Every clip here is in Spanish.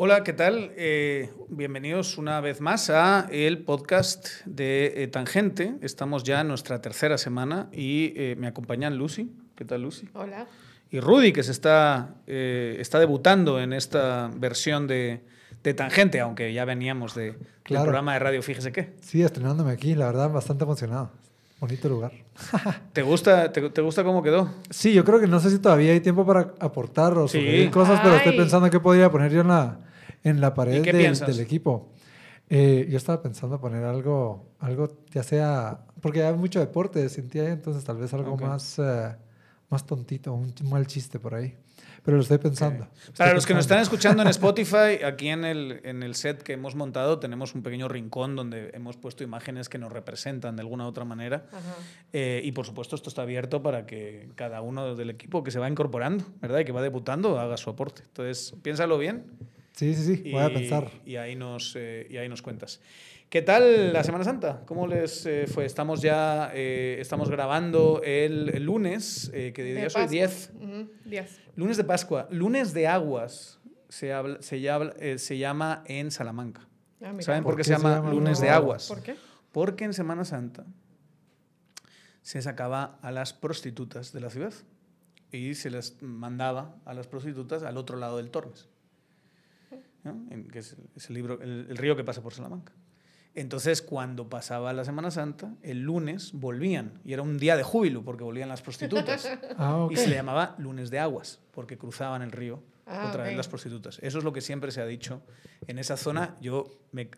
Hola, ¿qué tal? Eh, bienvenidos una vez más a el podcast de eh, Tangente. Estamos ya en nuestra tercera semana y eh, me acompañan Lucy. ¿Qué tal, Lucy? Hola. Y Rudy, que se está, eh, está debutando en esta versión de, de Tangente, aunque ya veníamos de, del Claro. programa de radio, fíjese qué. Sí, estrenándome aquí, la verdad, bastante emocionado. Bonito lugar. ¿Te gusta, te, te gusta cómo quedó? Sí, yo creo que no sé si todavía hay tiempo para aportar o Sí. sugerir cosas, pero estoy pensando qué podría poner yo en la, en la pared del, equipo. Eh, yo estaba pensando poner algo, algo ya sea, porque hay mucho deporte, sentía ahí, entonces tal vez algo más, eh, más tontito, un mal chiste por ahí. Pero lo estoy pensando. Estoy Para los que nos están escuchando en Spotify, aquí en el, en el set que hemos montado tenemos un pequeño rincón donde hemos puesto imágenes que nos representan de alguna u otra manera. Eh, y por supuesto esto está abierto para que cada uno del equipo que se va incorporando, ¿verdad? Y que va debutando haga su aporte. Entonces, piénsalo bien. Sí, sí, sí, Y, voy a pensar. Y ahí nos, eh, y ahí nos cuentas. ¿Qué tal la Semana Santa? ¿Cómo les eh, fue? Estamos ya eh, estamos grabando el, el lunes, eh, que De día soy Pascua. 10. Ujú, 10. Lunes de Pascua, lunes de aguas, se, habla- se, llama, eh, se llama en Salamanca. Ah. ¿Saben por, ¿Por qué qué se se llama lunes de aguas? ¿Por qué? Porque en Semana Santa se sacaba a las prostitutas de la ciudad y se les mandaba a las prostitutas al otro lado del Tormes, ¿no? En- que es, es el, libro, el, el río que pasa por Salamanca. Entonces, cuando pasaba la Semana Santa, el lunes volvían y era un día de júbilo porque volvían las prostitutas. Ah. Y se le llamaba lunes de aguas, porque cruzaban el río Ah, otra vez las prostitutas. Eso es lo que siempre se ha dicho en esa zona. Yo, me-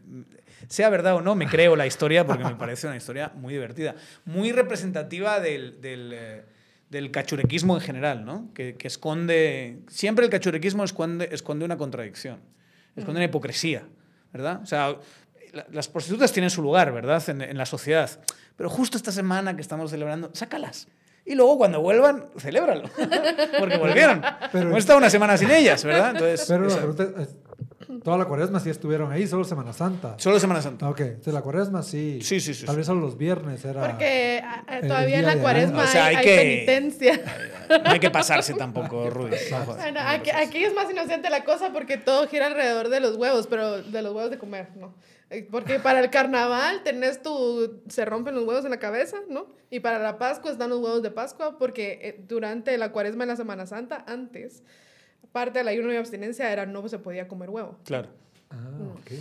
sea verdad o no, me creo la historia porque me parece una historia muy divertida, muy representativa del, del, eh, del cachurequismo en general, ¿no? Que, que esconde, siempre el cachurequismo esconde, esconde una contradicción, esconde una hipocresía, ¿verdad? O sea, las prostitutas tienen su lugar, ¿verdad? En, en la sociedad. Pero justo esta semana que estamos celebrando, sácalas. Y luego cuando vuelvan, celébralo. Porque volvieron. Pero- Hemos estado una semana sin ellas, ¿verdad? Entonces, Pero la pregunta es, toda la cuaresma sí estuvieron ahí, solo Semana Santa. solo Semana Santa. Ah, Ok, entonces la cuaresma sí. Sí, sí, sí, Tal vez solo los viernes era. Porque ah, el todavía en la cuaresma. O sea, hay, hay que- penitencia. No hay que pasarse tampoco, Rudy. No Bueno, no aquí, aquí es más inocente la cosa porque todo gira alrededor de los huevos, pero de los huevos de comer, ¿no? Eh, Porque para el carnaval tenés tu... se rompen los huevos en la cabeza, ¿no? Y para la Pascua están los huevos de Pascua porque eh, durante la cuaresma y la Semana Santa, antes, parte del ayuno y abstinencia era no se podía comer huevo. Claro. Ah, ok.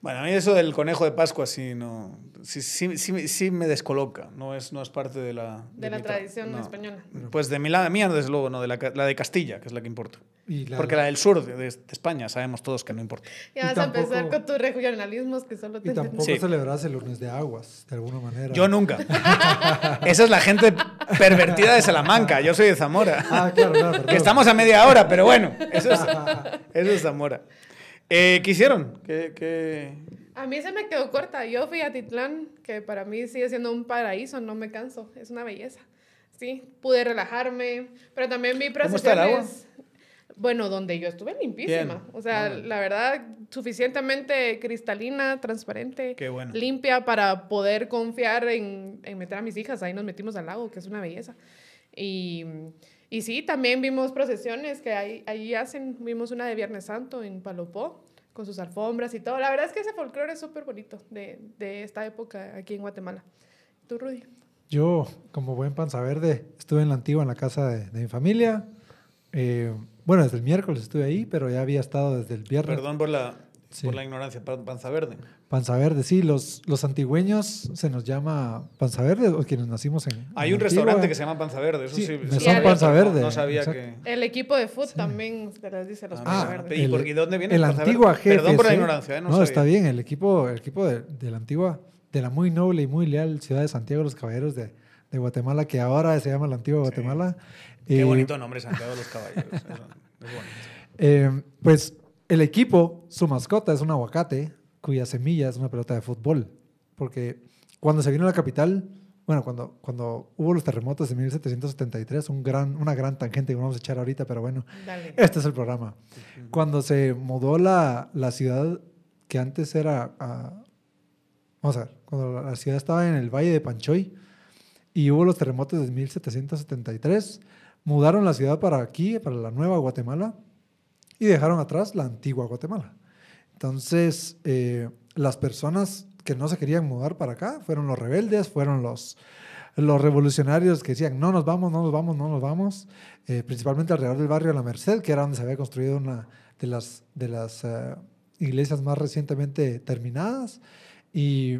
Bueno, a mí eso del conejo de Pascua sí, no, sí, sí, sí, sí me descoloca. No es, no es parte de la... De la mi tra- tradición no. española. Pues de mi la mía, desde luego, no, de la, la de Castilla, que es la que importa. Y la- Porque la del sur de, de España sabemos todos que no importa. Ya Y vas a empezar tampoco- con tus regionalismos que solo te Y tampoco Sí. celebras el lunes de aguas, de alguna manera. Yo nunca. Esa es la gente pervertida de Salamanca. Yo soy de Zamora. Ah, claro, claro. Que estamos a media hora, pero bueno, eso es, eso es Zamora. Eh, ¿Qué hicieron? ¿Qué, qué- A mí se me quedó corta. Yo fui a Titlán, que para mí sigue siendo un paraíso, no me canso, es una belleza. Sí, pude relajarme, pero también vi ¿Cómo está el agua? procesiones. Bueno, donde yo estuve limpísima. Bien. O sea, Bueno. la verdad, suficientemente cristalina, transparente, Qué bueno. limpia para poder confiar en, en meter a mis hijas. Ahí nos metimos al lago, que es una belleza. Y, y sí, también vimos procesiones que ahí, ahí hacen. Vimos una de Viernes Santo en Palopó, con sus alfombras y todo. La verdad es que ese folclore es súper bonito de, de esta época aquí en Guatemala. ¿Tú, Rudy? Yo, como buen panza verde, estuve en la antigua en la casa de, de mi familia. Eh, bueno, desde el miércoles estuve ahí, pero ya había estado desde el viernes. Perdón por la, Sí. por la ignorancia, pa- panza verde. Panza verde, sí, los, los antigüeños se nos llama panza verde, o quienes nacimos en. Hay en un Antigua. restaurante que se llama Panza Verde, eso sí. Sí, sí había, Panza no- Verde, No, sabía exacto. que... El equipo de foot también se les dice los Ah, Panza Verde. ¿Y el- por dónde viene El Panza antigua Verde? Perdón por la ignorancia, ¿eh? No, No, sabía. está bien. El equipo, el equipo de, de la antigua, de la muy noble y muy leal ciudad de Santiago de los Caballeros de, de Guatemala, que ahora se llama la antigua Guatemala. Qué Eh, bonito nombre, Santiago de los Caballeros. Es bonito. eh, pues el equipo, su mascota es un aguacate, cuya semilla es una pelota de fútbol. Porque cuando se vino a la capital, bueno, cuando, cuando hubo los terremotos de 1773, un gran, una gran tangente que vamos a echar ahorita, pero bueno, Dale. este es el programa. Cuando se mudó la, la ciudad que antes era... ah, vamos a ver, cuando la, la ciudad estaba en el Valle de Panchoy, y hubo los terremotos de 1773. Mudaron la ciudad para aquí, para la nueva Guatemala, y dejaron atrás la antigua Guatemala. Entonces, eh, las personas que no se querían mudar para acá fueron los rebeldes, fueron los, los revolucionarios que decían, no nos vamos, no nos vamos, no nos vamos, eh, principalmente alrededor del barrio de La Merced, que era donde se había construido una de las, de las eh, iglesias más recientemente terminadas, y,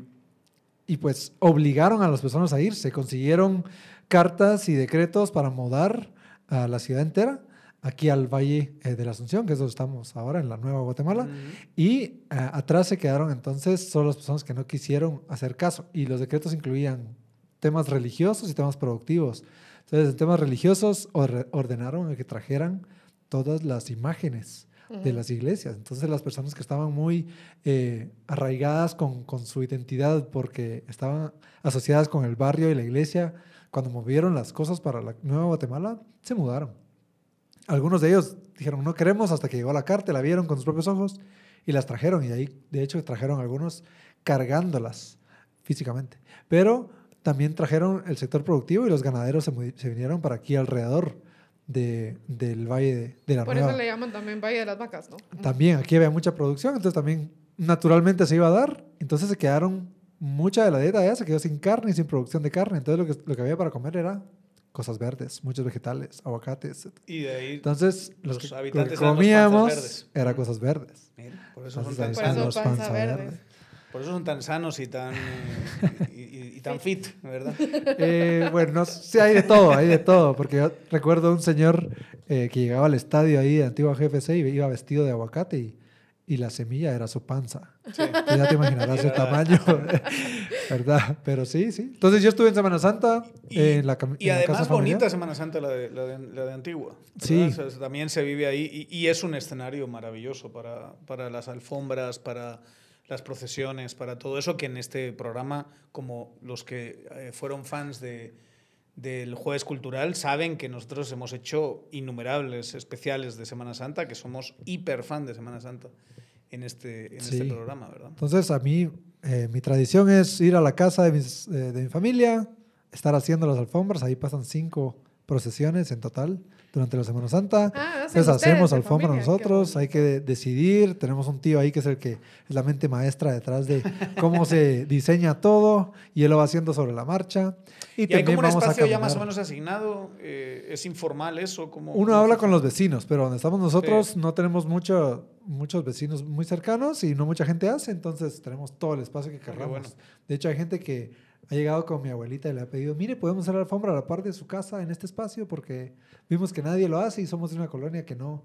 y pues obligaron a las personas a irse, consiguieron cartas y decretos para mudar a la ciudad entera aquí al Valle eh, de la Asunción, que es donde estamos ahora, en la Nueva Guatemala. Y eh, atrás se quedaron entonces solo las personas que no quisieron hacer caso. Y los decretos incluían temas religiosos y temas productivos. Entonces, en temas religiosos or- ordenaron a que trajeran todas las imágenes de las iglesias. Entonces, las personas que estaban muy eh, arraigadas con, con su identidad porque estaban asociadas con el barrio y la iglesia, cuando movieron las cosas para la Nueva Guatemala, se mudaron. Algunos de ellos dijeron, no queremos hasta que llegó la carta, la vieron con sus propios ojos y las trajeron. Y de ahí, de hecho, trajeron algunos cargándolas físicamente. Pero también trajeron el sector productivo y los ganaderos se, se vinieron para aquí alrededor de, del Valle de, de la Por Nueva. eso le llaman también Valle de las Vacas, ¿no? También aquí había mucha producción, entonces también naturalmente se iba a dar. Entonces se quedaron, mucha de la dieta ya se quedó sin carne y sin producción de carne. Entonces lo que, lo que había para comer era cosas verdes, muchos vegetales, aguacates. Y de ahí, Entonces los, Los que, lo que habitantes comíamos verdes. era cosas verdes. mira, por eso son tan sanos. los panza panza verde. verde. Por eso son tan sanos y tan, y, y- y tan fit, ¿verdad? Eh, bueno, sí, hay de todo, hay de todo, porque yo recuerdo un señor eh, que llegaba al estadio ahí de Antigua GFC y iba vestido de aguacate y, y la semilla era su panza. Sí. Ya te imaginarás el tamaño, ¿verdad? Pero sí, sí. Entonces yo estuve en Semana Santa, Y, en la, y en la además casa familiar. bonita Semana Santa la de, la de, la de Antigua. Sí. O sea, también se vive ahí y, y es un escenario maravilloso para, para las alfombras, para las procesiones, para todo eso que en este programa, como los que eh, fueron fans de, del Jueves Cultural, saben que nosotros hemos hecho innumerables especiales de Semana Santa, que somos hiper fan de Semana Santa en este, en Sí. este programa, ¿verdad? Entonces a mí, eh, mi tradición es ir a la casa de, mis- eh, de mi familia, estar haciendo las alfombras, ahí pasan cinco procesiones en total durante la Semana Santa. Ah, hacen Entonces hacemos alfombra familia, nosotros, hay que de- decidir, tenemos un tío ahí que es el que es la mente maestra detrás de cómo se diseña todo y él lo va haciendo sobre la marcha. Y, Y hay también como un vamos a espacio ya más o menos asignado, eh, es informal eso, como... Uno habla con los vecinos, pero donde estamos nosotros Sí. no tenemos mucho, muchos vecinos muy cercanos y no mucha gente hace, entonces tenemos todo el espacio que querramos. bueno. De hecho, hay gente que ha llegado con mi abuelita y le ha pedido, mire, podemos hacer la alfombra a la par de su casa en este espacio porque vimos que nadie lo hace y somos de una colonia que no,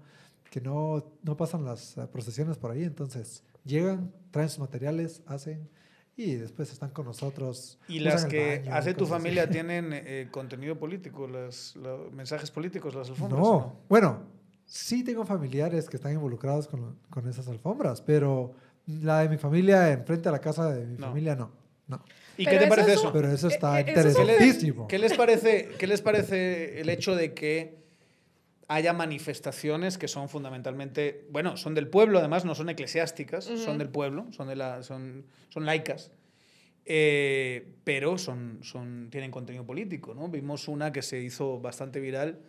que no, no pasan las eh, procesiones por ahí, entonces llegan, traen sus materiales, hacen y después están con nosotros. Y las que baño, hace tu cosas así. familia tienen eh, contenido político, las, los mensajes políticos, las alfombras. No, ¿o no? bueno, sí tengo familiares que están involucrados con, con esas alfombras, pero la de mi familia enfrente a la casa de mi No. familia no. No. ¿Y Pero qué te parece es eso? Pero eso está Eh, es interesantísimo. ¿Qué les parece, qué les parece el hecho de que haya manifestaciones que son fundamentalmente, bueno, son del pueblo, además no son eclesiásticas, son del pueblo, son, de la, son, son laicas, eh, pero son, son, tienen contenido político. ¿no? Vimos una que se hizo bastante viral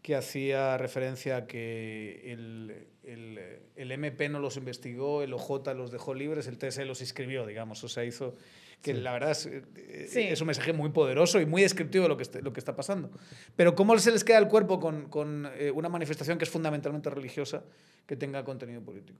que hacía referencia a que el, el, el MP no los investigó, el OJ los dejó libres, el TSE los inscribió, digamos. O sea, hizo que la verdad es, eh, Sí. es un mensaje muy poderoso y muy descriptivo de lo que, est- lo que está pasando. Pero ¿cómo se les queda el cuerpo con, con eh, una manifestación que es fundamentalmente religiosa que tenga contenido político?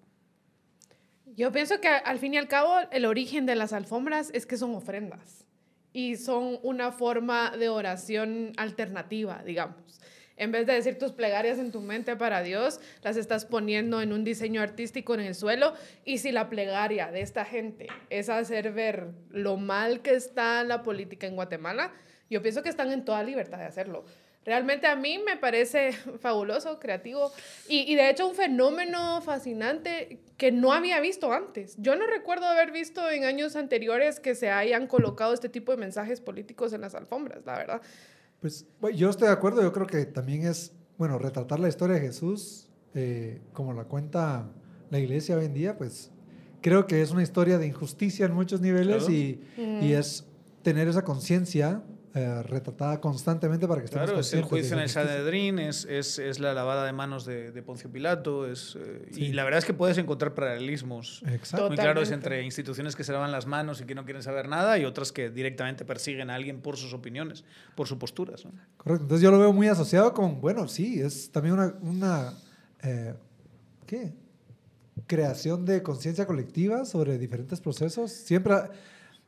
Yo pienso que al fin y al cabo el origen de las alfombras es que son ofrendas y son una forma de oración alternativa, digamos. En vez de decir tus plegarias en tu mente para Dios, las estás poniendo en un diseño artístico en el suelo. Y si la plegaria de esta gente es hacer ver lo mal que está la política en Guatemala, yo pienso que están en toda libertad de hacerlo. Realmente a mí me parece fabuloso, creativo y, y de hecho un fenómeno fascinante que no había visto antes. Yo no recuerdo haber visto en años anteriores que se hayan colocado este tipo de mensajes políticos en las alfombras, la verdad. Pues bueno, yo estoy de acuerdo, yo creo que también es, bueno, retratar la historia de Jesús eh, como la cuenta la iglesia hoy en día, pues creo que es una historia de injusticia en muchos niveles Claro. y, y es tener esa conciencia eh, retratada constantemente para que estemos Claro, es el juicio en el. Sanedrín, es, es, es la lavada de manos de, de Poncio Pilato, es, eh, Sí. y la verdad es que puedes encontrar paralelismos Exacto. muy claros entre instituciones que se lavan las manos y que no quieren saber nada y otras que directamente persiguen a alguien por sus opiniones, por sus posturas. ¿no? Correcto. Entonces yo lo veo muy asociado con, bueno, sí, es también una, una eh, ¿qué? Creación de conciencia colectiva sobre diferentes procesos, siempre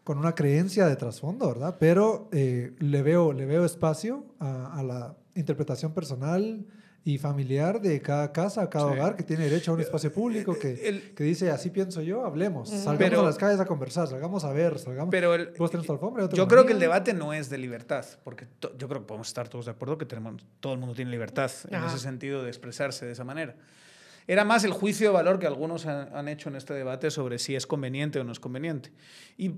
con una creencia de trasfondo, ¿verdad? Pero eh, le, veo, le veo espacio a, a la interpretación personal y familiar de cada casa, cada Sí. hogar que tiene derecho a un espacio público que, El- que dice, así pienso yo, hablemos, salgamos Pero- a las calles a conversar, salgamos a ver, salgamos... Pero el- Vos tenés tu alfombra, yo yo creo que el debate no es de libertad, porque to- yo creo que podemos estar todos de acuerdo que tenemos, todo el mundo tiene libertad en ese sentido de expresarse de esa manera. Era más el juicio de valor que algunos han, hecho en este debate sobre si es conveniente o no es conveniente. Y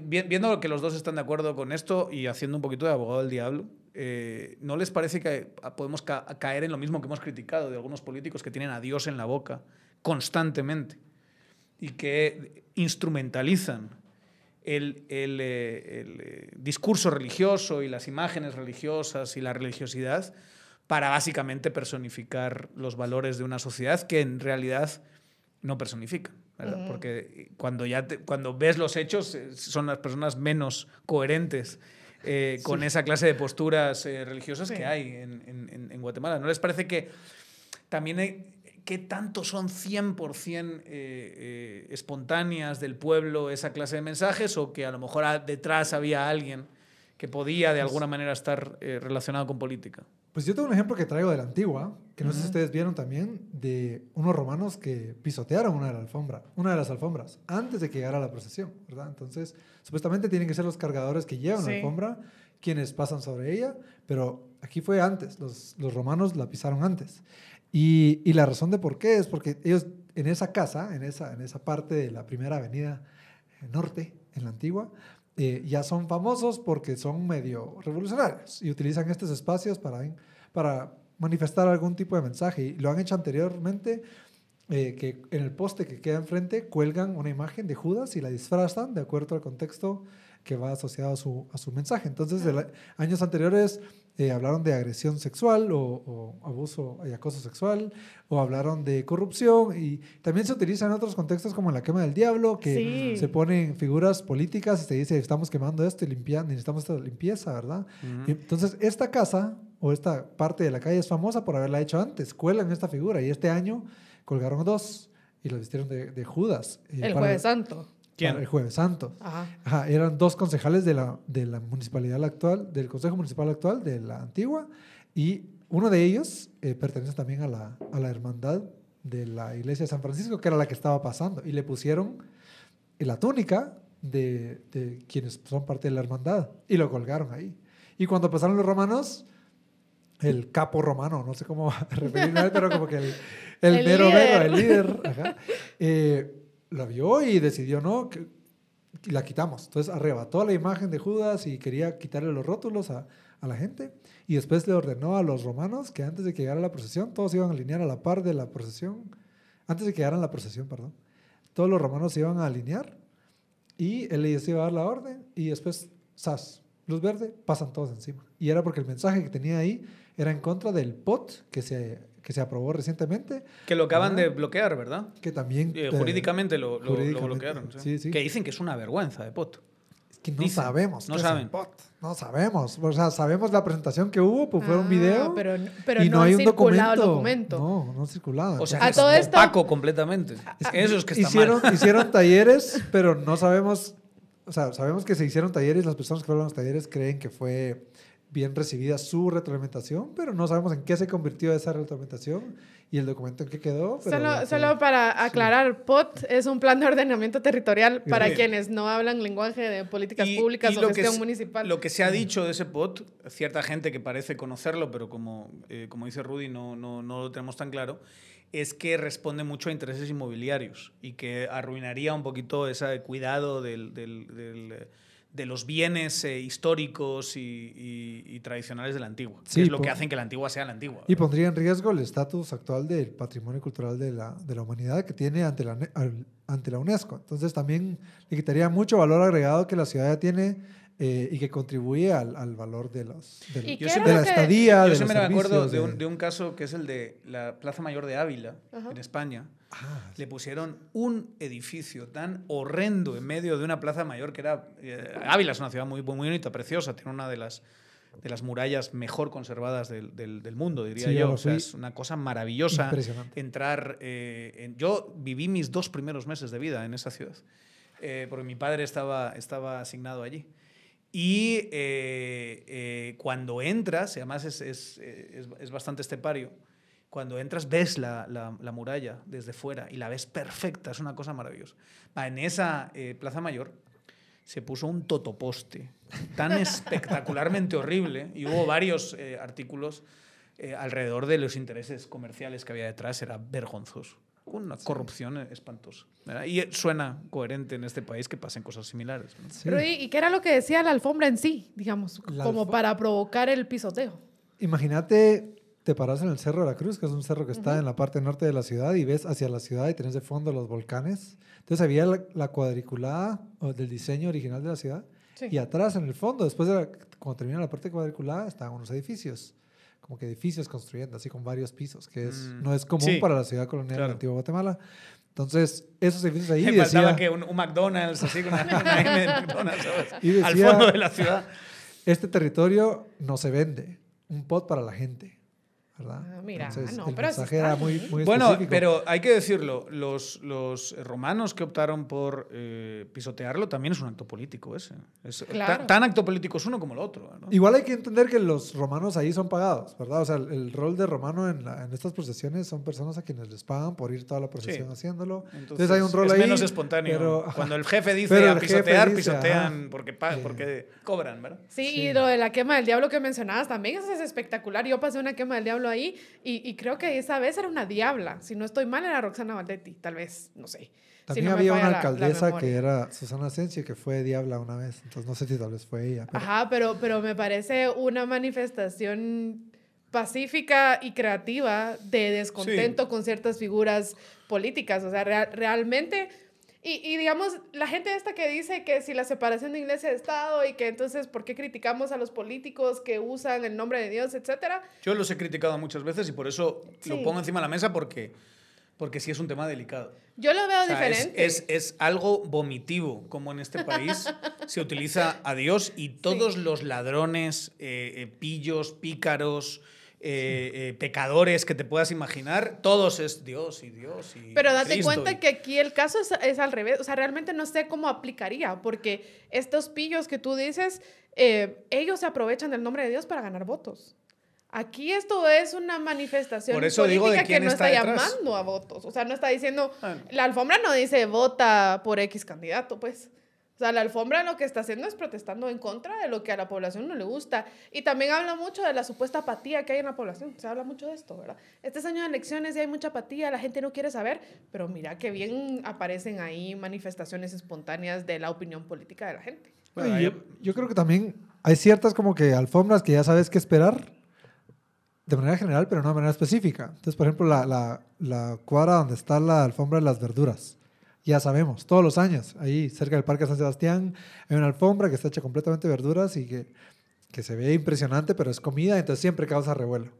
vi- viendo que los dos están de acuerdo con esto y haciendo un poquito de abogado del diablo, eh, ¿no les parece que podemos ca- caer en lo mismo que hemos criticado de algunos políticos que tienen a Dios en la boca constantemente y que instrumentalizan el, el, eh, el, eh, discurso religioso y las imágenes religiosas y la religiosidad para básicamente personificar los valores de una sociedad que en realidad no personifican. Porque cuando, ya te- cuando ves los hechos, eh, son las personas menos coherentes eh, con esa clase de posturas eh, religiosas Sí. que hay en, en- en- en Guatemala. ¿No les parece que también hay- qué tanto son 100% eh, eh, espontáneas del pueblo esa clase de mensajes o que a lo mejor detrás había alguien que podía de alguna manera estar eh, relacionado con política? Pues yo tengo un ejemplo que traigo de la antigua, que no sé si ustedes vieron también, de unos romanos que pisotearon una de, la alfombra, una de las alfombras antes de que llegara la procesión, ¿verdad? Entonces, supuestamente tienen que ser los cargadores que llevan la alfombra quienes pasan sobre ella, pero aquí fue antes, los, los romanos la pisaron antes. Y, y la razón de por qué es porque ellos en esa casa, en esa, en esa parte de la primera avenida norte, en la antigua, eh, ya son famosos porque son medio revolucionarios y utilizan estos espacios para, para manifestar algún tipo de mensaje. Y lo han hecho anteriormente, eh, que en el poste que queda enfrente cuelgan una imagen de Judas y la disfrazan de acuerdo al contexto que va asociado a su, a su mensaje. Entonces, años anteriores eh, hablaron de agresión sexual o, o abuso y acoso sexual, o hablaron de corrupción, y también se utiliza en otros contextos como la quema del diablo, que Sí. se ponen figuras políticas y se dice, estamos quemando esto y limpiando, necesitamos esta limpieza, ¿verdad? Y Entonces, esta casa o esta parte de la calle es famosa por haberla hecho antes, cuelgan esta figura, y este año colgaron dos y la vistieron de, de Judas. eh, El para- Jueves Santo. ¿Quién? para el Jueves Santo. Ajá. Ajá, eran dos concejales de la, de la municipalidad actual, del Consejo Municipal actual, de la antigua, y uno de ellos eh, pertenece también a la, a la hermandad de la iglesia de San Francisco, que era la que estaba pasando, y le pusieron la túnica de, de quienes son parte de la hermandad, y lo colgaron ahí. Y cuando pasaron los romanos, el capo romano, no sé cómo referirme a él, pero como que el, el, El mero líder. mero, el líder, ajá, eh, la vio y decidió, no, la quitamos. Entonces arrebató la imagen de Judas y quería quitarle los rótulos a, a la gente. Y después le ordenó a los romanos que antes de que llegara la procesión, todos iban a alinear a la par de la procesión. Antes de que llegara la procesión, perdón. Todos los romanos se iban a alinear y él les iba a dar la orden y después, ¡zas! Luz verde, pasan todos encima. Y era porque el mensaje que tenía ahí era en contra del POT que se, que se aprobó recientemente, Que lo acaban Ah. de bloquear, ¿verdad? que también... Eh, jurídicamente lo, lo- lo jurídicamente, bloquearon. sí. sí, sí. Que dicen que es una vergüenza de pot. Es que no Dicen, sabemos. no es saben. POT. No sabemos. O sea, sabemos la presentación que hubo, pues fue un Ah, video. Pero, pero y no, no, hay ha un circulado el documento. documento. No, no ha circulado. O sea, A es todo esto- opaco completamente. Eso es que está hicieron, mal. hicieron talleres, pero no sabemos. O sea, sabemos que se hicieron talleres. Las personas que fueron a los talleres creen que fue bien recibida su retroalimentación, pero no sabemos en qué se convirtió esa retroalimentación y el documento en qué quedó. pero Solo, solo que- para aclarar, POT es un plan de ordenamiento territorial para Bien. quienes no hablan lenguaje de políticas Y- públicas y o que gestión se- municipal. Lo que se ha dicho de ese POT, cierta gente que parece conocerlo, pero como, eh, como dice Rudy, no, no, no lo tenemos tan claro, es que responde mucho a intereses inmobiliarios y que arruinaría un poquito ese cuidado del, del- del, eh, de los bienes eh, históricos y, y- y tradicionales de la antigua. que es lo que hacen que la antigua sea la antigua. Y pondría en riesgo el estatus actual del patrimonio cultural de la, de la humanidad que tiene ante la, ante la UNESCO. Entonces también le quitaría mucho valor agregado que la ciudad ya tiene eh, y que contribuye al, al valor de, los, ¿Y Yo de la que- estadía, de Yo los siempre me acuerdo de de- un, de un caso que es el de la Plaza Mayor de Ávila, Ajá. en España. Ah, Le pusieron un edificio tan horrendo en medio de una plaza mayor que era... eh, Ávila es una ciudad muy, muy bonita, preciosa, tiene una de las, de las murallas mejor conservadas del, del- del mundo, diría Sí, yo O sea, es una cosa maravillosa. Impresionante. Entrar... eh, en- yo viví mis dos primeros meses de vida en esa ciudad, eh, porque mi padre estaba, estaba asignado allí. Y eh, eh, cuando entras, y además es, es, eh, es- es bastante estepario, cuando entras ves la, la- la muralla desde fuera y la ves perfecta, es una cosa maravillosa. En esa eh, Plaza Mayor se puso un totoposte tan espectacularmente horrible y hubo varios artículos alrededor de los intereses comerciales que había detrás, era vergonzoso. Una corrupción espantosa. ¿verdad? Y suena coherente en este país que pasen cosas similares. ¿no? sí. Rudy, ¿y qué era lo que decía la alfombra en sí, digamos, La como para provocar el pisoteo? Imagínate, te paras en el Cerro de la Cruz, que es un cerro que está en la parte norte de la ciudad, y ves hacia la ciudad y tenés de fondo los volcanes. Entonces había la, la cuadriculada o del diseño original de la ciudad. Sí. Y atrás, en el fondo, después de la- cuando termina la parte cuadriculada, estaban unos edificios. Como que edificios construyendo, así con varios pisos, que es, Mm, no es común sí, para la ciudad colonial de claro. la antigua Guatemala. Entonces, esos edificios ahí Me decía, faltaba que un, un McDonald's, así con una, una M de McDonald's, ¿sabes? Y Al fondo de la ciudad. este territorio no se vende, un pot para la gente. ¿Verdad? Ah, mira, Entonces, no, el pero eso mensaje está era muy, bien. muy Bueno, específico. pero hay que decirlo, los, los romanos que optaron por eh, pisotearlo también es un acto político ese. Es, Claro. tan acto político es uno como el otro. ¿no? Igual hay que entender que los romanos ahí son pagados, ¿verdad? O sea, el, el rol de romano en, la- en estas procesiones son personas a quienes les pagan por ir toda la procesión Sí. haciéndolo. Entonces, hay un rol es ahí, menos espontáneo. pero. Cuando el jefe dice Pero a pisotear, dice, pisotean ajá. porque, pa- Sí. porque cobran, ¿verdad? Sí, Sí. y lo de la quema del diablo que mencionabas también, eso es espectacular. Yo pasé una quema del diablo ahí y, y creo que esa vez era una diabla. Si no estoy mal, era Roxana Valdetti, tal vez, no sé. Si También no me había una la- la alcaldesa memoria. que era Susana Asensio, que fue diabla una vez. Entonces no sé si tal vez fue ella. pero- Ajá, pero, pero me parece una manifestación pacífica y creativa de descontento con ciertas figuras políticas. O sea, real- realmente... Y, y digamos, la gente esta que dice que si la separación de iglesia y Estado y que entonces, ¿por qué criticamos a los políticos que usan el nombre de Dios, etcétera? Yo los he criticado muchas veces y por eso lo pongo encima de la mesa porque, porque sí es un tema delicado. Yo lo veo O sea, diferente. es, es algo vomitivo, como en este país se utiliza a Dios y todos los ladrones, eh, eh, pillos, pícaros, eh, eh, pecadores que te puedas imaginar, todos es Dios y Dios y Pero date Cristo cuenta y- que aquí el caso es, es al revés. O sea, realmente no sé cómo aplicaría, porque estos pillos que tú dices, eh, ellos se aprovechan del nombre de Dios para ganar votos. Aquí esto es una manifestación Por eso política digo de que no está llamando a votos. O sea, no está diciendo, Ah. la alfombra no dice vota por X candidato, pues. O sea, la alfombra lo que está haciendo es protestando en contra de lo que a la población no le gusta. Y también habla mucho de la supuesta apatía que hay en la población. Se habla mucho de esto, ¿verdad? Este es año de elecciones y hay mucha apatía, la gente no quiere saber, pero mira que bien aparecen ahí manifestaciones espontáneas de la opinión política de la gente. Bueno, yo, yo creo que también hay ciertas como que alfombras que ya sabes qué esperar de manera general, pero no de manera específica. Entonces, por ejemplo, la, la, la cuadra donde está la alfombra de las verduras. Ya sabemos, todos los años, ahí cerca del Parque San Sebastián, hay una alfombra que está hecha completamente de verduras y que, que se ve impresionante, pero es comida, entonces siempre causa revuelo.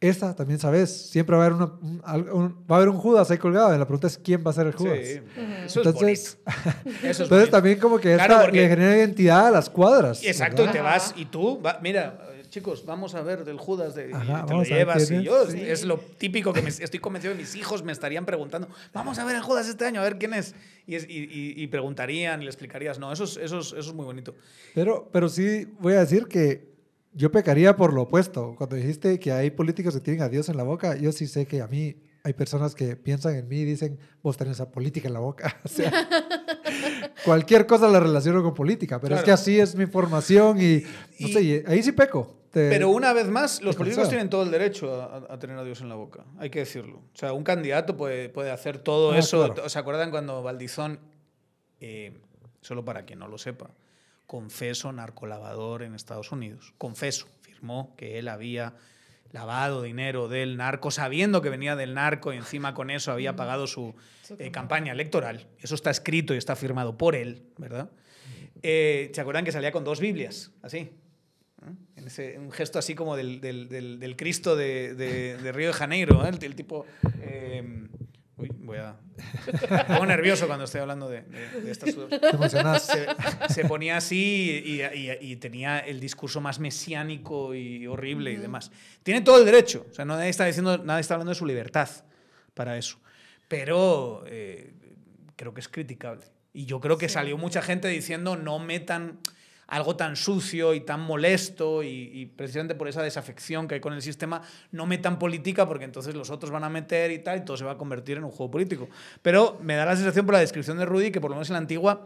Esta también sabes, siempre va a haber, una, un- un- va a haber un Judas ahí colgado. y La pregunta es quién va a ser el Judas. Sí, Ujú. eso Entonces- es. Eso es Entonces también como que Claro, esta porque- le genera identidad a las cuadras. Exacto, y ¿verdad? te Ajá. vas y tú, va- mira, chicos, vamos a ver del Judas de, Ajá, te lo llevas y es. yo Sí. es lo típico que me, estoy convencido que mis hijos me estarían preguntando, vamos a ver el Judas este año, a ver quién es y, es- y- y- y preguntarían y le explicarías, no, eso es, eso es, eso es muy bonito. Pero, pero sí voy a decir que yo pecaría por lo opuesto. Cuando dijiste que hay políticos que tienen a Dios en la boca, yo sí sé que a mí hay personas que piensan en mí y dicen, vos tenés a política en la boca. O sea, cualquier cosa la relaciono con política, pero es Claro. que así es mi formación y, no Y- sé, y ahí sí peco. Te- Pero una vez más, los políticos tienen todo el derecho a, a- a tener a Dios en la boca, hay que decirlo. O sea, un candidato puede, puede hacer todo Ah, eso. claro. ¿Se acuerdan cuando Valdizón, eh, solo para quien no lo sepa, confeso narcolavador en Estados Unidos? Confeso, firmó que él había lavado dinero del narco, sabiendo que venía del narco y encima con eso había pagado su eh, campaña. campaña electoral. Eso está escrito y está firmado por él, ¿verdad? eh, ¿se acuerdan que salía con dos Biblias? Así. ¿No? En ese, un gesto así como del, del- del- del Cristo de, de- de Río de Janeiro, ¿eh? el, el tipo... eh, uy, voy a... Me pongo nervioso cuando estoy hablando de, de- de estas cosas se, se ponía así y, y- y tenía el discurso más mesiánico y horrible y demás. Tiene todo el derecho. O sea, nadie está diciendo, nadie está hablando de su libertad para eso. Pero eh, creo que es criticable. Y yo creo que Sí. salió mucha gente diciendo no metan algo tan sucio y tan molesto y, y precisamente por esa desafección que hay con el sistema, no metan política porque entonces los otros van a meter y tal y todo se va a convertir en un juego político. Pero me da la sensación por la descripción de Rudy que por lo menos en la antigua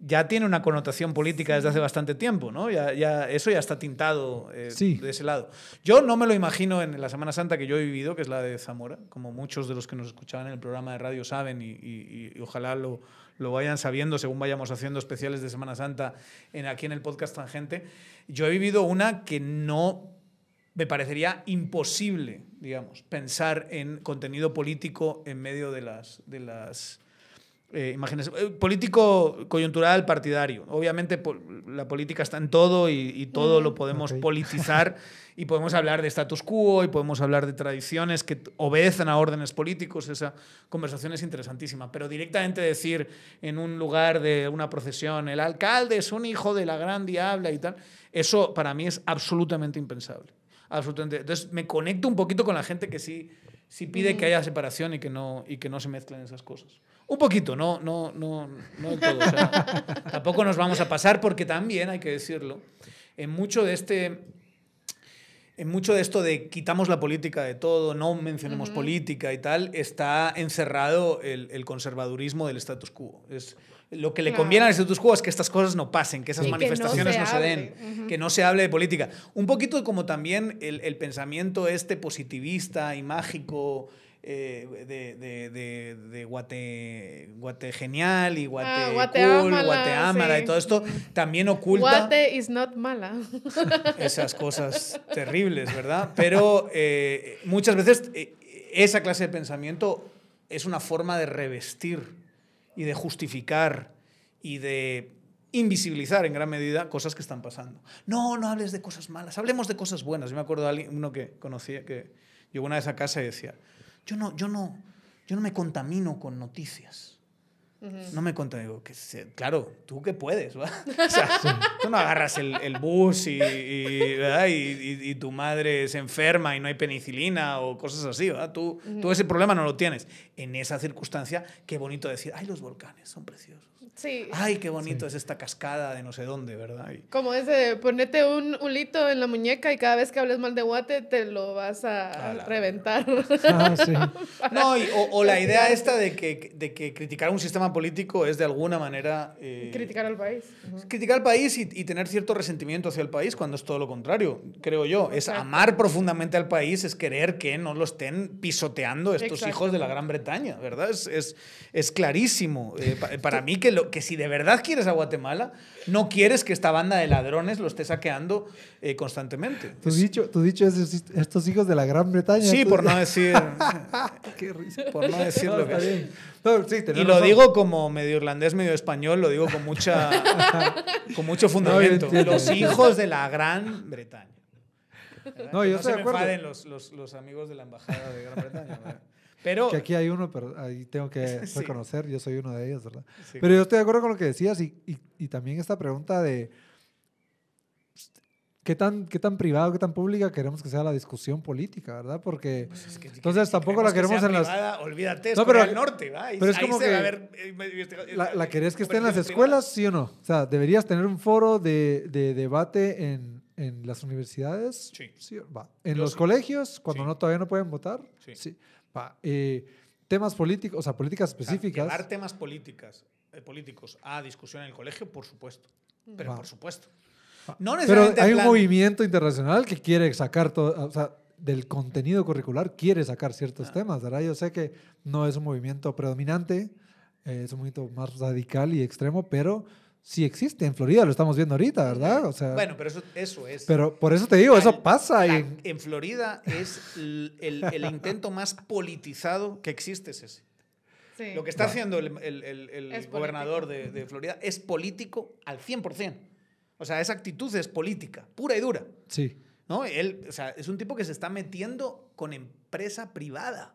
ya tiene una connotación política desde hace bastante tiempo, ¿no? Ya, ya, eso ya está tintado eh, Sí. de ese lado. Yo no me lo imagino en la Semana Santa que yo he vivido, que es la de Zamora, como muchos de los que nos escuchaban en el programa de radio saben y, y- y ojalá lo, lo vayan sabiendo según vayamos haciendo especiales de Semana Santa en, aquí en el podcast Tangente. Yo he vivido una que no me parecería imposible, digamos, pensar en contenido político en medio de las, de las eh, imágenes. Eh, político coyuntural partidario. Obviamente po- la política está en todo y, y todo Mm. lo podemos politizar y podemos hablar de status quo y podemos hablar de tradiciones que obedecen a órdenes políticos. Esa conversación es interesantísima. Pero directamente decir en un lugar de una procesión, el alcalde es un hijo de la gran diabla y tal, eso para mí es absolutamente impensable. Absolutamente. Entonces me conecto un poquito con la gente que sí, sí pide que haya separación y que no, y que no se mezclen esas cosas. Un poquito, no, no, no, no del todo. o sea, tampoco nos vamos a pasar porque también, hay que decirlo, en mucho de este... En mucho de esto de quitamos la política de todo, no mencionemos política y tal, está encerrado el, el conservadurismo del status quo. Es, lo que le Claro. conviene al status quo es que estas cosas no pasen, que esas Y que no manifestaciones se no se, den, que no se hable de política. Un poquito como también el, el pensamiento este positivista y mágico eh, de, de, de, de Guate, Guate genial y Guate Ah, cool, Guateámala sí. y todo esto también oculta Guate is not mala. esas cosas terribles, ¿verdad? Pero eh, muchas veces eh, esa clase de pensamiento es una forma de revestir y de justificar y de invisibilizar en gran medida cosas que están pasando. No, no hables de cosas malas, hablemos de cosas buenas. Yo me acuerdo de alguien, uno que conocía que llegó una vez a casa y decía, yo no, yo no, yo no me contamino con noticias. No me contamino. Que se- claro, tú que puedes, ¿va? O sea, tú no agarras el, el bus y, y, ¿verdad? y- y- y tu madre se enferma y no hay penicilina o cosas así, ¿verdad? Tú, tú ese problema no lo tienes. En esa circunstancia, qué bonito decir, ay, los volcanes son preciosos. Sí. Ay, qué bonito es esta cascada de no sé dónde, ¿verdad? Y- Como ese, de ponete un, un lito en la muñeca y cada vez que hables mal de Guate te lo vas a A la- reventar. Ah, sí. No, y- o, o la idea esta de que, de que criticar un sistema político es de alguna manera... eh, Criticar al país. Ujú. criticar al país y, y tener cierto resentimiento hacia el país cuando es todo lo contrario, creo yo. Es Exacto. amar profundamente al país, es querer que no lo estén pisoteando estos Exacto. hijos de la Gran Bretaña, ¿verdad? Es, es, es clarísimo. Eh, pa- para mí que, lo, que si de verdad quieres a Guatemala, no quieres que esta banda de ladrones lo esté saqueando eh, constantemente. Es- dicho, tu dicho es estos hijos de la Gran Bretaña. sí, tú- por no decir, Qué risa. por no decir No, lo que está es. No, sí, Y lo razón. digo como medio irlandés, medio español, lo digo con mucha con mucho fundamento. entiendo, los hijos de la Gran Bretaña. ¿Verdad? No, yo no estoy se de me acuerdo. enfaden los, los, los amigos de la embajada de Gran Bretaña. ¿verdad? Pero Que aquí hay uno, pero ahí tengo que Sí. reconocer, yo soy uno de ellos, ¿verdad? Sí. Pero yo estoy de acuerdo con lo que decías y, y, y también esta pregunta de ¿qué tan, qué tan privado, qué tan pública queremos que sea la discusión política, ¿verdad? Porque Pues es que si entonces tampoco la queremos queremos que en las... Olvídate, es No, pero- del Norte. ¿va? Ahí- pero es como se va a que ver, ¿La, la querés que esté en las escuelas, sí o no? O sea, ¿deberías tener un foro de, de debate en, en las universidades? Sí. o- va. ¿En Yo los sí. colegios, cuando Sí. no todavía no pueden votar? Sí. Va. Eh, temas políticos, o sea, políticas O sea, específicas. llevar temas políticas, eh, políticos a discusión en el colegio, por supuesto. Pero Va. por supuesto. No Pero necesariamente hay en un movimiento internacional que quiere sacar todo, o sea, del contenido curricular quiere sacar ciertos Ah. temas, ¿verdad? Yo sé que no es un movimiento predominante, eh, es un movimiento más radical y extremo, pero sí existe en Florida, lo estamos viendo ahorita, ¿verdad? O sea, Bueno, pero eso, eso es. pero por eso te digo, eso pasa la- en, en Florida es el, el intento más politizado que existe es ese. Sí. Lo que está haciendo el, el- el- el Es gobernador de Florida es político al 100%. O sea, esa actitud es política, pura y dura. Sí. ¿no? Él, o sea, es un tipo que se está metiendo con empresa privada,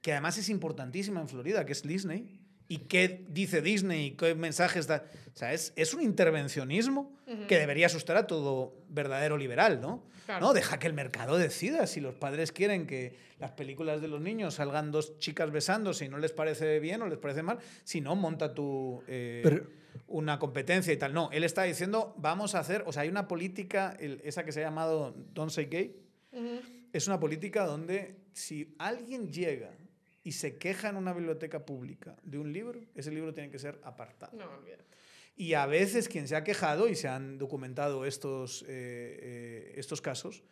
que además es importantísima en Florida, que es Disney. ¿Y qué dice Disney? ¿Y qué mensajes da? O sea, es, es un intervencionismo que debería asustar a todo verdadero liberal, ¿no? Claro. No, deja que el mercado decida. Si los padres quieren que las películas de los niños salgan dos chicas besándose y no les parece bien o les parece mal, si no, monta tu... eh, Pero- una competencia y tal. No, él está diciendo, vamos a hacer, o sea, hay una política, el- esa que se ha llamado Don't Say Gay, es una política donde si alguien llega y se queja en una biblioteca pública de un libro, ese libro tiene que ser apartado. No, olvídate. Y a veces quien se ha quejado, y se han documentado estos, eh, eh, estos casos,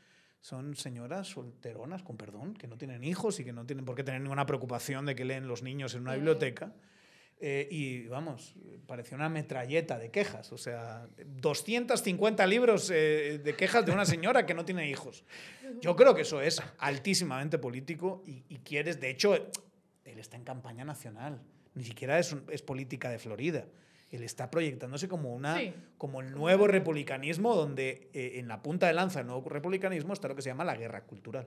son señoras solteronas, con perdón, que no tienen hijos y que no tienen por qué tener ninguna preocupación de que leen los niños en una biblioteca. Eh, y vamos, parecía una metralleta de quejas. O sea, 250 libros eh, de quejas de una señora que no tiene hijos. Yo creo que eso es altísimamente político y, y quieres, de hecho, él está en campaña nacional. Ni siquiera es, es política de Florida. Él está proyectándose como, una, Sí. como el nuevo republicanismo, donde eh, en la punta de lanza del nuevo republicanismo está lo que se llama la guerra cultural.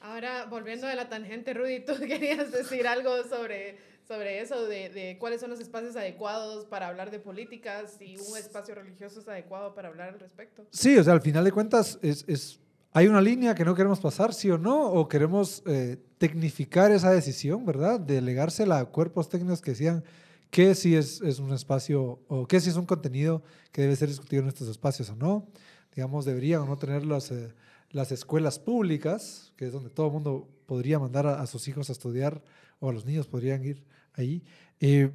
Ahora, volviendo de la tangente, Rudy, tú querías decir algo sobre, sobre eso, de, de cuáles son los espacios adecuados para hablar de políticas y un espacio religioso es adecuado para hablar al respecto. Sí, o sea, al final de cuentas, es, es- hay una línea que no queremos pasar, sí o no, o queremos eh, tecnificar esa decisión, ¿verdad? Delegársela a cuerpos técnicos que decían que sí es, es un espacio, o que sí es un contenido que debe ser discutido en estos espacios o no. Digamos, deberían o no tener las, eh, las escuelas públicas, que es donde todo el mundo podría mandar a, a sus hijos a estudiar, o a los niños podrían ir ahí. Eh,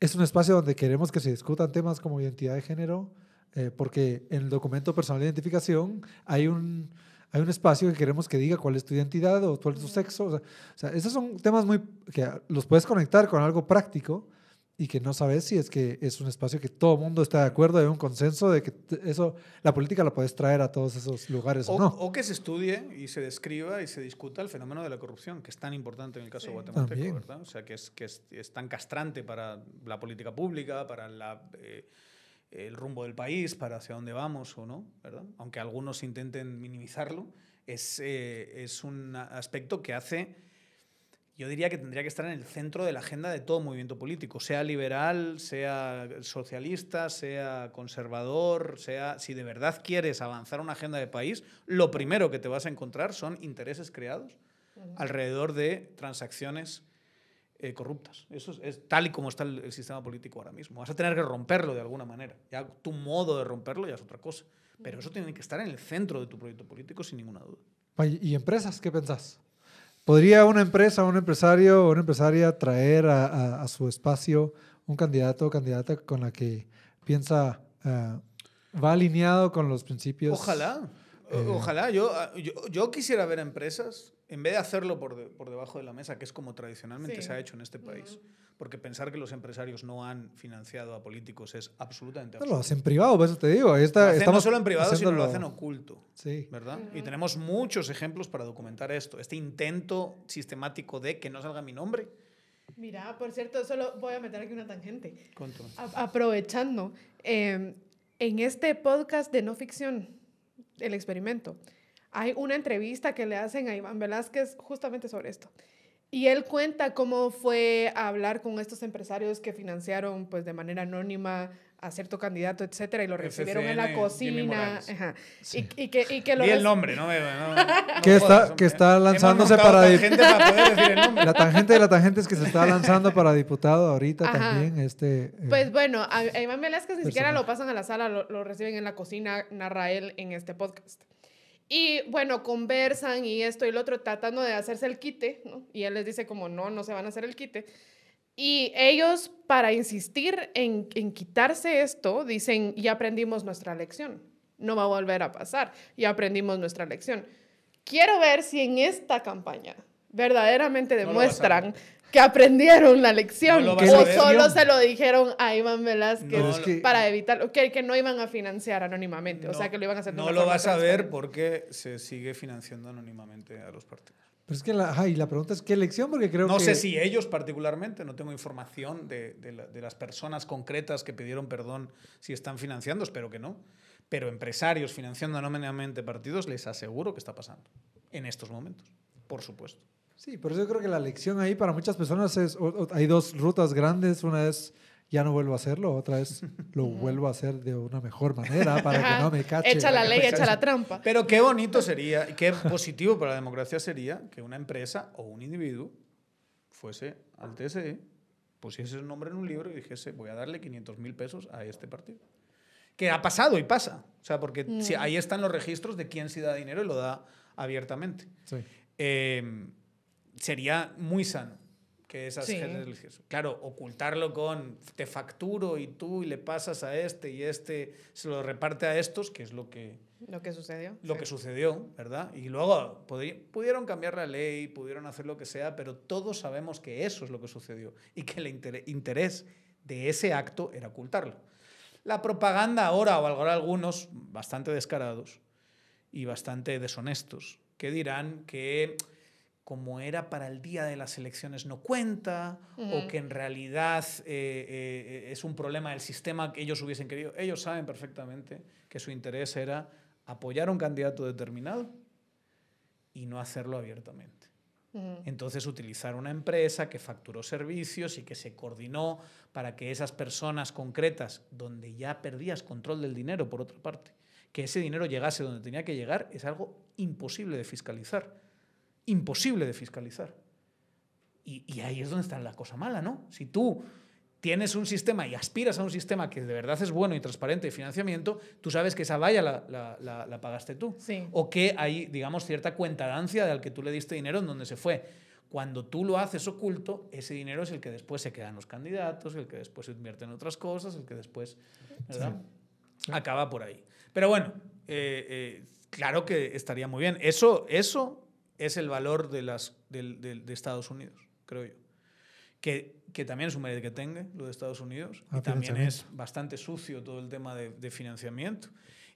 es un espacio donde queremos que se discutan temas como identidad de género, eh, porque en el documento personal de identificación hay un, hay un espacio que queremos que diga cuál es tu identidad o cuál es tu sexo. O sea, o sea, esos son temas muy que los puedes conectar con algo práctico y que no sabes si es que es un espacio que todo el mundo está de acuerdo, hay un consenso de que eso, la política la puedes traer a todos esos lugares o, O, no. o que se estudie y se describa y se discuta el fenómeno de la corrupción, que es tan importante en el caso Sí. guatemalteco, También. ¿verdad? O sea, que, es, que es, es tan castrante para la política pública, para la, eh, el rumbo del país, para hacia dónde vamos o no, ¿verdad? Aunque algunos intenten minimizarlo, es, eh, es un aspecto que hace yo diría que tendría que estar en el centro de la agenda de todo movimiento político, sea liberal, sea socialista, sea conservador, sea si de verdad quieres avanzar una agenda de país, lo primero que te vas a encontrar son intereses creados alrededor de transacciones eh, corruptas. Eso es, es tal y como está el, el sistema político ahora mismo. Vas a tener que romperlo de alguna manera. Ya tu modo de romperlo ya es otra cosa. Pero eso tiene que estar en el centro de tu proyecto político sin ninguna duda. ¿Y empresas? ¿Qué pensás? ¿Podría una empresa, un empresario o una empresaria traer a, su espacio un candidato o candidata con la que piensa ah, va alineado con los principios? Ojalá. Eh. Ojalá. Yo, ah, yo, yo quisiera ver empresas, en vez de hacerlo por, de- por debajo de la mesa, que es como tradicionalmente Sí. se ha hecho en este país, porque pensar que los empresarios no han financiado a políticos es absolutamente No, lo absurdo. hacen privado, por eso te digo. ahí está- Lo hacen no estamos solo en privado, sino lo haciéndolo- hacen oculto. Sí. ¿verdad? Y tenemos muchos ejemplos para documentar esto. Este intento sistemático de que no salga mi nombre. Mira, por cierto, solo voy a meter aquí una tangente. Conto. A- aprovechando, eh, en este podcast de no ficción, El Experimento, hay una entrevista que le hacen a Iván Velázquez justamente sobre esto. Y él cuenta cómo fue a hablar con estos empresarios que financiaron pues, de manera anónima a cierto candidato, etcétera, y lo recibieron en la FCN, cocina. Ajá, y, y que, y que lo Di el nombre, no. No, no Que está- jodas, que está lanzándose para- tangente para poder decir el nombre. La tangente de la tangente es que se está lanzando para diputado ahorita Ajá. también. Este, eh, Pues bueno, a, a Iván Velázquez ni siquiera lo pasan a la sala, lo, lo reciben en la cocina, narra él en este podcast. Y bueno, conversan y esto y lo otro, tratando de hacerse el quite, ¿no? Y él les dice como, no, no se van a hacer el quite. Y ellos, para insistir en, en quitarse esto, dicen, ya aprendimos nuestra lección, no va a volver a pasar, ya aprendimos nuestra lección. Quiero ver si en esta campaña verdaderamente No demuestran que aprendieron la lección No o solo se lo dijeron a Iván Velázquez No, es que- para evitar que, que no iban a financiar anónimamente, o sea que lo iban a hacer de No lo vas a ver porque se sigue financiando anónimamente a los partidos. Pero es que la, ajá, y la pregunta es qué elección, porque creo No que... sé si ellos particularmente, no tengo información de, de la- de las personas concretas que pidieron perdón si están financiando, espero que no. Pero empresarios financiando anónimamente partidos, les aseguro que está pasando en estos momentos, por supuesto. Sí, por eso yo creo que la lección ahí para muchas personas es, o- o- hay dos rutas grandes, una es ya no vuelvo a hacerlo, otra es lo vuelvo a hacer de una mejor manera para que no me cache. Echa la ley, echa la trampa. Pero qué bonito sería, y qué positivo para la democracia sería que una empresa o un individuo fuese al TSE, pusiese su nombre en un libro y dijese, voy a darle 500 mil pesos a este partido. Que ha pasado y pasa. O sea, porque si- ahí están los registros de quién sí da dinero y lo da abiertamente. Sí. Eh, sería muy sano que esas Sí. Claro, ocultarlo con te facturo y tú y le pasas a este y este se lo reparte a estos, que es lo que, Lo que sucedió. lo Sí. que sucedió, ¿verdad? Y luego pudieron cambiar la ley, pudieron hacer lo que sea, pero todos sabemos que eso es lo que sucedió y que el inter- interés de ese acto era ocultarlo. La propaganda ahora, o ahora algunos, bastante descarados y bastante deshonestos, que dirán que como era para el día de las elecciones no cuenta, o que en realidad eh, eh, es un problema del sistema que ellos hubiesen querido. Ellos saben perfectamente que su interés era apoyar a un candidato determinado y no hacerlo abiertamente. Entonces utilizar una empresa que facturó servicios y que se coordinó para que esas personas concretas, donde ya perdías control del dinero por otra parte, que ese dinero llegase donde tenía que llegar, es algo imposible de fiscalizar. Imposible de fiscalizar. Y, y ahí es donde está la cosa mala, ¿no? Si tú tienes un sistema y aspiras a un sistema que de verdad es bueno y transparente de financiamiento, tú sabes que esa valla la, la- la- la pagaste tú Sí. o que hay, digamos, cierta cuentadancia de al que tú le diste dinero en donde se fue. Cuando tú lo haces oculto, ese dinero es el que después se queda en los candidatos, el que después se invierte en otras cosas, el que después ¿verdad? acaba por ahí. Pero bueno, eh, eh, claro que estaría muy bien. Eso, eso es el valor de, las, de Estados Unidos, creo yo. Que, que también es un medio que tenga, lo de Estados Unidos, Ah, y también financiamiento. es bastante sucio todo el tema de, de financiamiento.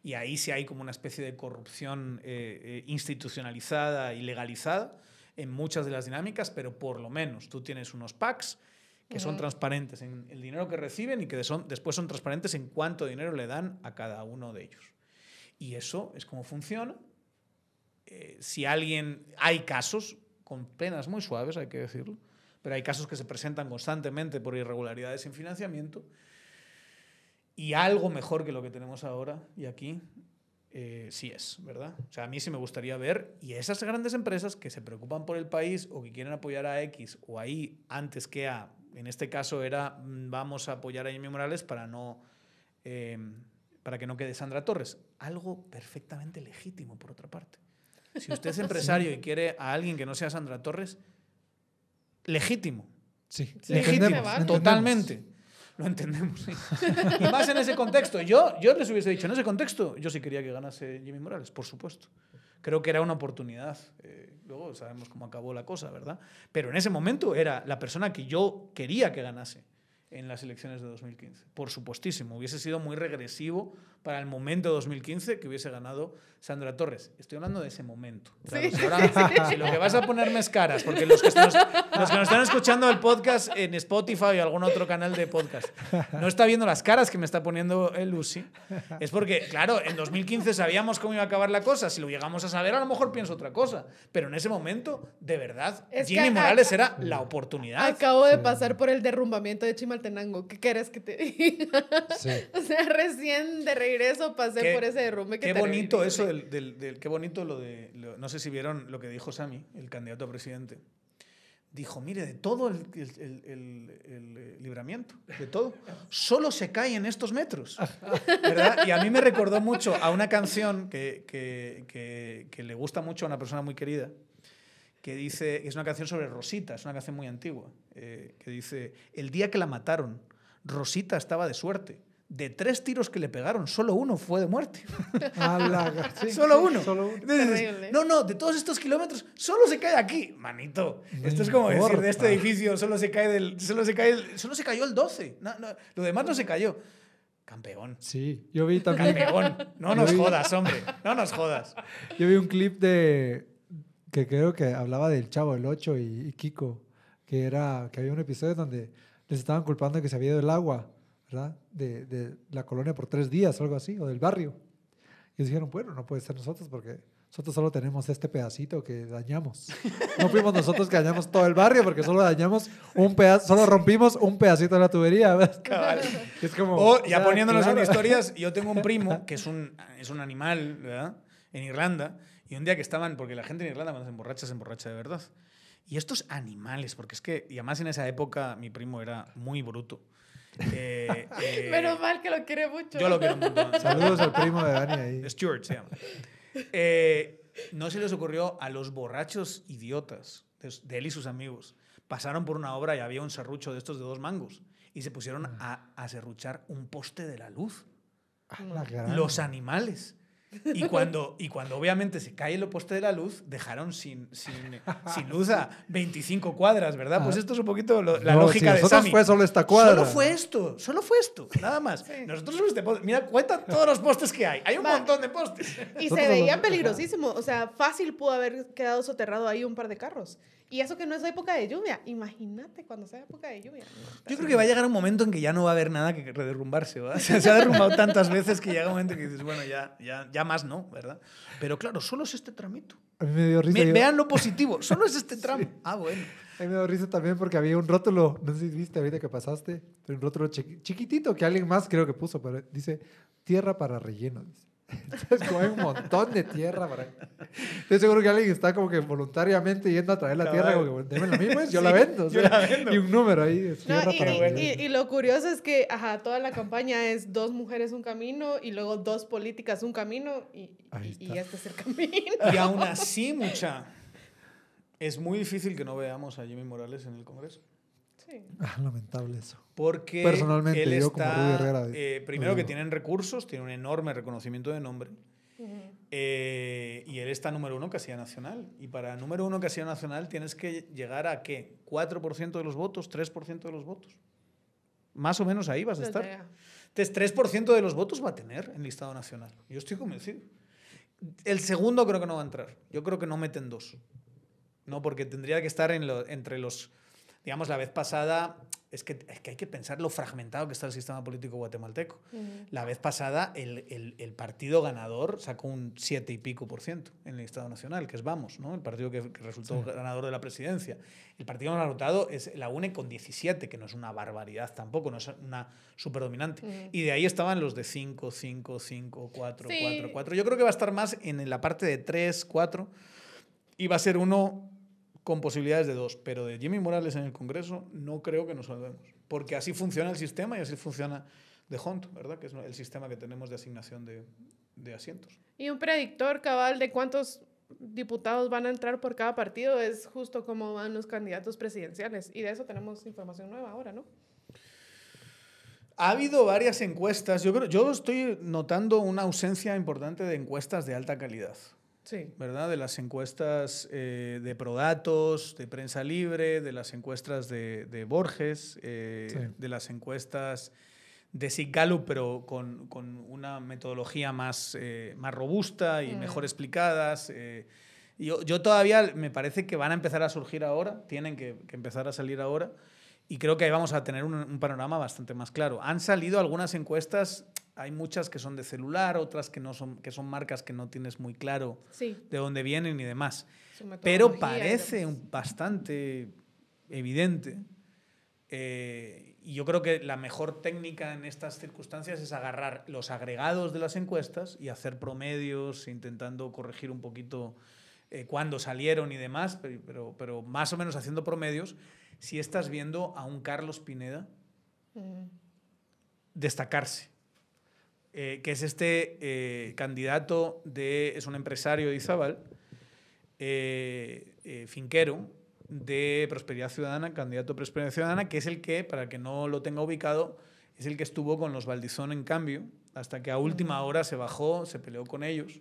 Y ahí sí hay como una especie de corrupción eh, eh, institucionalizada y legalizada en muchas de las dinámicas, pero por lo menos tú tienes unos packs que son transparentes en el dinero que reciben y que de- son, después son transparentes en cuánto dinero le dan a cada uno de ellos. Y eso es como funciona. Eh, si alguien, hay casos con penas muy suaves, hay que decirlo, pero hay casos que se presentan constantemente por irregularidades en financiamiento y algo mejor que lo que tenemos ahora y aquí eh, sí es, ¿verdad? O sea, a mí sí me gustaría ver, y esas grandes empresas que se preocupan por el país o que quieren apoyar a X o ahí antes que a, en este caso era, mm, vamos a apoyar a Jimmy Morales para no... eh, para que no quede Sandra Torres. Algo perfectamente legítimo, por otra parte. Si usted es empresario y quiere a alguien que no sea Sandra Torres, legítimo. Sí, Sí, legítimo, totalmente. Lo entendemos, sí. Y más en ese contexto. Yo, yo les hubiese dicho, en ese contexto, yo sí quería que ganase Jimmy Morales, por supuesto. Creo que era una oportunidad. Eh, luego sabemos cómo acabó la cosa, ¿verdad? Pero en ese momento era la persona que yo quería que ganase en las elecciones de 2015. Por supuestísimo, hubiese sido muy regresivo para el momento de 2015 que hubiese ganado Sandra Torres. Estoy hablando de ese momento. Claro, Sí, si, ahora- si lo que vas a ponerme es caras, porque los que, nos, los que nos están escuchando el podcast en Spotify o algún otro canal de podcast, no está viendo las caras que me está poniendo el Lucy, es porque, claro, en 2015 sabíamos cómo iba a acabar la cosa. Si lo llegamos a saber, a lo mejor pienso otra cosa. Pero en ese momento, de verdad, Es Jimmy Morales era la oportunidad. Acabo de pasar por el derrumbamiento de Chimaltenango. ¿Qué quieres que te diga? sí. O sea, recién de regreso pasé Qué- por ese derrumbe. que Qué terrible. bonito eso del, del- del- qué bonito lo de, lo- no sé si vieron lo que dijo Sami, el candidato a presidente. Dijo, mire, de todo el, el- el- el- el, eh, libramiento, de todo, solo se cae en estos metros. ¿verdad? Y a mí me recordó mucho a una canción que, que- que- que le gusta mucho a una persona muy querida, que dice, es una canción sobre Rosita, es una canción muy antigua, eh, que dice, el día que la mataron, Rosita estaba de suerte. De tres tiros que le pegaron, solo uno fue de muerte. Sí, solo uno. Solo uno. Entonces no, no, de todos estos kilómetros, solo se cae aquí. Manito, No esto es como decir, de este importa. edificio solo se cae del, solo se cae el- solo se cayó el 12. No, no, lo demás no se cayó. Campeón. Sí, yo vi también. Campeón. No nos jodas, hombre. No nos jodas. Yo vi un clip de, que creo que hablaba del Chavo, el 8 y, y Kiko, que, era, que había un episodio donde les estaban culpando de que se había ido el agua, ¿verdad? De, de la colonia por tres días o algo así, o del barrio. Y dijeron, bueno, no puede ser nosotros porque nosotros solo tenemos este pedacito que dañamos. No fuimos nosotros que dañamos todo el barrio porque solo dañamos un pedazo, solo rompimos un pedacito de la tubería. Cabal. Es como, O o ya sea, poniéndonos en claro. historias, yo tengo un primo que es un, es un animal, ¿verdad? En Irlanda. Y un día que estaban, porque la gente en Irlanda cuando se emborracha, se emborracha de verdad. Y estos animales, porque es que, y además en esa época mi primo era muy bruto. Eh, eh, Menos mal que lo quiere mucho. Yo lo quiero montón. Saludos al primo de Dani ahí. Stuart se llama. Eh, no se les ocurrió a los borrachos idiotas de, de él y sus amigos. Pasaron por una obra y había un serrucho de estos de dos mangos. Y se pusieron a, a serruchar un poste de la luz. Ah, la Los animales. Y cuando, y cuando obviamente se cae el poste de la luz, dejaron sin, sin, sin luz a 25 cuadras, ¿verdad? Pues Ah. esto es un poquito lo- la No, lógica si de nosotros Sammy. fue solo esta cuadra. Solo fue esto, solo fue esto, nada más. Sí. Nosotros solo este poste. Mira, cuenta todos los postes que hay. Hay un Va. montón de postes. Y se lo- veía ajá. peligrosísimo. O sea, fácil pudo haber quedado soterrado ahí un par de carros. Y eso que no es época de lluvia. Imagínate cuando sea época de lluvia. Yo creo que va a llegar un momento en que ya no va a haber nada que derrumbarse, ¿verdad? Se ha derrumbado tantas veces que llega un momento que dices, bueno, ya, ya, ya más no, ¿verdad? Pero claro, solo es este tramito. A mí me dio risa. Me- yo- vean lo positivo, solo es este tramo. Ah, bueno. A mí me dio risa también porque había un rótulo, no sé si viste ahorita que pasaste, pero un rótulo chiqui- chiquitito que alguien más creo que puso, pero dice tierra para relleno. Dice. Entonces, como hay un montón de tierra para. Estoy seguro que alguien está como que voluntariamente yendo a traer la tierra, como que démela a mí, pues yo Sí, la vendo. o yo sea, la vendo. Y un número ahí, es No, tierra y, para y- relleno. y- y lo curioso es que, ajá, toda la campaña es dos mujeres un camino y luego dos políticas un camino y, y- este es el camino. Y aún así, mucha. Es muy difícil que no veamos a Jimmy Morales en el Congreso. Sí. Ah, lamentable eso. Porque Personalmente, él yo como está, Rubio Herrera, eh, primero que tienen recursos, tiene un enorme reconocimiento de nombre. Ujú. eh, y él está número uno en Casilla Nacional. Y para número uno en Casilla Nacional tienes que llegar a qué? ¿4% de los votos? ¿3% de los votos? Más o menos ahí vas a Desde estar. Entonces, 3% de los votos va a tener en listado nacional. Yo estoy convencido. El segundo creo que no va a entrar. Yo creo que no meten dos. No, porque tendría que estar en lo- entre los. Digamos, la vez pasada, es que, es que hay que pensar lo fragmentado que está el sistema político guatemalteco. La vez pasada, el, el- el partido ganador sacó un 7 y pico por ciento en el Estado Nacional, que es Vamos, ¿no? el partido que, que resultó ganador de la presidencia. El partido más votado es la UNE con 17, que no es una barbaridad tampoco, no es una superdominante. Ujú. Y de ahí estaban los de 5, 5, 5, 4, Sí. 4, 4. Yo creo que va a estar más en la parte de 3, 4 y va a ser uno con posibilidades de dos. Pero de Jimmy Morales en el Congreso no creo que nos salvemos. Porque así funciona el sistema y así funciona de Hunt, ¿verdad? Que es el sistema que tenemos de asignación de, de asientos. Y un predictor cabal de cuántos diputados van a entrar por cada partido es justo como van los candidatos presidenciales. Y de eso tenemos información nueva ahora, ¿no? Ha habido varias encuestas. Yo, creo, yo estoy notando una ausencia importante de encuestas de alta calidad. Sí. ¿verdad? De las encuestas eh, de Prodatos, de Prensa Libre, de las encuestas de, de Borges, eh, Sí. de las encuestas de Sig Gallup, pero con, con una metodología más, eh, más robusta y Mm. mejor explicadas. yo, yo todavía me parece que van a empezar a surgir ahora, tienen que, que empezar a salir ahora, y creo que ahí vamos a tener un, un panorama bastante más claro. Han salido algunas encuestas, hay muchas que son de celular, otras que, no son, que son marcas que no tienes muy claro Sí. de dónde vienen y demás. Pero parece un- bastante evidente. eh, y yo creo que la mejor técnica en estas circunstancias es agarrar los agregados de las encuestas y hacer promedios, intentando corregir un poquito eh, cuándo salieron y demás, pero, pero, pero más o menos haciendo promedios. Si estás viendo a un Carlos Pineda Ujú. destacarse, eh, que es este eh, candidato de, es un empresario de Izabal, eh, finquero de Prosperidad Ciudadana, candidato a Prosperidad Ciudadana, que es el que, para que no lo tenga ubicado, es el que estuvo con los Valdizón en cambio, hasta que a última hora se bajó, se peleó con ellos,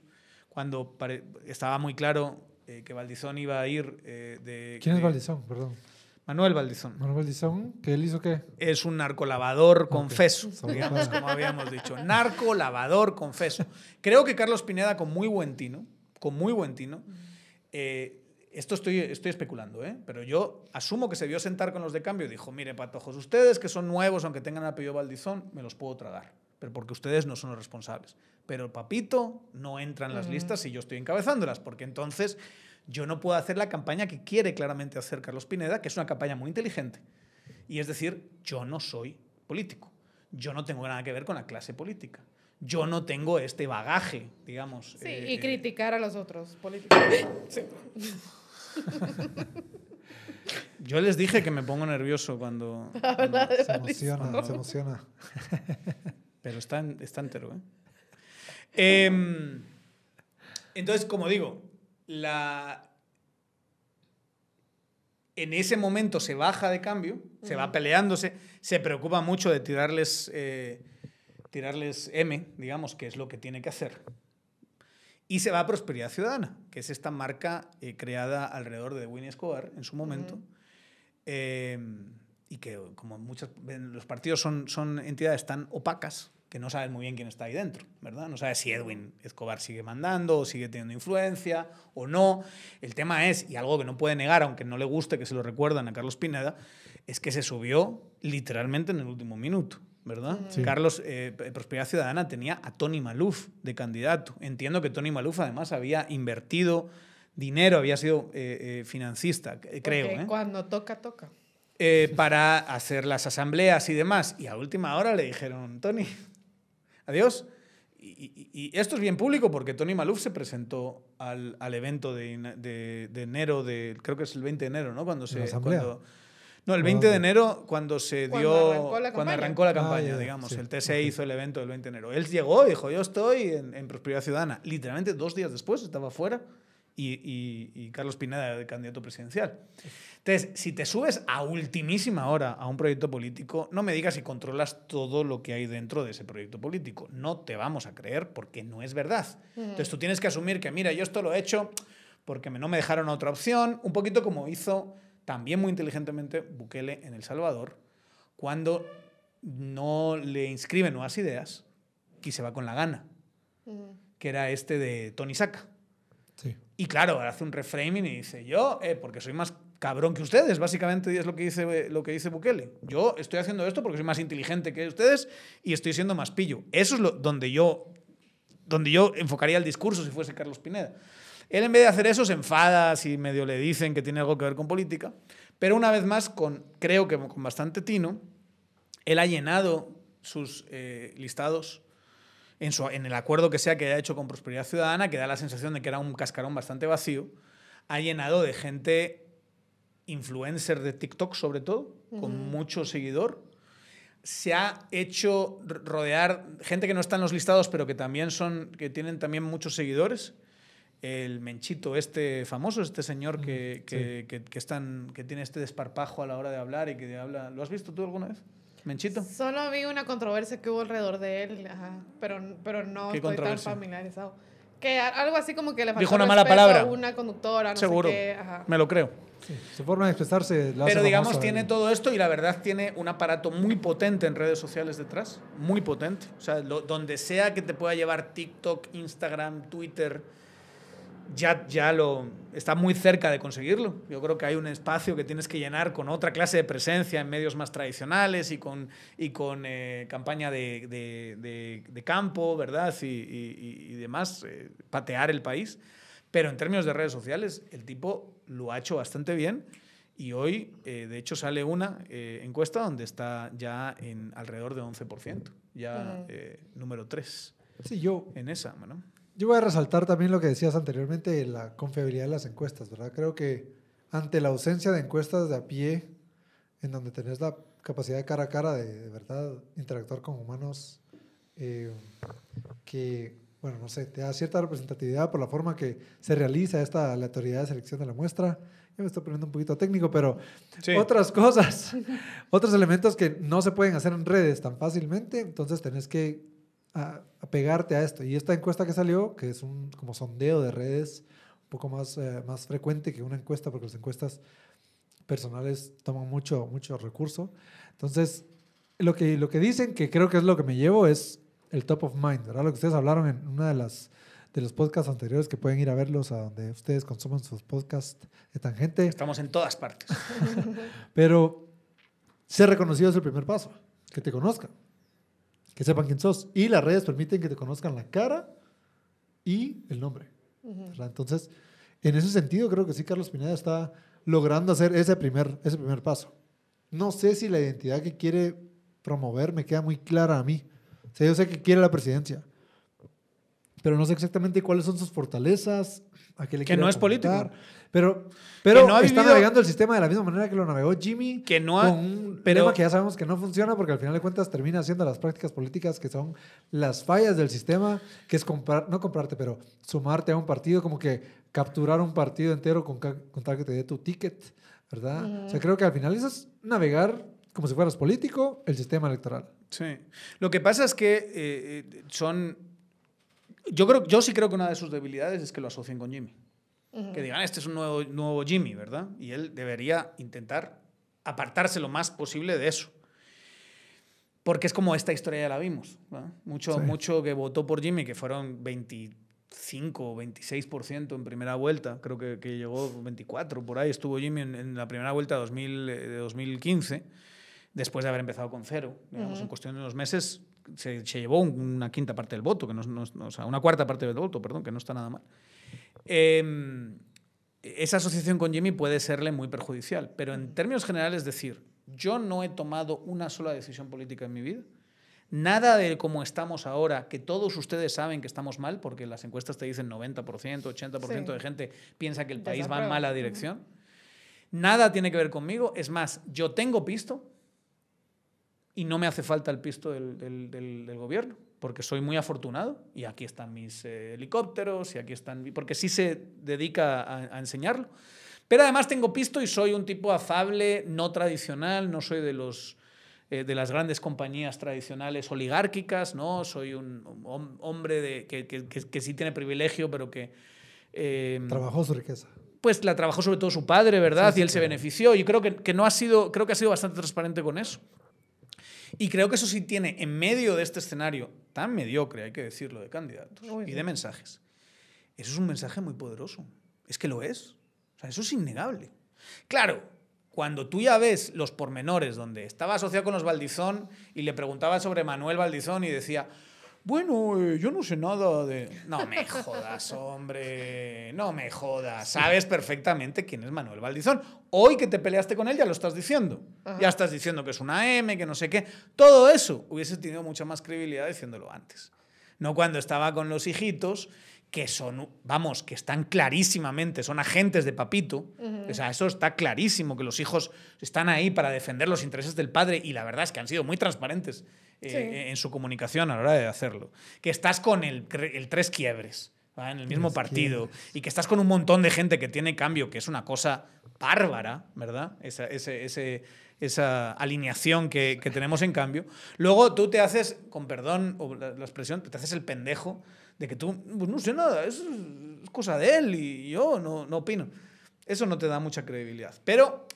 cuando estaba muy claro que Valdizón iba a ir de... ¿Quién es de- Valdizón? Perdón. Manuel Valdizón. Manuel Valdizón, ¿que él hizo qué? Es un narcolavador confeso, digamos, como habíamos dicho. Narcolavador confeso. Creo que Carlos Pineda, con muy buen tino, con muy buen tino, eh, esto estoy, estoy especulando, ¿eh? pero yo asumo que se vio sentar con los de cambio y dijo, mire, patojos, ustedes que son nuevos, aunque tengan el apellido Valdizón, me los puedo tragar, pero porque ustedes no son los responsables. Pero Papito no entra en las listas si yo estoy encabezándolas, porque entonces yo no puedo hacer la campaña que quiere claramente hacer Carlos Pineda, que es una campaña muy inteligente. Y es decir, yo no soy político, yo no tengo nada que ver con la clase política yo no tengo este bagaje, digamos. Sí, eh, y eh, criticar a los otros políticos. Yo les dije que me pongo nervioso cuando... Se emociona, se emociona. Pero está, está entero, ¿eh? Em, entonces, como digo, la... en ese momento se baja de cambio, se va peleándose, se preocupa mucho de tirarles, eh, tirarles M, digamos, que es lo que tiene que hacer. Y se va a Prosperidad Ciudadana, que es esta marca eh, creada alrededor de Winnie Escobar en su momento. Eh, y que, como muchos los partidos son, son entidades tan opacas que no sabes muy bien quién está ahí dentro, ¿verdad? No sabes si Edwin Escobar sigue mandando o sigue teniendo influencia o no. El tema es, y algo que no puede negar, aunque no le guste que se lo recuerdan a Carlos Pineda, es que se subió literalmente en el último minuto, ¿verdad? Sí. Carlos, eh, Prosperidad Ciudadana tenía a Tony Maluf de candidato. Entiendo que Tony Maluf además había invertido dinero, había sido eh, eh, financista, creo. Porque cuando toca, toca. eh, para hacer las asambleas y demás. Y a última hora le dijeron, Tony, adiós. Y, y- y esto es bien público porque Tony Maluf se presentó al, al evento de, de- de enero, de, creo que es el 20 de enero, ¿no? Cuando se, cuando- no, el 20 de enero cuando se Cuando dio, arrancó la cuando campaña. arrancó la Ah, campaña, ya, digamos. sí, El TSE hizo el evento del 20 de enero. Él llegó y dijo, yo estoy en, en Prosperidad Ciudadana. Literalmente dos días después estaba fuera y, y- y Carlos Pineda de candidato presidencial. Entonces, si te subes a ultimísima hora a un proyecto político, no me digas si controlas todo lo que hay dentro de ese proyecto político. No te vamos a creer porque no es verdad. Entonces, tú tienes que asumir que, mira, yo esto lo he hecho porque no me dejaron otra opción, un poquito como hizo también muy inteligentemente Bukele en El Salvador, cuando no le inscriben nuevas ideas y se va con la gana, que era este de Tony Saca. Y claro, hace un reframing y dice, yo, eh, porque soy más cabrón que ustedes, básicamente es lo que, dice, lo que dice Bukele. Yo estoy haciendo esto porque soy más inteligente que ustedes y estoy siendo más pillo. Eso es lo, donde, yo, donde yo enfocaría el discurso si fuese Carlos Pineda. Él en vez de hacer eso se enfada si medio le dicen que tiene algo que ver con política, pero una vez más, con, creo que con bastante tino, él ha llenado sus eh, listados en, su- en el acuerdo que sea que haya hecho con Prosperidad Ciudadana, que da la sensación de que era un cascarón bastante vacío, ha llenado de gente influencer de TikTok sobre todo, con mucho seguidor. Se ha hecho rodear gente que no está en los listados, pero que también son, que tienen también muchos seguidores. El Menchito, este famoso, este señor que, que, que- que es tan- que tiene este desparpajo a la hora de hablar y que habla. ¿Lo has visto tú alguna vez? Menchito. Solo vi una controversia que hubo alrededor de él, ajá, pero, pero no ¿Qué estoy tan familiarizado. Que algo así como que le faltó Dijo una mala palabra. a una conductora, no Seguro. sé qué. ajá. Me lo creo. Sí, Su forma de expresarse hace Pero digamos, tiene todo esto y la verdad tiene un aparato muy potente en redes sociales detrás. Muy potente. O sea, lo- donde sea que te pueda llevar TikTok, Instagram, Twitter, ya, ya lo está muy cerca de conseguirlo. Yo creo que hay un espacio que tienes que llenar con otra clase de presencia en medios más tradicionales y con, y con eh, campaña de, de- de- de campo, ¿verdad? Y, y- demás, eh, patear el país. Pero en términos de redes sociales, el tipo lo ha hecho bastante bien. Y hoy, eh, de hecho, sale una eh, encuesta donde está ya en alrededor de 11%, ya eh, número 3 Sí, yo, en esa, ¿no? Yo voy a resaltar también lo que decías anteriormente, la confiabilidad de las encuestas, ¿verdad? Creo que ante la ausencia de encuestas de a pie, en donde tenés la capacidad de cara a cara de, de verdad interactuar con humanos, eh, que, bueno, no sé, te da cierta representatividad por la forma que se realiza esta aleatoriedad de selección de la muestra. Yo me estoy poniendo un poquito técnico, pero Sí. otras cosas, otros elementos que no se pueden hacer en redes tan fácilmente, entonces tenés que a- apegarte a esto. Y esta encuesta que salió, que es un como sondeo de redes un poco más, eh, más frecuente que una encuesta, porque las encuestas personales toman mucho, mucho recurso. Entonces, lo que, lo que dicen, que creo que es lo que me llevo, es el top of mind, ¿verdad? Lo que ustedes hablaron en una de las, de los podcasts anteriores que pueden ir a verlos a donde ustedes consuman sus podcasts de tangente. Estamos en todas partes. Pero ser reconocido es el primer paso, que te conozcan, que sepan quién sos. Y las redes permiten que te conozcan la cara y el nombre. ¿verdad? Entonces, en ese sentido, creo que sí, Carlos Pineda está logrando hacer ese primer, ese primer paso. No sé si la identidad que quiere promover me queda muy clara a mí. O sea, yo sé que quiere la presidencia, pero no sé exactamente cuáles son sus fortalezas, a qué le Que no es político. Pero, pero no ha está vivido- navegando el sistema de la misma manera que lo navegó Jimmy, Que no ha- con un pero- que ya sabemos que no funciona porque al final de cuentas termina haciendo las prácticas políticas que son las fallas del sistema, que es comprar, no comprarte, pero sumarte a un partido, como que capturar un partido entero con, con tal que te dé tu ticket, ¿verdad? O sea, creo que al final eso es navegar como si fueras político el sistema electoral. Sí. Lo que pasa es que eh, eh, son. Yo, creo, yo sí creo que una de sus debilidades es que lo asocien con Jimmy. Que digan, este es un nuevo, nuevo Jimmy, ¿verdad? Y él debería intentar apartarse lo más posible de eso. Porque es como esta historia ya la vimos. ¿verdad? Mucho, Sí. mucho que votó por Jimmy, que fueron 25 o 26% en primera vuelta. Creo que, que llegó 24, por ahí estuvo Jimmy en, en la primera vuelta de 2000, eh, de 2015 después de haber empezado con cero. Digamos, En cuestión de unos meses se, se llevó un- una quinta parte del voto, que no, no es- o sea, una cuarta parte del voto, perdón, que no está nada mal. Eh, esa asociación con Jimmy puede serle muy perjudicial, pero en términos generales, decir, yo no he tomado una sola decisión política en mi vida. Nada de como estamos ahora, que todos ustedes saben que estamos mal, porque las encuestas te dicen 90%, 80% Sí. de gente piensa que el país va en mala dirección. Nada tiene que ver conmigo. Es más, yo tengo pisto y no me hace falta el pisto del, del- del- del gobierno, porque soy muy afortunado y aquí están mis eh, helicópteros y aquí están, porque sí se dedica a, a enseñarlo. Pero además tengo pisto y soy un tipo afable, no tradicional, no soy de los eh, de las grandes compañías tradicionales oligárquicas, no soy un hom- hombre de, que, que- que- que sí tiene privilegio, pero que eh, Trabajó su riqueza. pues la trabajó sobre todo su padre, ¿verdad? Sí, sí, y él se benefició. Y creo que, que no ha sido, creo que ha sido bastante transparente con eso. Y creo que eso sí tiene, en medio de este escenario tan mediocre, hay que decirlo, de candidatos y de mensajes, eso es un mensaje muy poderoso. Es que lo es. O sea, eso es innegable. Claro, cuando tú ya ves los pormenores donde estaba asociado con los Valdizón y le preguntaba sobre Manuel Valdizón y decía, bueno, eh, yo no sé nada de... No me jodas, hombre, no me jodas. Sabes perfectamente quién es Manuel Valdizón. Hoy que te peleaste con él ya lo estás diciendo. Ajá. Ya estás diciendo que es una M, que no sé qué. Todo eso hubiese tenido mucha más credibilidad diciéndolo antes. No cuando estaba con los hijitos, que son, vamos, que están clarísimamente, son agentes de papito. O sea, eso está clarísimo, que los hijos están ahí para defender los intereses del padre y la verdad es que han sido muy transparentes eh, Sí. en su comunicación a la hora de hacerlo. Que estás con el, el tres quiebres. ¿va? En el mismo Tres partido y que estás con un montón de gente que tiene cambio, que es una cosa bárbara, ¿verdad? Esa, ese- ese- esa alineación que, que tenemos en cambio. Luego tú te haces, con perdón o la, la expresión, te haces el pendejo de que tú, pues no sé nada, eso es, es cosa de él y yo no, no opino. Eso no te da mucha credibilidad. Pero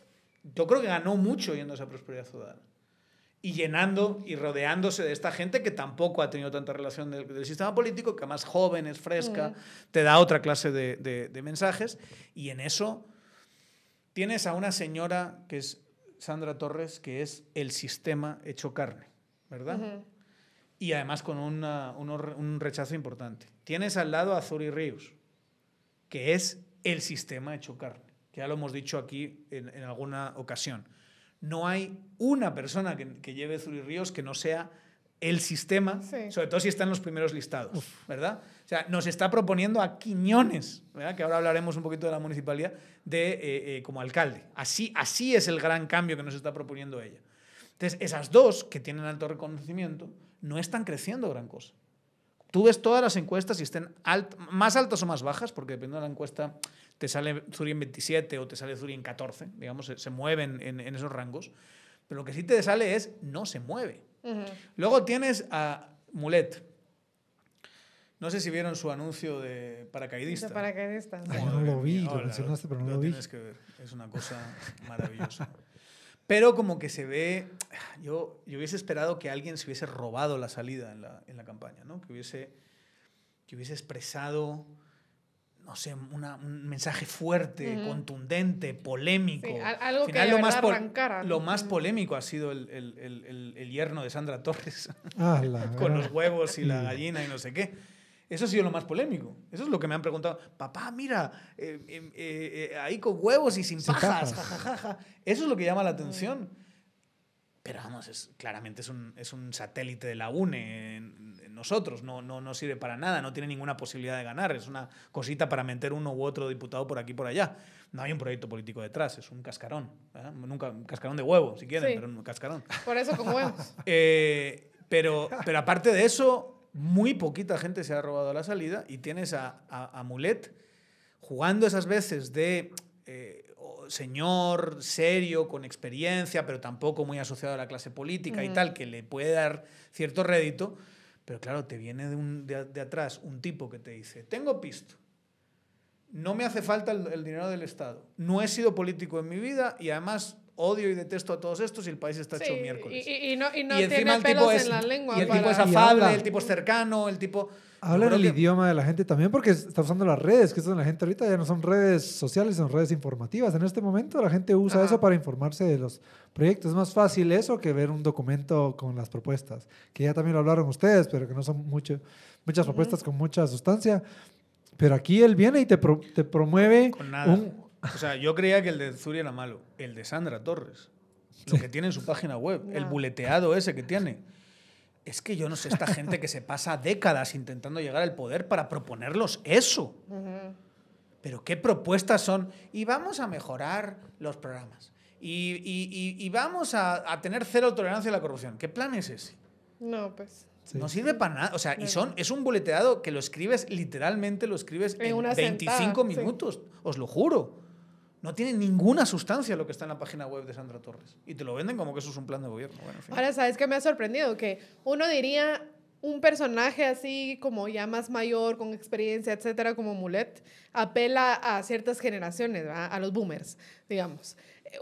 yo creo que ganó mucho yendo a esa prosperidad ciudadana y llenando y rodeándose de esta gente que tampoco ha tenido tanta relación del, del sistema político, que más joven, es fresca, te da otra clase de, de- de mensajes. Y en eso tienes a una señora que es Sandra Torres, que es el sistema hecho carne, ¿verdad? Y además con una- uno- un rechazo importante. Tienes al lado a Zuri Ríos, que es el sistema hecho carne, que ya lo hemos dicho aquí en, en alguna ocasión. No hay una persona que, que lleve Zuri Ríos que no sea el sistema, Sí. sobre todo si está en los primeros listados, ¿verdad? O sea, nos está proponiendo a Quiñones, ¿verdad? que ahora hablaremos un poquito de la municipalidad, de, eh, eh, como alcalde. Así, así es el gran cambio que nos está proponiendo ella. Entonces, esas dos, que tienen alto reconocimiento, no están creciendo gran cosa. Tú ves todas las encuestas y estén alt- más altas o más bajas, porque dependiendo de la encuesta te sale Zuri en 27 o te sale Zuri en 14, digamos, se, se mueven en, en esos rangos. Pero lo que sí te sale es no se mueve. Ujú. Luego tienes a Mulet. No sé si vieron su anuncio de paracaidista. De paracaidistas. Ay, no lo vi, lo mencionaste, pero no lo vi. tienes que ver. Es una cosa maravillosa. Pero como que se ve, yo, yo hubiese esperado que alguien se hubiese robado la salida en la, en la campaña, ¿no? Que hubiese que hubiese expresado, no sé, una- un mensaje fuerte, contundente, polémico. Sí, al- algo Al que lo más, arrancara, lo más polémico ha sido el, el- el- el- el yerno de Sandra Torres, Ah, la con los huevos y la gallina y no sé qué. Eso ha sido lo más polémico. Eso es lo que me han preguntado. Papá, mira, eh, eh, eh, ahí con huevos y sin, Sin pajas. pajas. ja, ja, ja, ja. Eso es lo que llama la atención. Pero vamos, es, claramente es un, es un satélite de la UNE nosotros. No, no, no sirve para nada, no tiene ninguna posibilidad de ganar. Es una cosita para meter uno u otro diputado por aquí y por allá. No hay un proyecto político detrás, es un cascarón. Nunca, un cascarón de huevo, si quieren, Sí. pero un cascarón. Por eso con huevos. Eh, pero, pero aparte de eso, muy poquita gente se ha robado la salida y tienes a, a, a Mulet jugando esas veces de eh, señor serio, con experiencia, pero tampoco muy asociado a la clase política y tal, que le puede dar cierto rédito. Pero claro, te viene de, un- de- de atrás un tipo que te dice, tengo pisto, no me hace falta el, el dinero del Estado, no he sido político en mi vida y además odio y detesto a todos estos y el país está hecho Sí, miércoles. Y, y- y no, y no Y encima tiene el tipo pelos es, en la lengua. y el para- tipo es afable, habla. el tipo es cercano, el tipo... Hablan Yo el que- idioma de la gente también porque está usando las redes, que eso en la gente ahorita ya no son redes sociales, son redes informativas. En este momento la gente usa Ajá. eso para informarse de los proyectos. Es más fácil eso que ver un documento con las propuestas, que ya también lo hablaron ustedes, pero que no son mucho, muchas propuestas con mucha sustancia. Pero aquí él viene y te, pro- te promueve Con nada. un... O sea, yo creía que el de Zuri era malo. El de Sandra Torres. Lo que tiene en su página web. El No. buleteado ese que tiene. Es que yo no sé esta gente que se pasa décadas intentando llegar al poder para proponerlos eso. Pero qué propuestas son. Y vamos a mejorar los programas. Y, y- y- y vamos a, a tener cero tolerancia a la corrupción. ¿Qué plan es ese? No, pues. Sí. No sirve para nada. O sea, y son, es un boleteado que lo escribes, literalmente lo escribes En en, una 25 sentada, sí. minutos. Os lo juro. No tiene ninguna sustancia lo que está en la página web de Sandra Torres. Y te lo venden como que eso es un plan de gobierno. Bueno, en fin. Ahora, ¿sabes qué me ha sorprendido? Que uno diría un personaje así como ya más mayor, con experiencia, etcétera, como Mulet, apela a ciertas generaciones, ¿verdad? a los boomers, digamos.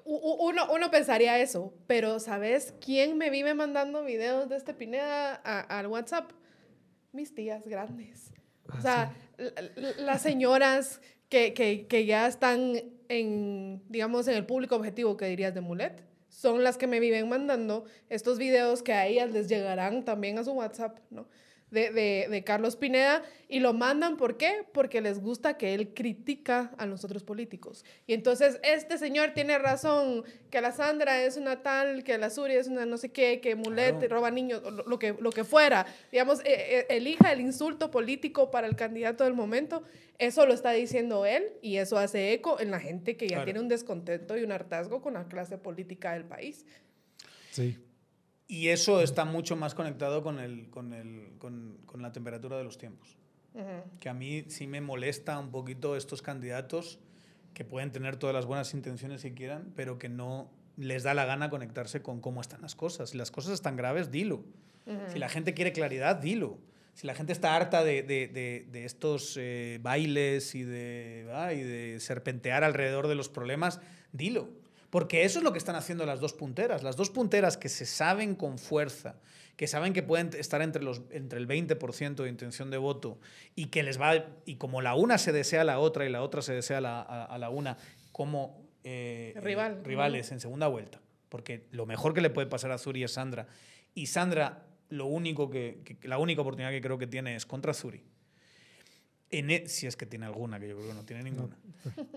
Uno, uno pensaría eso, pero ¿sabes quién me vive mandando videos de este Pineda al WhatsApp? Mis tías grandes. Ah, O sea, l- l- las señoras que, que, que ya están en, digamos, en el público objetivo que dirías de Mulet, son las que me viven mandando estos videos que a ellas les llegarán también a su WhatsApp, ¿no? De, de, de Carlos Pineda y lo mandan, ¿por qué? Porque les gusta que él critica a los otros políticos. Y entonces este señor tiene razón, que la Sandra es una tal, que la Suri es una no sé qué, que Mulet Claro. roba niños, lo, lo que, lo que fuera. Digamos, eh, eh, elija el insulto político para el candidato del momento. Eso lo está diciendo él y eso hace eco en la gente que ya Claro. tiene un descontento y un hartazgo con la clase política del país. Sí. Y eso está mucho más conectado con, el, con, el, con, con la temperatura de los tiempos. Que a mí sí me molesta un poquito estos candidatos que pueden tener todas las buenas intenciones que quieran, pero que no les da la gana conectarse con cómo están las cosas. Si las cosas están graves, dilo. Si la gente quiere claridad, dilo. Si la gente está harta de, de- de- de estos eh, bailes y de, ¿va? y de serpentear alrededor de los problemas, dilo. Porque eso es lo que están haciendo las dos punteras. Las dos punteras que se saben con fuerza, que saben que pueden estar entre, los, entre el 20% de intención de voto y que les va, y como la una se desea a la otra y la otra se desea a la, a- a la una, como eh, Rival. eh, rivales en segunda vuelta. Porque lo mejor que le puede pasar a Zuri es Sandra. Y Sandra, lo único que, que- la única oportunidad que creo que tiene es contra Zuri. En e- si es que tiene alguna, que yo creo que no tiene ninguna.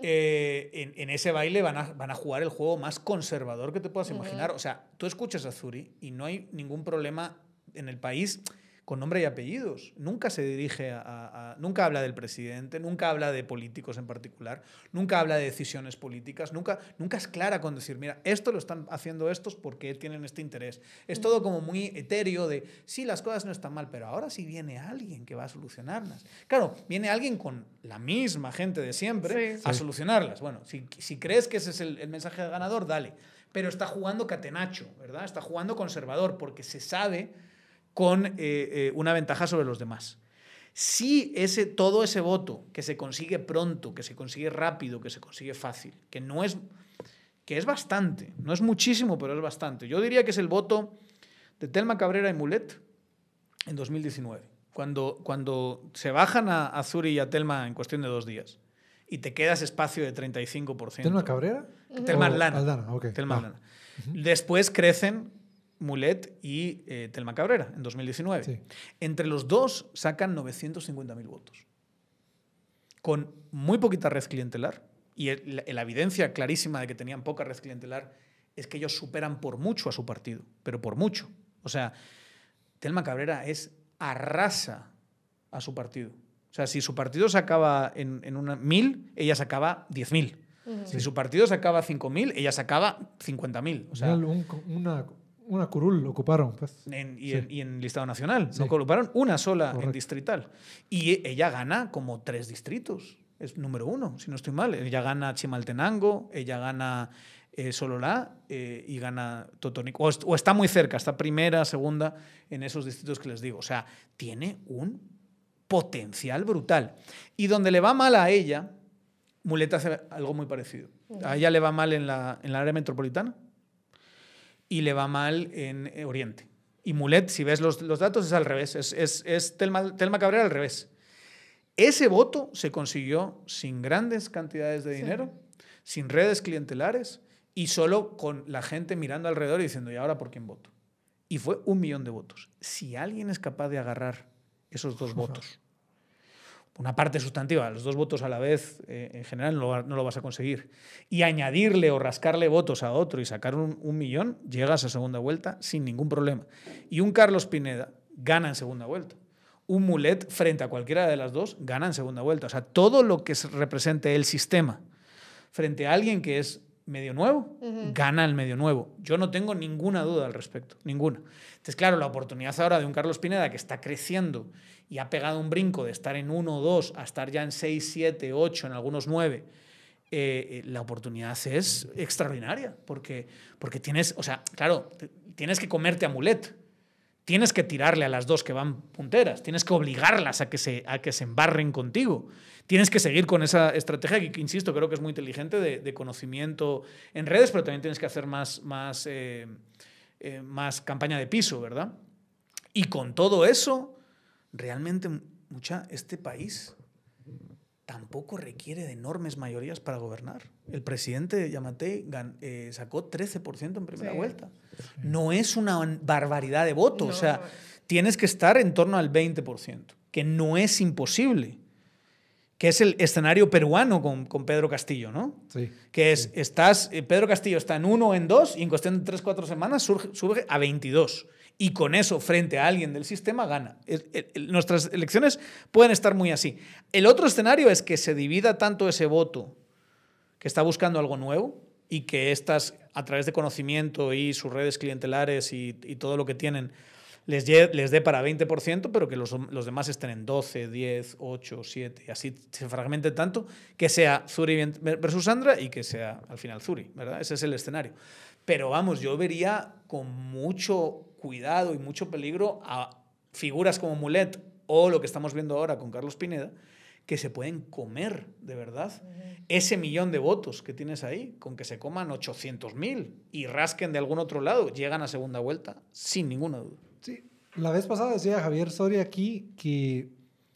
Eh, en, en ese baile van a, van a jugar el juego más conservador que te puedas imaginar. O sea, tú escuchas a Zuri y no hay ningún problema en el país con nombre y apellidos. Nunca se dirige a, a- a- Nunca habla del presidente, nunca habla de políticos en particular, nunca habla de decisiones políticas, nunca, nunca es clara con decir, mira, esto lo están haciendo estos porque tienen este interés. Es todo como muy etéreo de, sí, las cosas no están mal, pero ahora sí viene alguien que va a solucionarlas. Claro, viene alguien con la misma gente de siempre Sí. a Sí. solucionarlas. Bueno, si, si crees que ese es el, el mensaje del ganador, dale. Pero está jugando catenacho, ¿verdad? Está jugando conservador porque se sabe con eh, eh, una ventaja sobre los demás. Si ese, todo ese voto que se consigue pronto, que se consigue rápido, que se consigue fácil, que no es, que es bastante, no es muchísimo, pero es bastante. Yo diría que es el voto de Telma Cabrera y Mulet en 2019. cuando, cuando se bajan a, a Zuri y a Telma en cuestión de dos días y te quedas espacio de 35%. ¿Telma Cabrera? Telma Aldana. Ok. Telma Ah. Después crecen Mulet y eh, Telma Cabrera en 2019. Sí. Entre los dos sacan 950.000 votos. Con muy poquita red clientelar. Y el- la, la evidencia clarísima de que tenían poca red clientelar es que ellos superan por mucho a su partido. Pero por mucho. O sea, Telma Cabrera es arrasa a su partido. O sea, si su partido sacaba en, en una mil, ella sacaba 10.000. Si su partido sacaba 5.000, ella sacaba 50.000. O sea, una, una curul ocuparon, pues. en- y, Sí. en, y en listado nacional. Sí. No colocaron una sola en distrital. Y e- ella gana como tres distritos. Es número uno, si no estoy mal. Ella gana Chimaltenango, ella gana eh, Sololá eh, y gana Totónico. O, est- o está muy cerca, está primera, segunda en esos distritos que les digo. O sea, tiene un potencial brutal. Y donde le va mal a ella, Muleta hace algo muy parecido. A ella le va mal en la, en la área metropolitana y le va mal en eh, Oriente. Y Mulet, si ves los, los datos, es al revés. Es, es, es Telma, Telma Cabrera al revés. Ese voto se consiguió sin grandes cantidades de Sí. dinero, sin redes clientelares y solo con la gente mirando alrededor y diciendo, ¿y ahora por quién voto? Y fue un millón de votos. Si alguien es capaz de agarrar esos dos votos, una parte sustantiva, los dos votos a la vez, eh, en general no, lo- vas a conseguir. Y añadirle o rascarle votos a otro y sacar un, un millón, llegas a segunda vuelta sin ningún problema. Y un Carlos Pineda gana en segunda vuelta. Un Mulet frente a cualquiera de las dos gana en segunda vuelta. O sea, todo lo que se represente el sistema frente a alguien que es medio nuevo, gana el medio nuevo. Yo no tengo ninguna duda al respecto, ninguna. Entonces, claro, la oportunidad ahora de un Carlos Pineda que está creciendo y ha pegado un brinco de estar en 1 o 2 a estar ya en 6, 7, 8, en algunos 9, eh, eh, la oportunidad es extraordinaria, porque, porque tienes, o sea, claro, tienes que comerte a Mulet, tienes que tirarle a las dos que van punteras, tienes que obligarlas a que se, a que se embarren contigo. Tienes que seguir con esa estrategia que, insisto, creo que es muy inteligente de, de conocimiento en redes, pero también tienes que hacer más, más, eh, eh, más campaña de piso, ¿verdad? Y con todo eso, realmente, mucha, este país tampoco requiere de enormes mayorías para gobernar. El presidente Yamatei gan- eh, sacó 13% en primera Sí. vuelta. No es una barbaridad de voto, o No. sea, tienes que estar en torno al 20%, que no es imposible, que es el escenario peruano con, con Pedro Castillo, ¿no? Sí. Que es, estás, eh, Pedro Castillo está en uno o en dos y en cuestión de tres, cuatro semanas surge, surge a 22. Y con eso, frente a alguien del sistema, gana. Nuestras elecciones pueden estar muy así. El otro escenario es que se divida tanto ese voto que está buscando algo nuevo y que estas, a través de conocimiento y sus redes clientelares y, y todo lo que tienen, les, les dé para 20%, pero que los, los demás estén en 12, 10, 8, 7, y así se fragmente tanto, que sea Zuri versus Sandra y que sea al final Zuri, ¿verdad? Ese es el escenario. Pero vamos, yo vería con mucho cuidado y mucho peligro a figuras como Mulet o lo que estamos viendo ahora con Carlos Pineda, que se pueden comer, de verdad, ese millón de votos que tienes ahí, con que se coman 800.000 y rasquen de algún otro lado, llegan a segunda vuelta, sin ninguna duda. Sí, la vez pasada decía Javier Soria aquí que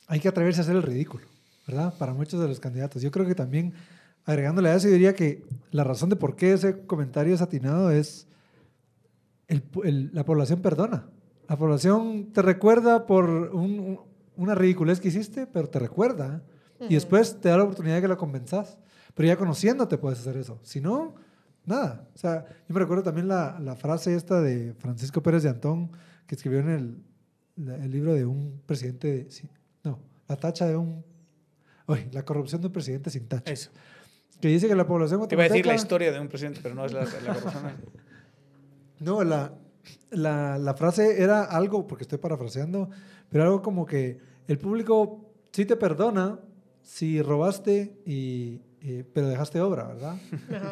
hay que atreverse a hacer el ridículo, ¿verdad? Para muchos de los candidatos. Yo creo que también, agregándole a eso, diría que la razón de por qué ese comentario es atinado es el- el- la población perdona. La población te recuerda por un- un- una ridiculez que hiciste, pero te recuerda. Y después te da la oportunidad de que la convenzas. Pero ya conociéndote puedes hacer eso. Si no, nada. O sea, yo me recuerdo también la, la frase esta de Francisco Pérez de Antón, que escribió en el, libro de un presidente, de- no, la tacha de un, oye, la corrupción de un presidente sin tacha. Eso. Que dice que la población Te iba a decir la historia de un presidente, pero no es la, la corrupción. No, la, la, la frase era algo, porque estoy parafraseando, pero algo como que el público sí te perdona si robaste, y, y- pero dejaste obra, ¿verdad?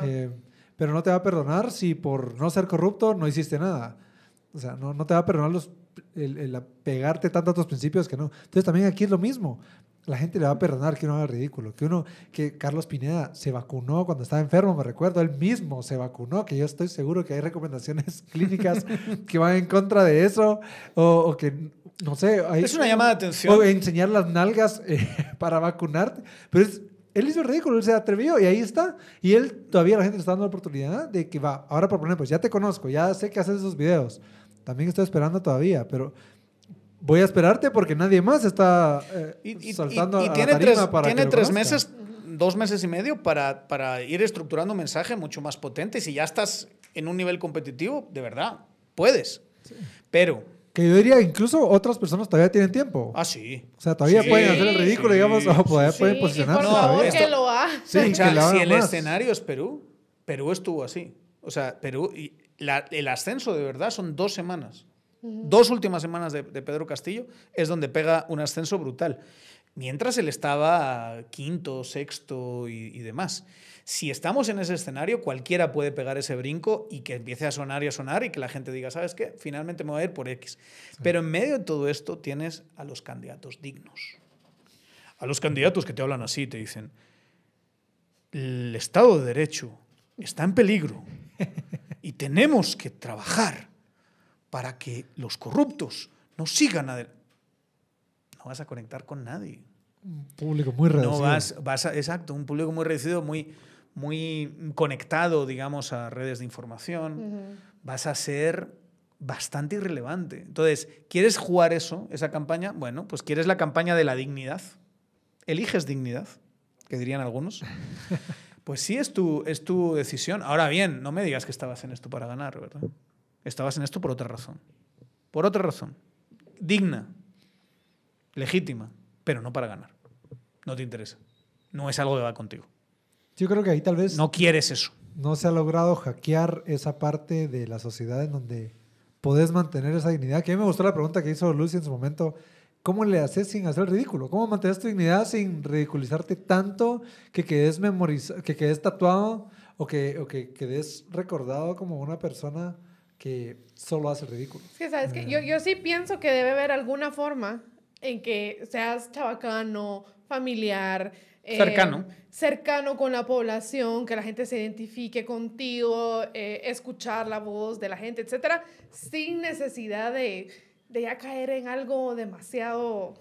Eh, pero no te va a perdonar si por no ser corrupto no hiciste nada. O sea, no, no te va a perdonar los, el, el apegarte tanto a tus principios que no. Entonces también aquí es lo mismo. La gente le va a perdonar que uno haga ridículo. Que uno, que Carlos Pineda se vacunó cuando estaba enfermo, me recuerdo, él mismo se vacunó, que yo estoy seguro que hay recomendaciones clínicas que van en contra de eso, o, o que no sé. hay- Es una llamada de atención. O enseñar las nalgas eh, para vacunarte. Pero es- él hizo el ridículo, él se atrevió y ahí está. Y él todavía la gente le está dando la oportunidad de que va. Ahora, por ejemplo, pues ya te conozco, ya sé que haces esos videos. También estoy esperando todavía, pero voy a esperarte porque nadie más está eh, Y, y- saltando y- y a la tiene tarima tres, para tiene que tres meses, dos meses y medio para, para ir estructurando un mensaje mucho más potente. Y si ya estás en un nivel competitivo, de verdad, puedes. Pero, Que yo diría, incluso otras personas todavía tienen tiempo. ah, sí. O sea, todavía Sí, pueden hacer el ridículo, sí, digamos, o todavía sí, pueden Sí, posicionarse. por favor todavía. que lo haga. Sí, que lo hagan si el más. escenario es Perú, Perú estuvo así. O sea, Perú, y la- el ascenso de verdad son dos semanas. Dos últimas semanas de, de Pedro Castillo es donde pega un ascenso brutal. Mientras él estaba quinto, sexto y, y demás. Si estamos en ese escenario, cualquiera puede pegar ese brinco y que empiece a sonar y a sonar y que la gente diga, ¿sabes qué? Finalmente me voy a ir por X. Pero en medio de todo esto tienes a los candidatos dignos. A los candidatos que te hablan así, te dicen, el Estado de Derecho está en peligro y tenemos que trabajar para que los corruptos no sigan adelante. No vas a conectar con nadie. Un público muy reducido. No vas, vas a, exacto, un público muy reducido, muy, muy conectado, digamos, a redes de información. Vas a ser bastante irrelevante. Entonces, ¿quieres jugar eso, esa campaña? Bueno, pues quieres la campaña de la dignidad. Eliges dignidad, que dirían algunos. Pues sí, es tu, es tu decisión. Ahora bien, no me digas que estabas en esto para ganar, ¿verdad? Estabas en esto por otra razón. Por otra razón. Digna, legítima, pero no para ganar. No te interesa. No es algo que va contigo. Yo creo que ahí tal vez No quieres eso. no se ha logrado hackear esa parte de la sociedad en donde podés mantener esa dignidad. Que a mí me gustó la pregunta que hizo Lucy en su momento. ¿Cómo le haces sin hacer el ridículo? ¿Cómo mantienes tu dignidad sin ridiculizarte tanto que quedes, memoriza que quedes tatuado o que, o que quedes recordado como una persona que solo hace ridículo? Es que, ¿sabes qué? Yo, yo sí pienso que debe haber alguna forma en que seas chabacano, familiar. eh, Cercano. cercano con la población, que la gente se identifique contigo, eh, escuchar la voz de la gente, etcétera, sin necesidad de, de ya caer en algo demasiado,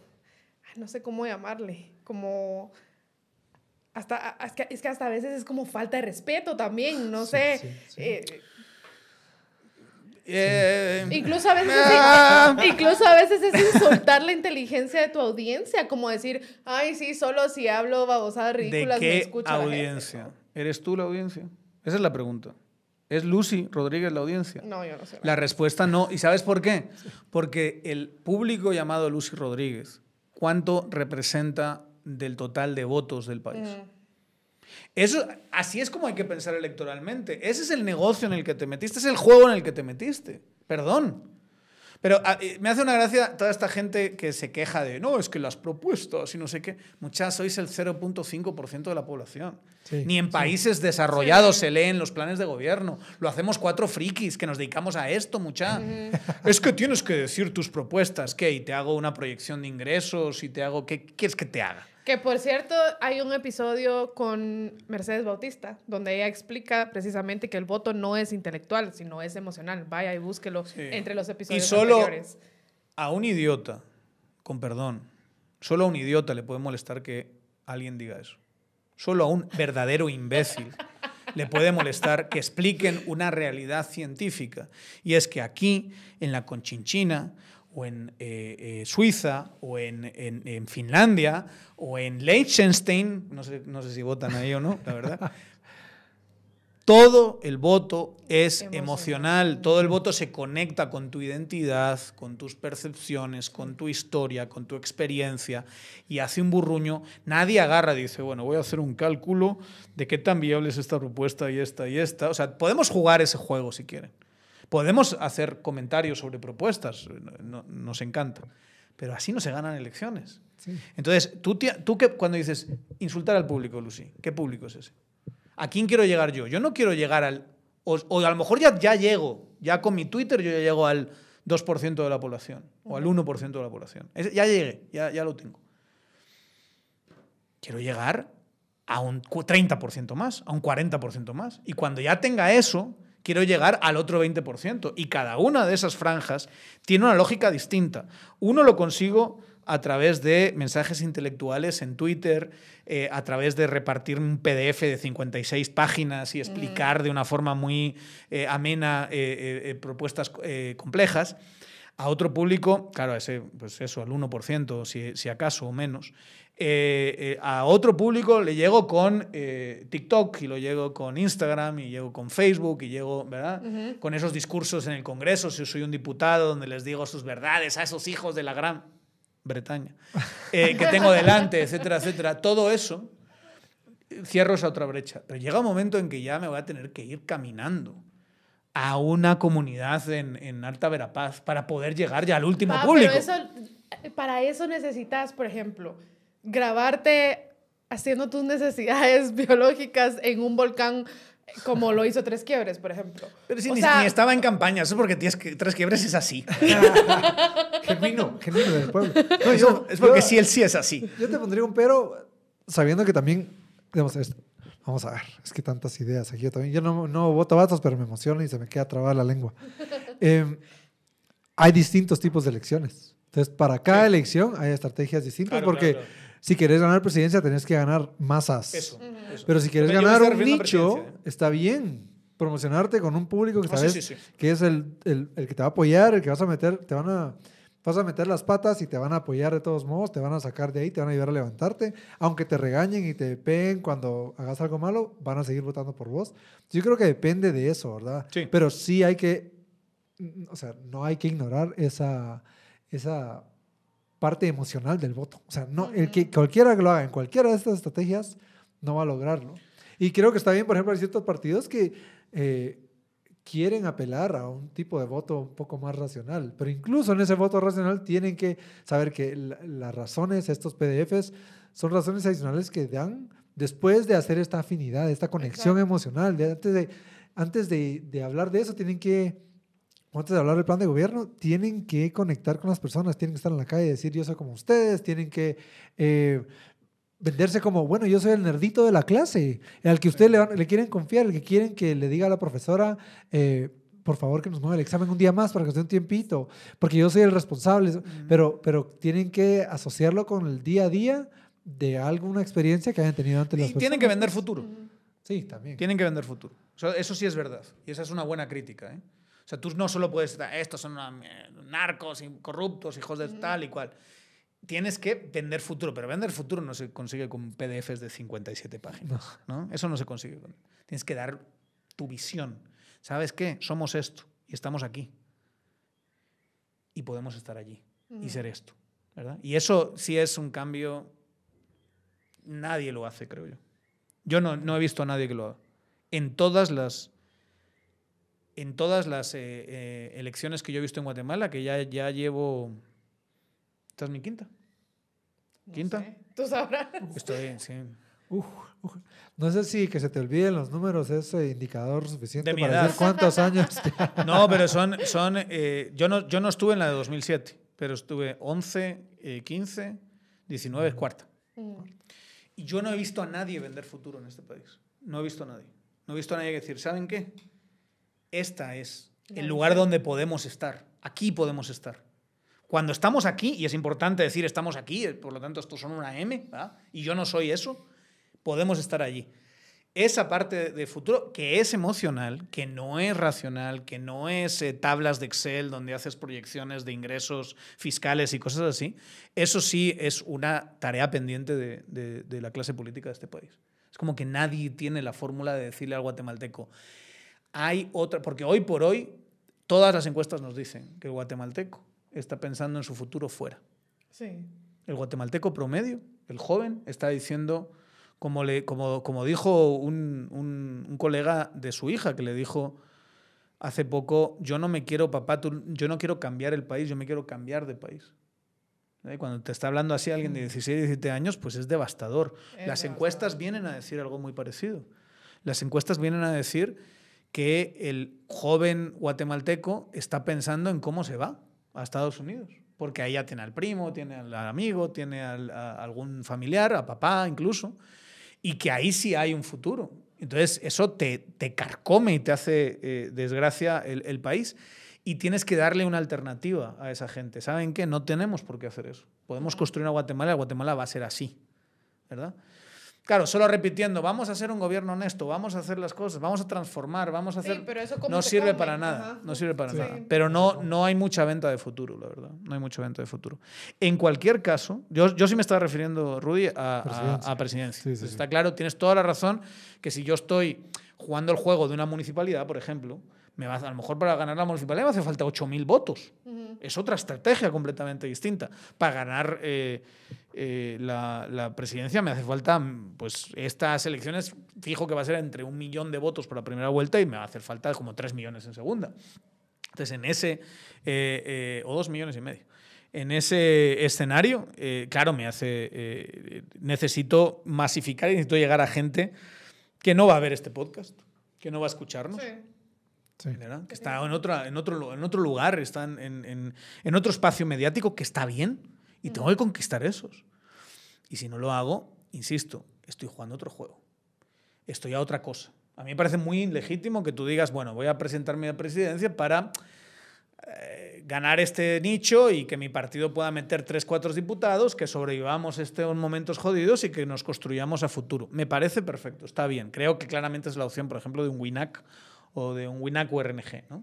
no sé cómo llamarle, como hasta, es que, es que hasta a veces es como falta de respeto también, no Sí, sé. sí, sí. eh, Eh, Incluso a veces, Ah. es, incluso a veces es insultar la inteligencia de tu audiencia, como decir, ay, sí, solo si hablo babosadas ¿De ridículas me qué escucha la gente". audiencia? ¿Eres tú la audiencia? Esa es la pregunta. ¿Es Lucy Rodríguez la audiencia? No, yo no sé. La respuesta no. ¿Y sabes por qué? Porque el público llamado Lucy Rodríguez, ¿cuánto representa del total de votos del país? Mm. Eso, así es como hay que pensar electoralmente. Ese es el negocio en el que te metiste, es el juego en el que te metiste. Perdón. Pero ah, eh, me hace una gracia toda esta gente que se queja de, no, es que las propuestas y no sé qué. Muchas, sois el 0.5% de la población. Sí, Ni en sí. países desarrollados Sí. se leen los planes de gobierno. Lo hacemos cuatro frikis que nos dedicamos a esto, mucha. Es que tienes que decir tus propuestas. ¿Qué? Y te hago una proyección de ingresos y te hago... ¿Qué quieres que te haga? Que por cierto, hay un episodio con Mercedes Bautista donde ella explica precisamente que el voto no es intelectual, sino es emocional. Vaya y búsquelo Sí. entre los episodios Y solo anteriores. a un idiota, con perdón, solo a un idiota le puede molestar que alguien diga eso. Solo a un verdadero imbécil le puede molestar que expliquen una realidad científica. Y es que aquí, en la Conchinchina, o en eh, eh, Suiza, o en, en- en Finlandia, o en Liechtenstein, no sé, no sé si votan ahí o no, la verdad, todo el voto es Emocional. emocional, todo el voto se conecta con tu identidad, con tus percepciones, con tu historia, con tu experiencia y hace un burruño. Nadie agarra y dice, bueno, voy a hacer un cálculo de qué tan viable es esta propuesta y esta y esta. O sea, podemos jugar ese juego si quieren. Podemos hacer comentarios sobre propuestas, no- nos encanta. Pero así no se ganan elecciones. Sí. Entonces, tú, que, cuando dices insultar al público, Lucy, ¿qué público es ese? ¿A quién quiero llegar yo? Yo no quiero llegar al... O, o a lo mejor ya, ya llego, ya con mi Twitter yo ya llego al 2% de la población o al 1% de la población. Ya llegué, ya, ya lo tengo. Quiero llegar a un cu- 30% más, a un 40% más. Y cuando ya tenga eso, quiero llegar al otro 20%. Y cada una de esas franjas tiene una lógica distinta. Uno lo consigo a través de mensajes intelectuales en Twitter, eh, a través de repartir un PDF de 56 páginas y explicar de una forma muy eh, amena eh, propuestas complejas. A otro público, claro, ese, pues eso, al 1%, si, si acaso, o menos. a otro público le llego con TikTok y lo llego con Instagram y llego con Facebook y llego, ¿verdad? Con esos discursos en el Congreso, si soy un diputado, donde les digo sus verdades a esos hijos de la gran Bretaña, eh, que tengo delante, etcétera, etcétera. Todo eso, cierro esa otra brecha. Pero llega un momento en que ya me voy a tener que ir caminando a una comunidad en, en Alta Verapaz para poder llegar ya al último ah, público. Pero eso, para eso necesitas, por ejemplo, grabarte haciendo tus necesidades biológicas en un volcán como lo hizo Tres Quiebres, por ejemplo. Pero si ni, estaba en campaña, eso es porque Tres Quiebres es así. genuino, genuino del pueblo. No, es porque sí, él sí es así. Yo te pondría un pero sabiendo que también, digamos, vamos a ver, es que tantas ideas aquí yo también. Yo no, no voto vatos, pero me emociona y se me queda trabada la lengua. Em, hay distintos tipos de elecciones. Entonces, para cada elección hay estrategias distintas porque si quieres ganar presidencia, tenés que ganar masas. Eso, Pero si quieres ganar un nicho, está bien promocionarte con un público que sabes que es el, el, el, que te va a apoyar, el que vas a meter, te van a, vas a meter las patas y te van a apoyar de todos modos, te van a sacar de ahí, te van a ayudar a levantarte, aunque te regañen y te peguen cuando hagas algo malo, van a seguir votando por vos. Yo creo que depende de eso, ¿verdad? Sí. Pero sí hay que, o sea, no hay que ignorar esa, esa parte emocional del voto. O sea, no, el que cualquiera que lo haga en cualquiera de estas estrategias no va a lograrlo. Y creo que está bien, por ejemplo, hay ciertos partidos que eh, quieren apelar a un tipo de voto un poco más racional, pero incluso en ese voto racional tienen que saber que las razones, estos PDFs, son razones adicionales que dan después de hacer esta afinidad, esta conexión emocional. De, antes de, antes de, de hablar de eso, tienen que antes de hablar del plan de gobierno, tienen que conectar con las personas, tienen que estar en la calle y decir yo soy como ustedes, tienen que eh, venderse como, bueno, yo soy el nerdito de la clase, al que ustedes le, le, quieren confiar, el que quieren que le diga a la profesora, eh, por favor que nos mueva el examen un día más para que esté un tiempito, porque yo soy el responsable, pero, pero tienen que asociarlo con el día a día de alguna experiencia que hayan tenido antes las y tienen que vender futuro. Sí, también. Tienen que vender futuro. Eso sí es verdad. Y esa es una buena crítica. ¿eh? O sea, tú no solo puedes estar, estos son eh, narcos, corruptos, hijos de tal y cual. Tienes que vender futuro, pero vender futuro no se consigue con PDFs de 57 páginas. No. Eso no se consigue. Tienes que dar tu visión. ¿Sabes qué? Somos esto y estamos aquí. Y podemos estar allí y ser esto. ¿verdad? Y eso sí es un cambio. Nadie lo hace, creo yo. Yo no, no he visto a nadie que lo haga. En todas las en todas las eh, eh, elecciones que yo he visto en Guatemala, que ya, ya llevo... ¿Esta es mi quinta? ¿Quinta? Tú sabrás. Estoy, sí. No sé si que se te olviden los números es indicador suficiente para decir cuántos años. no, pero son... son eh, yo, no, yo no estuve en la de 2007, pero estuve 11, 15, 19, cuarta. Mm. Y yo no he visto a nadie vender futuro en este país. No he visto a nadie. No he visto a nadie decir, ¿saben qué? esta es el lugar donde podemos estar. Aquí podemos estar. Cuando estamos aquí, y es importante decir estamos aquí, por lo tanto estos son una M, y yo no soy eso, podemos estar allí. Esa parte de futuro que es emocional, que no es racional, que no es eh, tablas de Excel donde haces proyecciones de ingresos fiscales y cosas así, eso sí es una tarea pendiente de, de la clase política de este país. Es como que nadie tiene la fórmula de decirle al guatemalteco, hay otra, porque hoy por hoy todas las encuestas nos dicen que el guatemalteco está pensando en su futuro fuera. Sí. El guatemalteco promedio, el joven, está diciendo, como, le, como, como dijo un, un, colega de su hija, que le dijo hace poco, yo no me quiero, papá, yo no quiero cambiar el país, yo me quiero cambiar de país. ¿Eh? Cuando te está hablando así alguien de 16, mm. 17 años, pues es devastador. Las encuestas vienen a decir algo muy parecido. Las encuestas vienen a decir que el joven guatemalteco está pensando en cómo se va a Estados Unidos. Porque ahí ya tiene al primo, tiene al amigo, tiene a algún familiar, a papá incluso. Y que ahí sí hay un futuro. Entonces, eso te, te carcome y te hace eh, desgracia el, el país. Y tienes que darle una alternativa a esa gente. ¿Saben qué? No tenemos por qué hacer eso. Podemos construir una Guatemala y Guatemala va a ser así. ¿Verdad? Claro, solo repitiendo, vamos a hacer un gobierno honesto, vamos a hacer las cosas, vamos a transformar, vamos a Sí, hacer... pero eso no sirve come. para nada, Ajá. no sirve para Sí. nada. Pero no, no hay mucha venta de futuro, la verdad. No hay mucha venta de futuro. En cualquier caso, yo, yo sí me estaba refiriendo, Rudy, a a- Presidencia. a presidencia. Sí, sí, sí. Está claro, tienes toda la razón que si yo estoy jugando el juego de una municipalidad, por ejemplo, me va, a lo mejor para ganar la municipalidad me hace falta 8.000 votos. Ujú. Es otra estrategia completamente distinta. Para ganar eh, eh, la, la presidencia me hace falta, pues estas elecciones, fijo que va a ser entre un millón de votos por la primera vuelta y me va a hacer falta como 3 millones en segunda. Entonces, en ese, eh, eh, o 2 millones y medio. En ese escenario, eh, claro, me hace, eh, necesito masificar y necesito llegar a gente que no va a ver este podcast, que no va a escucharnos. Sí. Sí. ¿verdad? Que está en, otra, en, otro, en otro lugar, está en, en- en- en otro espacio mediático que está bien y tengo que conquistar esos. Y si no lo hago, insisto, estoy jugando otro juego. Estoy a otra cosa. A mí me parece muy ilegítimo que tú digas, bueno, voy a presentarme a presidencia para eh, ganar este nicho y que mi partido pueda meter tres, cuatro diputados, que sobrevivamos estos momentos jodidos y que nos construyamos a futuro. Me parece perfecto, está bien. Creo que claramente es la opción, por ejemplo, de un WINAC o de un WINAC URNG, ¿no?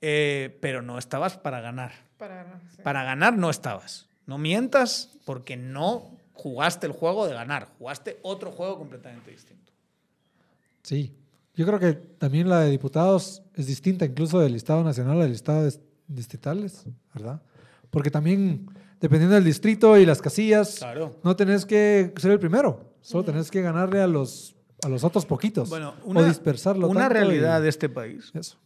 Eh, pero no estabas para ganar. Para, sí. Para ganar no estabas. No mientas porque no jugaste el juego de ganar, jugaste otro juego completamente distinto. Sí. Yo creo que también la de diputados es distinta incluso del listado nacional al listado de distritales, ¿verdad? Porque también, dependiendo del distrito y las casillas, Claro. no tenés que ser el primero, solo tenés que ganarle a los, a los otros poquitos. Bueno, o una, dispersarlo. una y- realidad de este país Eso.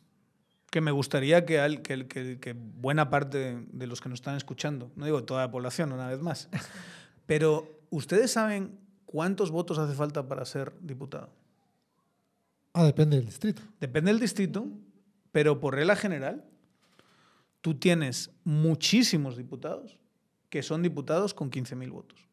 que me gustaría que, al- que, que- que buena parte de, de los que nos están escuchando, no digo toda la población una vez más, pero ¿ustedes saben cuántos votos hace falta para ser diputado? Ah, depende del distrito. Depende del distrito, pero por regla general, tú tienes muchísimos diputados que son diputados con 15.000 votos.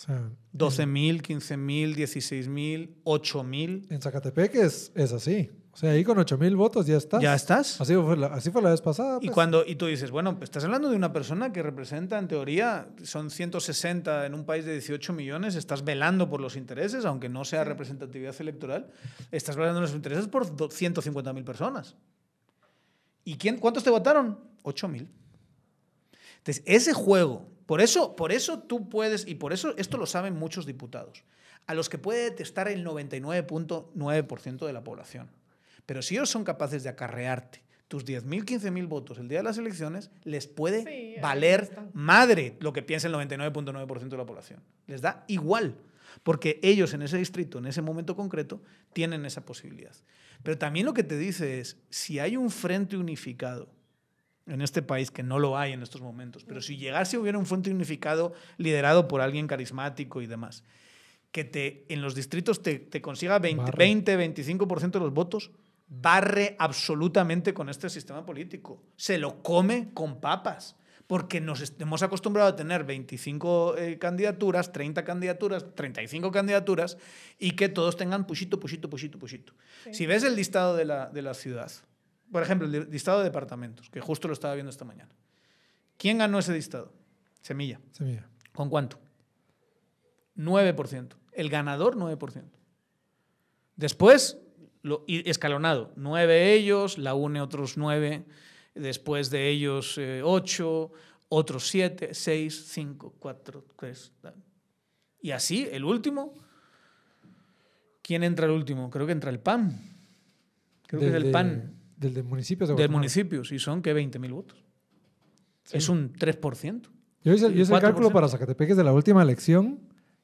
O sea, 12.000, 15.000, 16.000, 8.000. en Zacatepec es, es así. O sea, ahí con 8 mil votos ya estás. ¿Ya estás? Así fue la, así fue la vez pasada. Y, pues. cuando, y tú dices, bueno, pues estás hablando de una persona que representa, en teoría, son 160 en un país de 18 millones, estás velando por los intereses, aunque no sea representatividad electoral, estás velando los intereses por 150.000 personas. ¿Y quién, cuántos te votaron? 8.000. Entonces, ese juego, por eso, por eso tú puedes, y por eso esto lo saben muchos diputados, a los que puede detestar el 99.9% de la población. Pero si ellos son capaces de acarrearte tus 10.000, 15.000 votos el día de las elecciones, les puede Sí, valer madre lo que piensa el 99.9% de la población. Les da igual, porque ellos en ese distrito, en ese momento concreto, tienen esa posibilidad. Pero también lo que te dice es, si hay un frente unificado en este país, que no lo hay en estos momentos, pero si llegase a hubiera un frente unificado liderado por alguien carismático y demás, que te, en los distritos te, te consiga 20, Barre. 20, 25% de los votos, barre absolutamente con este sistema político. Se lo come con papas. Porque nos hemos acostumbrado a tener 25 eh, candidaturas, 30 candidaturas, 35 candidaturas y que todos tengan pushito, pushito, pushito, pushito. Sí. Si ves el listado de la, de la ciudad, por ejemplo, el li- listado de departamentos, que justo lo estaba viendo esta mañana. ¿Quién ganó ese listado? Semilla. Semilla. ¿Con cuánto? 9%. El ganador, 9%. Después, lo, y escalonado. 9 ellos, la UNE otros 9, después de ellos 8, otros 7, 6, 5, 4, 3. Y así, el último. ¿Quién entra el último? Creo que entra el PAN. Creo que es el de- PAN Del de municipios de del Guatemala. municipio, y son que 20.000 votos. Sí. Es un 3%. Yo hice, yo hice el 4%. cálculo para Zacatepec de la última elección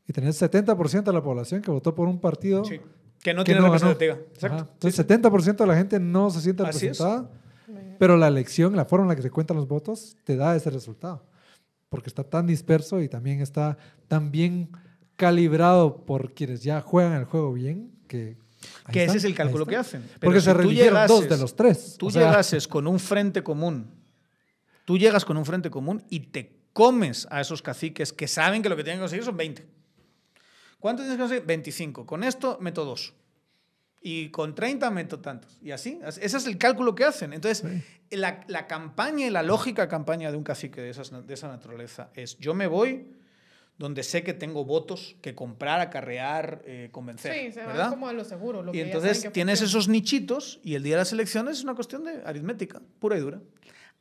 y tenés 70% de la población que votó por un partido Sí. Que no que tiene no representativa. Exacto. Entonces, 70% de la gente no se siente representada, pero la elección, la forma en la que se cuentan los votos, te da ese resultado. Porque está tan disperso y también está tan bien calibrado por quienes ya juegan el juego bien que... que ese es el cálculo que hacen. Pero Porque si se tú religieron dos de los tres. Tú O sea, llegases con un frente común, tú llegas con un frente común y te comes a esos caciques que saben que lo que tienen que conseguir son 20. ¿Cuánto tienes que conseguir? 25. Con esto meto dos. Y con 30 meto tantos. Y así. Ese es el cálculo que hacen. Entonces, la, la campaña y la lógica campaña de un cacique de, esas- de esa naturaleza es: yo me voy donde sé que tengo votos que comprar, acarrear, eh, convencer. Sí, se ¿verdad? como a lo seguro. Lo Y que entonces que tienes funciona. esos nichitos y el día de las elecciones es una cuestión de aritmética, pura y dura.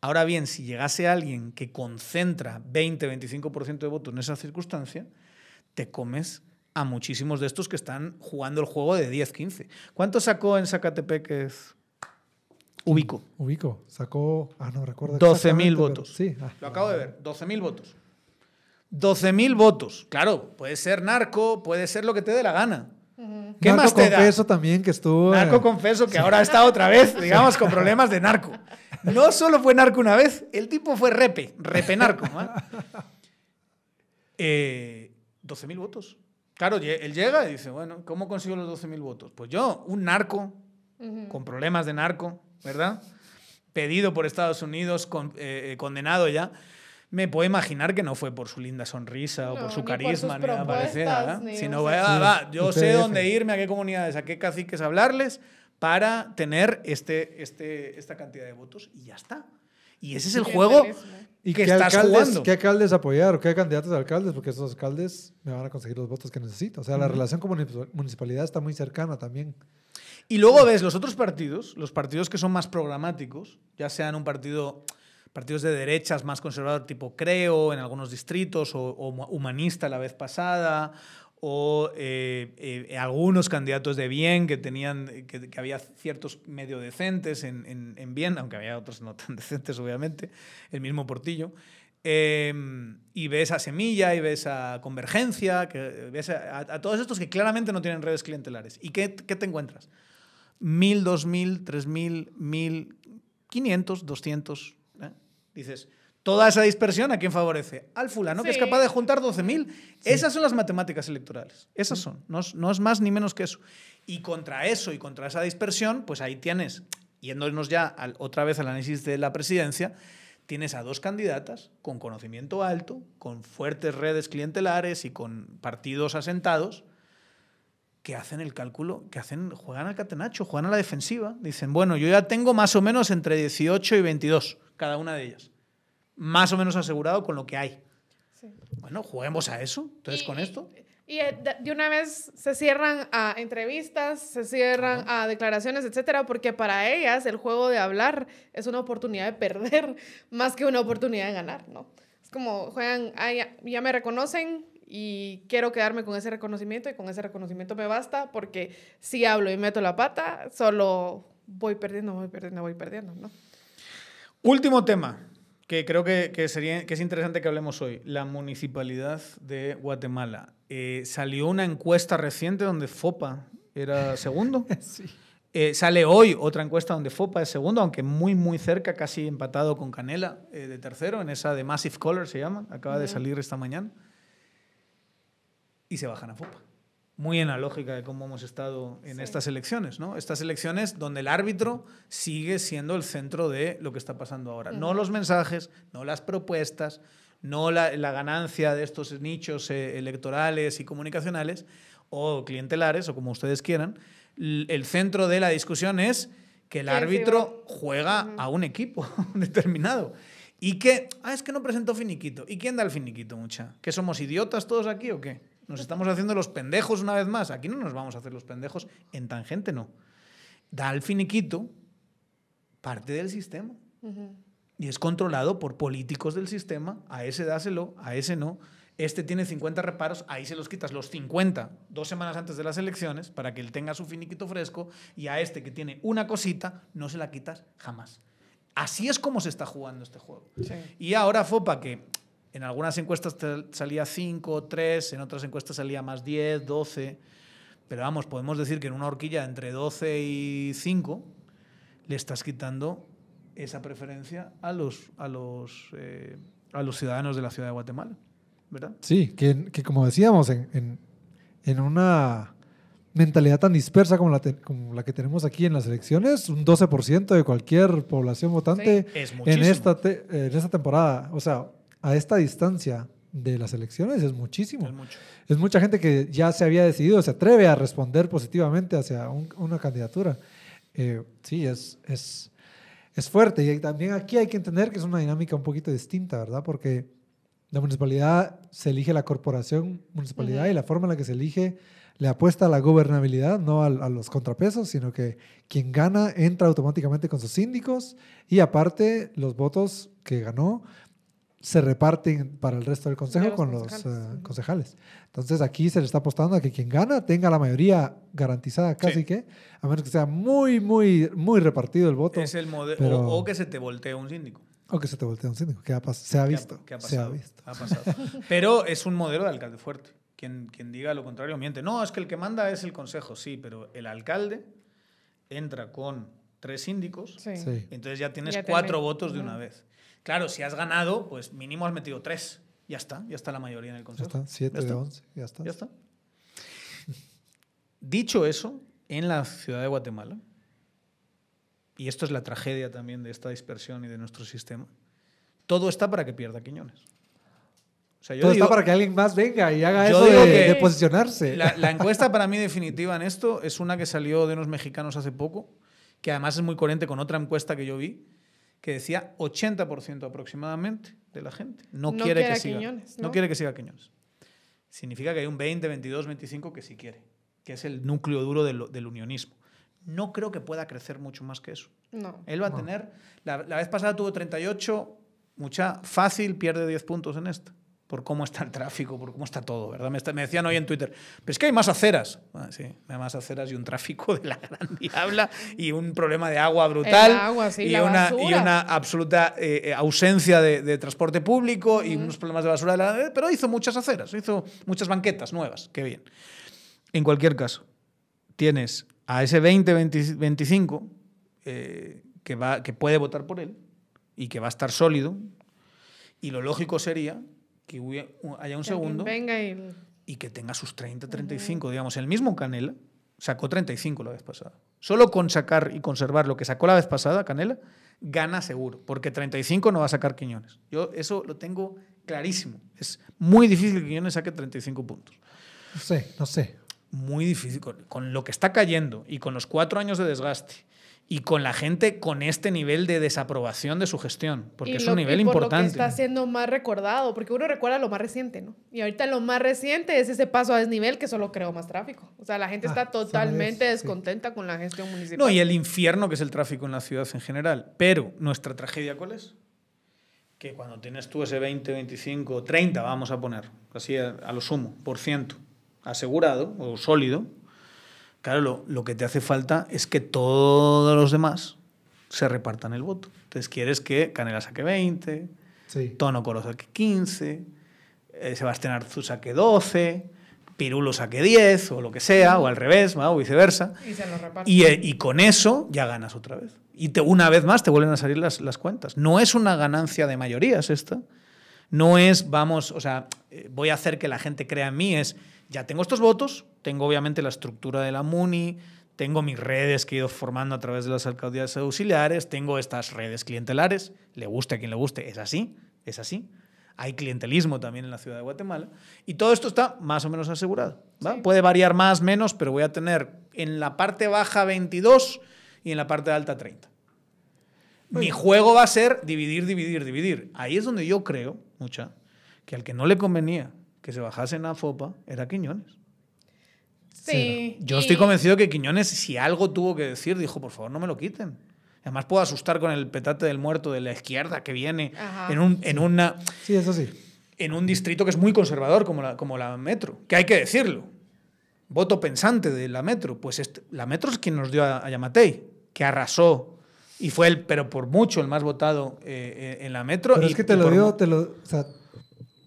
Ahora bien, si llegase alguien que concentra 20-25% de votos en esa circunstancia, te comes a muchísimos de estos que están jugando el juego de 10-15. ¿Cuánto sacó en Zacatepeques Ubico? Ubico. Sacó. Ah, no recuerdo. 12.000 exactamente, pero votos. Sí. ah. Lo acabo de ver, 12.000 votos. 12.000 votos. Claro, puede ser narco, puede ser lo que te dé la gana. ¿Qué Narco más te da? Confeso también que estuvo. eh, Narco confeso que ahora está otra vez, digamos, con problemas de narco. No solo fue narco una vez, el tipo fue repe, repe narco. ¿eh? Eh, 12.000 votos. Claro, él llega y dice, bueno, ¿cómo consigo los 12.000 votos? Pues yo, un narco, con problemas de narco, ¿verdad? Pedido por Estados Unidos, con- eh, eh, condenado ya. Me puedo imaginar que no fue por su linda sonrisa o No, por su ni por carisma sus ni nada ¿verdad? ni Sino, va, Sí, va, yo sé dónde irme, a qué comunidades, a qué caciques hablarles para tener este, este, esta cantidad de votos y ya está. Y ese es el juego Clientelismo. ¿Y que qué estás alcaldes, jugando. qué alcaldes apoyar o qué candidatos a alcaldes? Porque esos alcaldes me van a conseguir los votos que necesito. O sea, la relación con municipalidad está muy cercana también. Y luego ves los otros partidos, los partidos que son más programáticos, ya sean un partido, partidos de derechas más conservador tipo Creo en algunos distritos, o, Humanista la vez pasada, o eh, eh, algunos candidatos de bien que tenían, que, había ciertos medio decentes en, en- en bien, aunque había otros no tan decentes, obviamente, el mismo Portillo. Eh, y ves a Semilla y ves a Convergencia, ves a, a todos estos que claramente no tienen redes clientelares. ¿Y qué, qué te encuentras? 1000, 2000, 3000, 1000, 500, 200. ¿eh? Dices, toda esa dispersión, ¿a quién favorece? Al fulano que es Sí. capaz de juntar 12.000. Esas son las matemáticas electorales. Esas son. No es, no es más ni menos que eso. Y contra eso y contra esa dispersión, pues ahí tienes, yéndonos ya al- otra vez al análisis de la presidencia, tienes a dos candidatas con conocimiento alto, con fuertes redes clientelares y con partidos asentados que hacen el cálculo, que hacen, juegan al catenacho, juegan a la defensiva. Dicen, bueno, yo ya tengo más o menos entre 18 y 22, cada una de ellas. Más o menos asegurado con lo que hay. Sí. Bueno, juguemos a eso. Entonces, Y- con esto. Y eh, de- una vez se cierran a entrevistas, se cierran a declaraciones, etcétera, porque para ellas el juego de hablar es una oportunidad de perder más que una oportunidad de ganar, ¿no? Es como juegan, ah, ya, ya me reconocen y quiero quedarme con ese reconocimiento y con ese reconocimiento me basta porque si hablo y meto la pata, solo voy perdiendo, voy perdiendo, voy perdiendo, ¿no? Último tema que creo que, que sería, que es interesante que hablemos hoy. La municipalidad de Guatemala. Eh, salió una encuesta reciente donde FOPA era segundo. Eh, sale hoy otra encuesta donde FOPA es segundo, aunque muy, muy cerca, casi empatado con Canela eh, de tercero, en esa de Massive Color se llama, acaba de Ujú. salir esta mañana. Y se bajan a FOPA. Muy en la lógica de cómo hemos estado en Sí. estas elecciones, ¿no? Estas elecciones donde el árbitro sigue siendo el centro de lo que está pasando ahora. No Ujú. los mensajes, no las propuestas, no la, la ganancia de estos nichos eh, electorales y comunicacionales o clientelares, o como ustedes quieran. L- El centro de la discusión es que el ¿Quién sí árbitro juega a un equipo determinado. Y que, ah, es que no presentó finiquito. ¿Y quién da el finiquito, mucha? ¿Que somos idiotas todos aquí o qué? ¿Nos estamos haciendo los pendejos una vez más? Aquí no nos vamos a hacer los pendejos. En tangente no. Da el finiquito parte del sistema. Ujú. Y es controlado por políticos del sistema. A ese dáselo, a ese no. Este tiene 50 reparos, ahí se los quitas los 50 dos semanas antes de las elecciones para que él tenga su finiquito fresco. Y a este que tiene una cosita, no se la quitas jamás. Así es como se está jugando este juego. Sí. Y ahora FOPA, que en algunas encuestas salía 5, 3, en otras encuestas salía más 10, 12. Pero vamos, podemos decir que en una horquilla entre 12 y 5 le estás quitando esa preferencia a los, a los, eh, a los ciudadanos de la ciudad de Guatemala. ¿Verdad? Sí, que, que como decíamos, en, en, en una mentalidad tan dispersa como la, te- como la que tenemos aquí en las elecciones, un 12% de cualquier población votante Es en esta, te- en esta temporada, o sea, a esta distancia de las elecciones es muchísimo. Es mucho. Es mucha gente que ya se había decidido, se atreve a responder positivamente hacia un- una candidatura. Eh, sí, es, es, es fuerte. Y también aquí hay que entender que es una dinámica un poquito distinta, ¿verdad? Porque la municipalidad se elige la corporación municipalidad Ujú. y la forma en la que se elige le apuesta a la gobernabilidad, no al- a, los contrapesos, sino que quien gana entra automáticamente con sus síndicos y aparte los votos que ganó se reparten para el resto del consejo los con los concejales. eh, Ujú. concejales. Entonces aquí se le está apostando a que quien gana tenga la mayoría garantizada casi Sí. que, a menos que sea muy, muy, muy repartido el voto Es el modelo. pero- O, o que se te voltee un síndico. o que se te voltee un síndico, que ha se ha ¿Qué visto. ¿Qué ha se ha visto. Ha pasado. Pero es un modelo de alcalde fuerte. Quien, quien diga lo contrario miente. No, es que el que manda es el consejo, sí, pero el alcalde entra con tres síndicos, Sí. Entonces ya tienes Ya cuatro tiene- votos de una vez. Claro, si has ganado, pues mínimo has metido tres. Ya está, ya está la mayoría en el Ya consejo. está, 7 Ya de está. 11, ya está. Ya está. Dicho eso, en la ciudad de Guatemala, y esto es la tragedia también de esta dispersión y de nuestro sistema, todo está para que pierda Quiñones. O sea, yo Todo digo- está para que alguien más venga y haga eso de, posicionarse. La, la encuesta para mí definitiva en esto es una que salió de unos mexicanos hace poco, que además es muy coherente con otra encuesta que yo vi, que decía 80% aproximadamente de la gente no, No quiere quiere que a siga. Quiñones, ¿no? ¿no? quiere que siga Quiñones. Significa que hay un 20, 22, 25 que sí quiere, que es el núcleo duro del, del unionismo. No creo que pueda crecer mucho más que eso. No. Él va a tener. La, la vez pasada tuvo 38, mucha fácil, pierde 10 puntos en esta. Por cómo está el tráfico, por cómo está todo, ¿verdad? Me, está- me decían hoy en Twitter, pero es que hay más aceras. Ah, sí, hay más aceras y un tráfico de la gran diabla y un problema de agua brutal. El agua, sí, y, una, y basura. una absoluta eh, eh, ausencia de, de transporte público y unos problemas de basura. de la- pero hizo muchas aceras, hizo muchas banquetas nuevas. Qué bien. En cualquier caso, tienes a ese 20, 20, 25 eh, que, va, que puede votar por él y que va a estar sólido. Y lo lógico sería que hubiera- haya un Que segundo Venga y. y que tenga sus 30, 35. Digamos, el mismo Canela sacó 35 la vez pasada. Solo con sacar y conservar lo que sacó la vez pasada, Canela, gana seguro, porque 35 no va a sacar Quiñones. Yo eso lo tengo clarísimo. Es muy difícil que Quiñones saque 35 puntos No sé, no sé. muy difícil. Con, con lo que está cayendo y con los cuatro años de desgaste y con la gente con este nivel de desaprobación de su gestión, porque y es lo- un nivel y por importante. Lo que está siendo más recordado, porque uno recuerda lo más reciente, ¿no? Y ahorita lo más reciente es ese paso a desnivel que solo creó más tráfico. O sea, la gente Ah, está totalmente sí. descontenta con la gestión municipal. No, y el infierno que es el tráfico en la ciudad en general. Pero nuestra tragedia, ¿cuál es? Que cuando tienes tú ese 20, 25, 30, vamos a poner, así a, a lo sumo, por ciento, asegurado o sólido, claro, lo, lo que te hace falta es que todos los demás se repartan el voto. Entonces quieres que Canela saque 20, Sí. Tono Coro saque 15, eh, Sebastián Arzu saque 12, Pirulo saque 10 o lo que sea, o al revés, ¿va? o viceversa. Y se lo reparten. Y, eh, y con eso ya ganas otra vez. Y te- una vez más te vuelven a salir las, las cuentas. No es una ganancia de mayorías esta. No es, vamos, o sea, eh, voy a hacer que la gente crea en mí. Es, ya tengo estos votos, tengo obviamente la estructura de la MUNI, tengo mis redes que he ido formando a través de las alcaldías auxiliares, tengo estas redes clientelares, le guste a quien le guste, es así, es así. Hay clientelismo también en la ciudad de Guatemala. Y todo esto está más o menos asegurado. ¿va? Sí. Puede variar más, menos, pero voy a tener en la parte baja 22 y en la parte alta 30. Mi juego va a ser dividir, dividir, dividir. Ahí es donde yo creo, mucha, que al que no le convenía que se bajasen a FOPA era Quiñones. Sí. Yo y- estoy convencido que Quiñones, si algo tuvo que decir, dijo, por favor, no me lo quiten. Además, puedo asustar con el petate del muerto de la izquierda que viene Ajá. en, un, en, una, Sí, eso sí. en un distrito que es muy conservador como la, como la Metro. Que hay que decirlo. Voto pensante de la Metro. Pues este- la Metro es quien nos dio a, a Yamatei, que arrasó y fue el, pero por mucho el más votado eh, eh, en la Metro. Pero y- es que te lo por dio, te lo, o sea,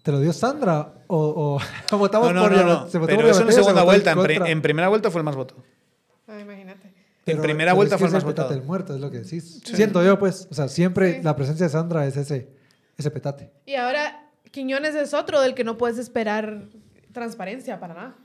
te lo dio Sandra o, o votamos No, no, por no, no. se votó Pero por eso en segunda vuelta. En, en primera vuelta fue el más votado. Ah, imagínate. En primera pero vuelta es que fue el es más petate votado. del muerto, es lo que decís. Siento yo, pues. O sea, siempre Sí. la presencia de Sandra es ese, ese petate. Y ahora Quiñones es otro del que no puedes esperar transparencia para nada.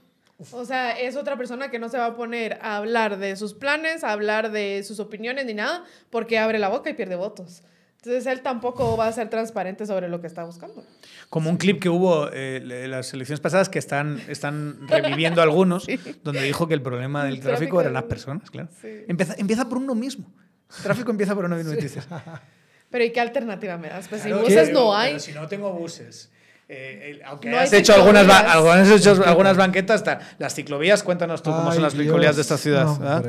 O sea, es otra persona que no se va a poner a hablar de sus planes, a hablar de sus opiniones ni nada, porque abre la boca y pierde votos. Entonces él tampoco va a ser transparente sobre lo que está buscando. Como un clip que hubo eh, en las elecciones pasadas que están, están reviviendo algunos, donde dijo que el problema del El tráfico tráfico eran las personas, claro. Sí. Empieza, empieza por uno mismo. El tráfico empieza por uno mismo. dices, Pero ¿y qué alternativa me das? Pues claro, si buses pero- no pero hay. si no tengo buses. eh, el- aunque No has hecho algunas, algunas, has hecho algunas banquetas, ta- las ciclovías, cuéntanos tú cómo Ay, son las Dios. ciclovías de esta ciudad. No.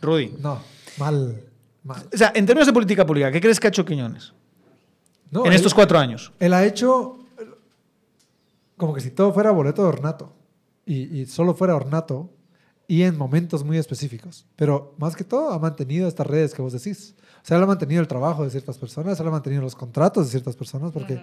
Rudy. No, mal, mal. O sea, en términos de política pública, ¿qué crees que ha hecho Quiñones No, en él- estos cuatro años? Él ha hecho como que si todo fuera boleto de ornato y, y solo fuera ornato y en momentos muy específicos. Pero más que todo ha mantenido estas redes que vos decís. O sea, él ha mantenido el trabajo de ciertas personas, él ha mantenido los contratos de ciertas personas porque...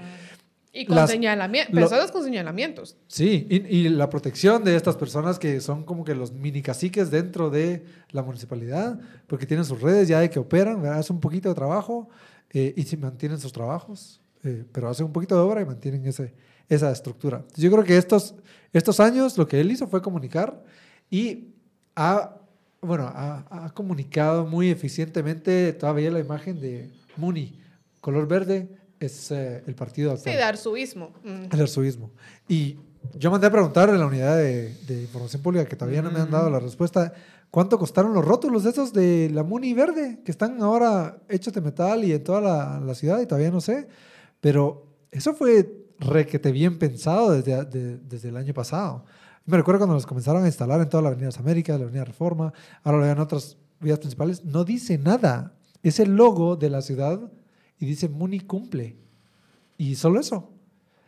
Y con las- señalamientos. lo- Personas con señalamientos. Sí, y, y la protección de estas personas que son como que los mini caciques dentro de la municipalidad, porque tienen sus redes ya de que operan, ¿verdad? hacen un poquito de trabajo eh, y sí mantienen sus trabajos, eh, pero hacen un poquito de obra y mantienen ese, esa estructura. Yo creo que estos, estos años lo que él hizo fue comunicar y ha, bueno, ha, ha comunicado muy eficientemente todavía la imagen de Muni, color verde, es eh, el partido Sí, actual. de arzuismo. Mm. El arzoísmo. Y yo mandé a preguntar en la unidad de, de información pública, que todavía no me han dado la respuesta, ¿cuánto costaron los rótulos esos de la Muni verde, que están ahora hechos de metal y en toda la, la ciudad? Y todavía no sé. Pero eso fue requete bien pensado desde, de- desde el año pasado. Me recuerdo cuando los comenzaron a instalar en toda la Avenida Las Américas, la Avenida Reforma, ahora lo vean en otras vías principales, no dice nada. Es el logo de la ciudad y dice Muni cumple. Y solo eso.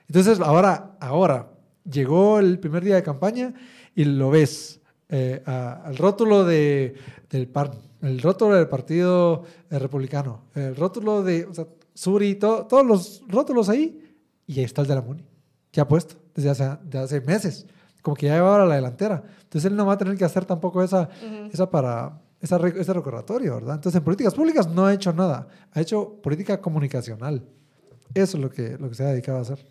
Entonces, ahora, ahora, llegó el primer día de campaña y lo ves. eh, a- al rótulo de, del PAN, el rótulo del Partido eh, Republicano, el rótulo de o sea, Suri, to- todos los rótulos ahí, y ahí está el de la MUNI, ya puesto, desde hace, desde hace meses, como que ya lleva ahora la delantera. Entonces él no va a tener que hacer tampoco esa, esa para esa, ese recordatorio, ¿verdad? Entonces en políticas públicas no ha hecho nada, ha hecho política comunicacional. Eso es lo que, lo que se ha dedicado a hacer.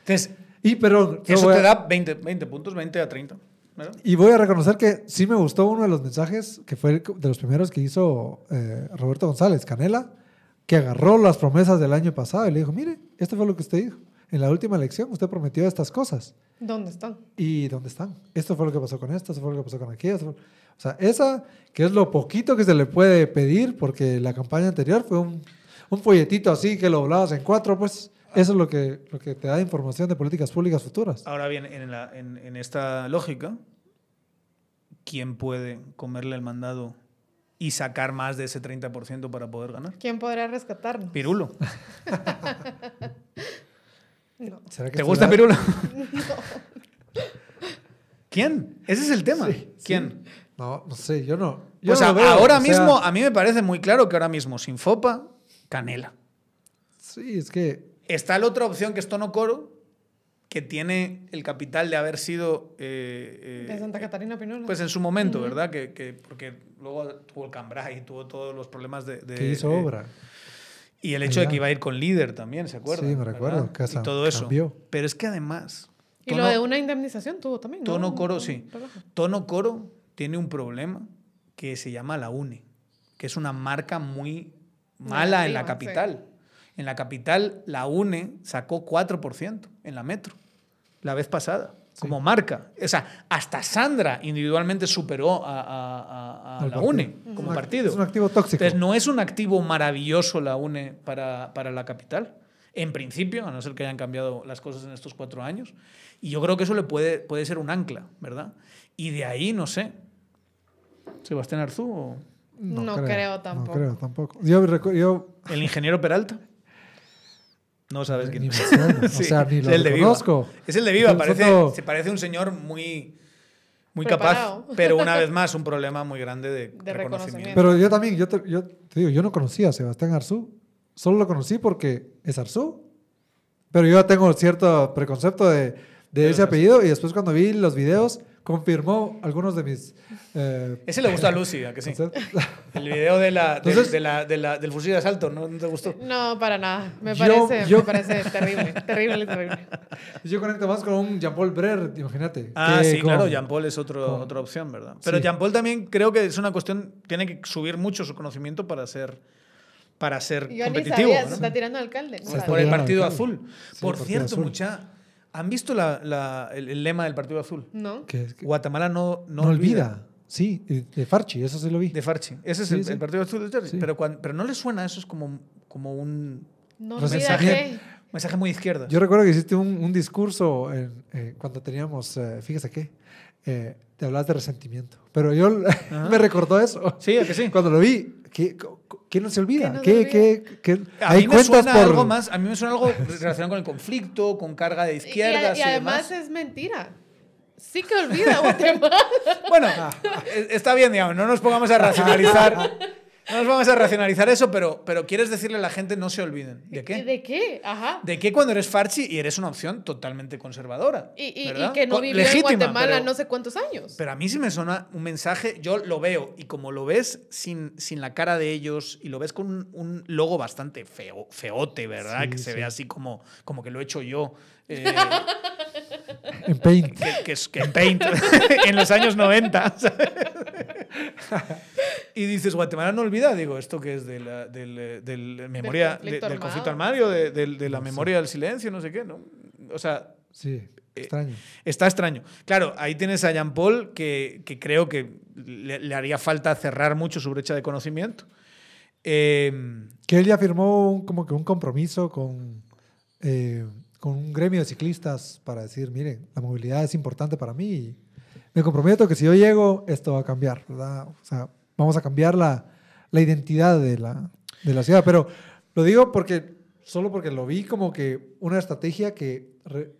Entonces, Y pero eso a- te da 20, 20 puntos, 20 a 30. ¿verdad? y voy a reconocer que sí me gustó uno de los mensajes, que fue el- de los primeros que hizo eh, Roberto González, Canela, que agarró las promesas del año pasado y le dijo, mire, esto fue lo que usted dijo. En la última elección usted prometió estas cosas. ¿Dónde están? ¿Y dónde están? Esto fue lo que pasó con esto, esto fue lo que pasó con aquello. esto fue- O sea, esa, que es lo poquito que se le puede pedir, porque la campaña anterior fue un, un folletito así que lo doblabas en cuatro, pues eso es lo que, lo que te da información de políticas públicas futuras. Ahora bien, en, la- en- en esta lógica, ¿quién puede comerle el mandado y sacar más de ese 30% para poder ganar? ¿Quién podrá rescatarnos? Pirulo. No. ¿Será que ¿Te gusta Pirulo? ¿Quién? Ese es el tema. Sí, ¿Quién? No, no sé, yo no. Yo Pues no a- lo veo, ahora o sea, mismo, a mí me parece muy claro que ahora mismo, sin Fopa, Canela. Sí, es que. Está la otra opción que es Tono Coro, que tiene el capital de haber sido. eh, eh, De Santa Catarina Pinola. Pues en su momento, ¿verdad? Que, que- porque luego tuvo el Cambrai, tuvo todos los problemas de. de- que hizo obra. Y el hecho de Allá. que iba a ir con líder también, ¿se acuerdan? Sí, me recuerdo. Casa Y todo eso. cambió. Pero es que además. y Tono- lo de una indemnización tuvo también, ¿no? Tono Coro, sí. Tono Coro tiene un problema que se llama la UNE, que es una marca muy mala en la Negativa, sí. capital. En la capital, la UNE sacó 4% en la metro la vez pasada, como marca. O sea, hasta Sandra individualmente superó a, a- a- a la partido. UNE Es como act- partido. Es un activo tóxico. Entonces, no es un activo maravilloso la UNE para, para la capital, en principio, a no ser que hayan cambiado las cosas en estos cuatro años. Y yo creo que eso le puede, puede ser un ancla, ¿verdad? Y de ahí, no sé. ¿Sebastián Arzú o No creo tampoco. No creo tampoco. Yo, yo el ingeniero Peralta? No sabes quién Ni es. suena. O Sí, sea, ni es lo el de Viva. conozco. Es el de Viva, parece, foto- se parece un señor muy, muy Preparado. capaz, pero una vez más un problema muy grande de, De reconocimiento. reconocimiento. Pero yo también, yo te, yo te digo, yo no conocía a Sebastián Arzú. Solo lo conocí porque es Arzú. Pero yo ya tengo cierto preconcepto de, de ese es apellido y después cuando vi los videos confirmó algunos de mis... eh, Ese le gustó a Lucy, ¿a que sí? El video de la, del- Entonces- de la- de la- del fusil de asalto, ¿no, ¿No te gustó? No, para nada. Me Yo- parece, yo- me parece terrible, terrible, terrible. yo conecto más con un Jean-Paul Brer, imagínate. Ah, que sí, con- claro, Jean Paul es otro, con- otra opción, ¿verdad? Pero Sí. Jean Paul también creo que es una cuestión, tiene que subir mucho su conocimiento para ser, para ser Yo ni competitivo. sabía, ¿no? se está tirando al alcalde. no. Por el Partido Azul. Sí, Por cierto, Azul. mucha. ¿Han visto la- la- el, el lema del Partido Azul? ¿No? Que, que Guatemala no, no, no, olvida. Sí, y de Farchi, eso sí lo vi. De Farchi. Ese es Sí, el, sí. el Partido Azul de Terry. Sí. Pero, cuan- pero no le suena eso, es como, como un No mensaje- muy izquierda. Yo recuerdo que hiciste un, un discurso en- eh, cuando teníamos, eh, fíjese qué, eh, te hablas de resentimiento. Pero yo me recordó eso. Sí, ¿a que sí? Cuando lo vi, ¿qué, qué no se olvida? ¿Qué ¿Qué, qué, qué- A hay mí me cuentas suena por... algo más, a mí me suena algo relacionado con el conflicto, con carga de Y, izquierdas y, y además demás. es mentira. Sí que olvida Guatemala. Bueno, está bien, digamos, no nos pongamos a racionalizar. No nos vamos a racionalizar eso, pero, pero quieres decirle a la gente no se olviden. ¿De qué? ¿De qué? Ajá. ¿De qué cuando eres farchi y eres una opción totalmente conservadora? Y, y- que no vivió legítima, en Guatemala pero- no sé cuántos años. Pero a mí sí me suena un mensaje, yo lo veo, y como lo ves sin, sin la cara de ellos, y lo ves con un, un logo bastante feo, feote, ¿verdad? Sí, que se sí. ve así como, como que lo he hecho yo. eh, En Paint. que, que es que en Paint en los años 90. ¿sabes? y dices, Guatemala no olvida, digo, esto que es de la, del, eh, del memoria, de- conflicto del conflicto armario, de, del- de la No sé. memoria del silencio, no sé qué, ¿no? O sea, Sí, extraño. Está extraño. Claro, ahí tienes a Jean Paul que, que creo que le, le haría falta cerrar mucho su brecha de conocimiento. Eh, Que él ya firmó un- como que un compromiso con, eh, con un gremio de ciclistas para decir, miren, la movilidad es importante para mí y me comprometo que si yo llego, esto va a cambiar, ¿verdad? O sea, vamos a cambiar la, la identidad de la, de la ciudad. Pero lo digo porque, solo porque lo vi como que una estrategia que re-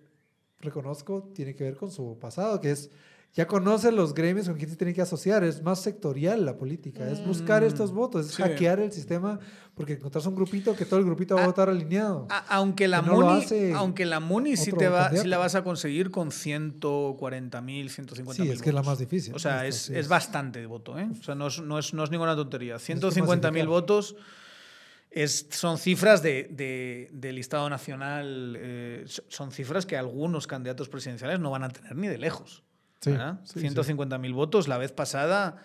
reconozco tiene que ver con su pasado, que es... Ya conoce los gremios con quien se tiene que asociar, es más sectorial la política, es buscar Mm, estos votos, es sí. hackear el sistema, porque encontrás un grupito que todo el grupito va a Ah, votar alineado. a- aunque la no Muni, aunque la Muni sí, te va, sí la vas a conseguir con 140 mil, 150 Sí, mil es que es la más difícil. O sea, Esto es, sí es es- bastante voto, ¿eh? O sea, no es, no es, no es ninguna tontería. que 150 mil votos es, son cifras de, de- del Estado Nacional, eh, so- son cifras que algunos candidatos presidenciales no van a tener ni de lejos. Sí, sí, sí. 150 mil votos. La vez pasada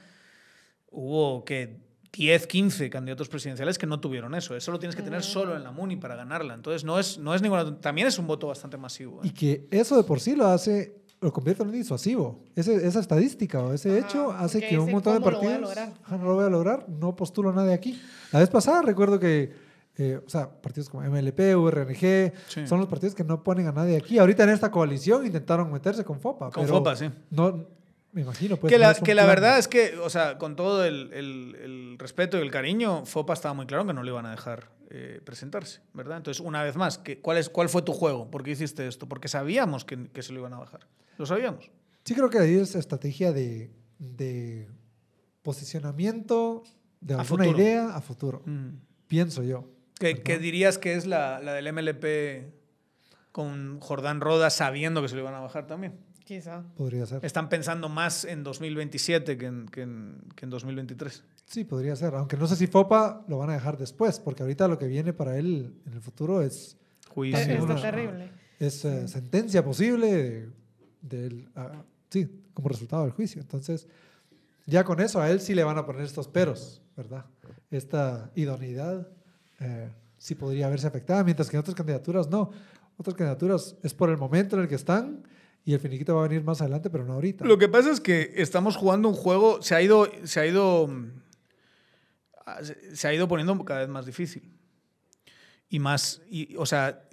hubo que 10, 15 candidatos presidenciales que no tuvieron eso. Eso lo tienes que tener solo en la MUNI para ganarla. Entonces, no es, no es ninguna. También es un voto bastante masivo. ¿eh? Y que eso de por sí lo hace, lo convierte en un disuasivo. Ese- esa estadística o ese Ajá, hecho hace que un montón de ¿cómo lo voy a partidos lograr? "Ah, no lo voy a lograr, no postulo a nadie aquí. La vez pasada recuerdo que, eh, o sea, partidos como MLP, URNG, Sí. son los partidos que no ponen a nadie aquí. Ahorita en esta coalición intentaron meterse con FOPA. Con pero FOPA, sí. No, me imagino. Pues, que no la, un que la verdad es que, o sea, con todo el, el- el respeto y el cariño, FOPA estaba muy claro que no le iban a dejar eh, presentarse, ¿verdad? Entonces, una vez más, que, ¿cuál, es, ¿cuál fue tu juego? ¿Por qué hiciste esto? Porque sabíamos que, que se lo iban a bajar. Lo sabíamos. Sí creo que ahí es estrategia de, de posicionamiento de A alguna futuro. idea a futuro. Mm. Pienso yo. ¿Qué, qué dirías que es la, la del MLP con Jordán Roda sabiendo que se lo iban a bajar también? Quizá. Podría ser. Están pensando más en 2027 que en, que en, que en 2023. Sí, podría ser. Aunque no sé si FOPA lo van a dejar después, porque ahorita lo que viene para él en el futuro es, Juicio. Está una- terrible. es eh, sentencia posible de- del, ah, sí, como resultado del juicio. Entonces, ya con eso a él sí le van a poner estos peros, ¿verdad? Esta idoneidad eh, sí podría verse afectada, mientras que en otras candidaturas no. Otras candidaturas es por el momento en el que están y el finiquito va a venir más adelante, pero no ahorita. Lo que pasa es que estamos jugando un juego, se ha ido, se ha ido, se- ha ido poniendo cada vez más difícil. Y más, y, o sea,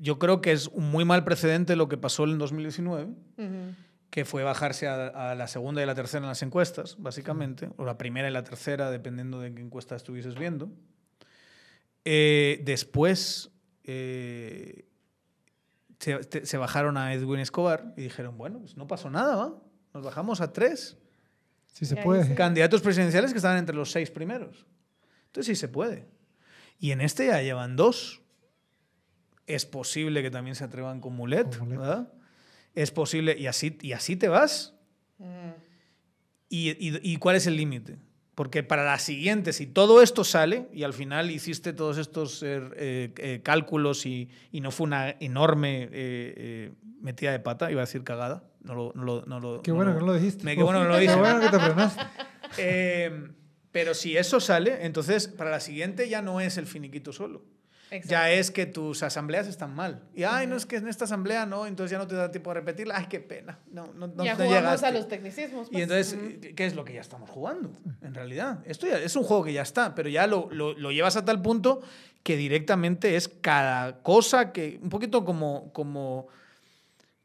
yo creo que es un muy mal precedente lo que pasó en 2019, Ujú. que fue bajarse a, a la segunda y la tercera en las encuestas, básicamente, o la primera y la tercera, dependiendo de qué encuesta estuvieses viendo. Eh, después eh, se, te- se bajaron a Edwin Escobar y dijeron, bueno, pues no pasó nada, ¿va? Nos bajamos a tres Sí se puede. candidatos presidenciales que estaban entre los seis primeros. Entonces sí se puede. Y en este ya llevan dos. Es posible que también se atrevan con Mulet, Con Mulet. ¿verdad? Es posible, y así, y así te vas. Mm. ¿Y, y- y cuál es el límite? Porque para la siguiente, si todo esto sale y al final hiciste todos estos eh, eh, eh, cálculos y, y no fue una enorme eh, metida de pata, iba a decir cagada, no lo, no lo- no lo- Qué no bueno lo- que no lo dijiste. Me- qué bueno que no lo Qué dije. bueno que te frenaste. Pero si eso sale, entonces para la siguiente ya no es el finiquito solo. Exacto. Ya es que tus asambleas están mal. Y, ay, no es que en esta asamblea no, entonces ya no te da tiempo a repetirla. Ay, qué pena. No, no, no, ya no jugamos llegaste. a los tecnicismos. Y pues. entonces. ¿qué es lo que ya estamos jugando? En realidad, esto ya es un juego que ya está, pero ya lo, lo- lo llevas a tal punto que directamente es cada cosa que, un poquito como, como,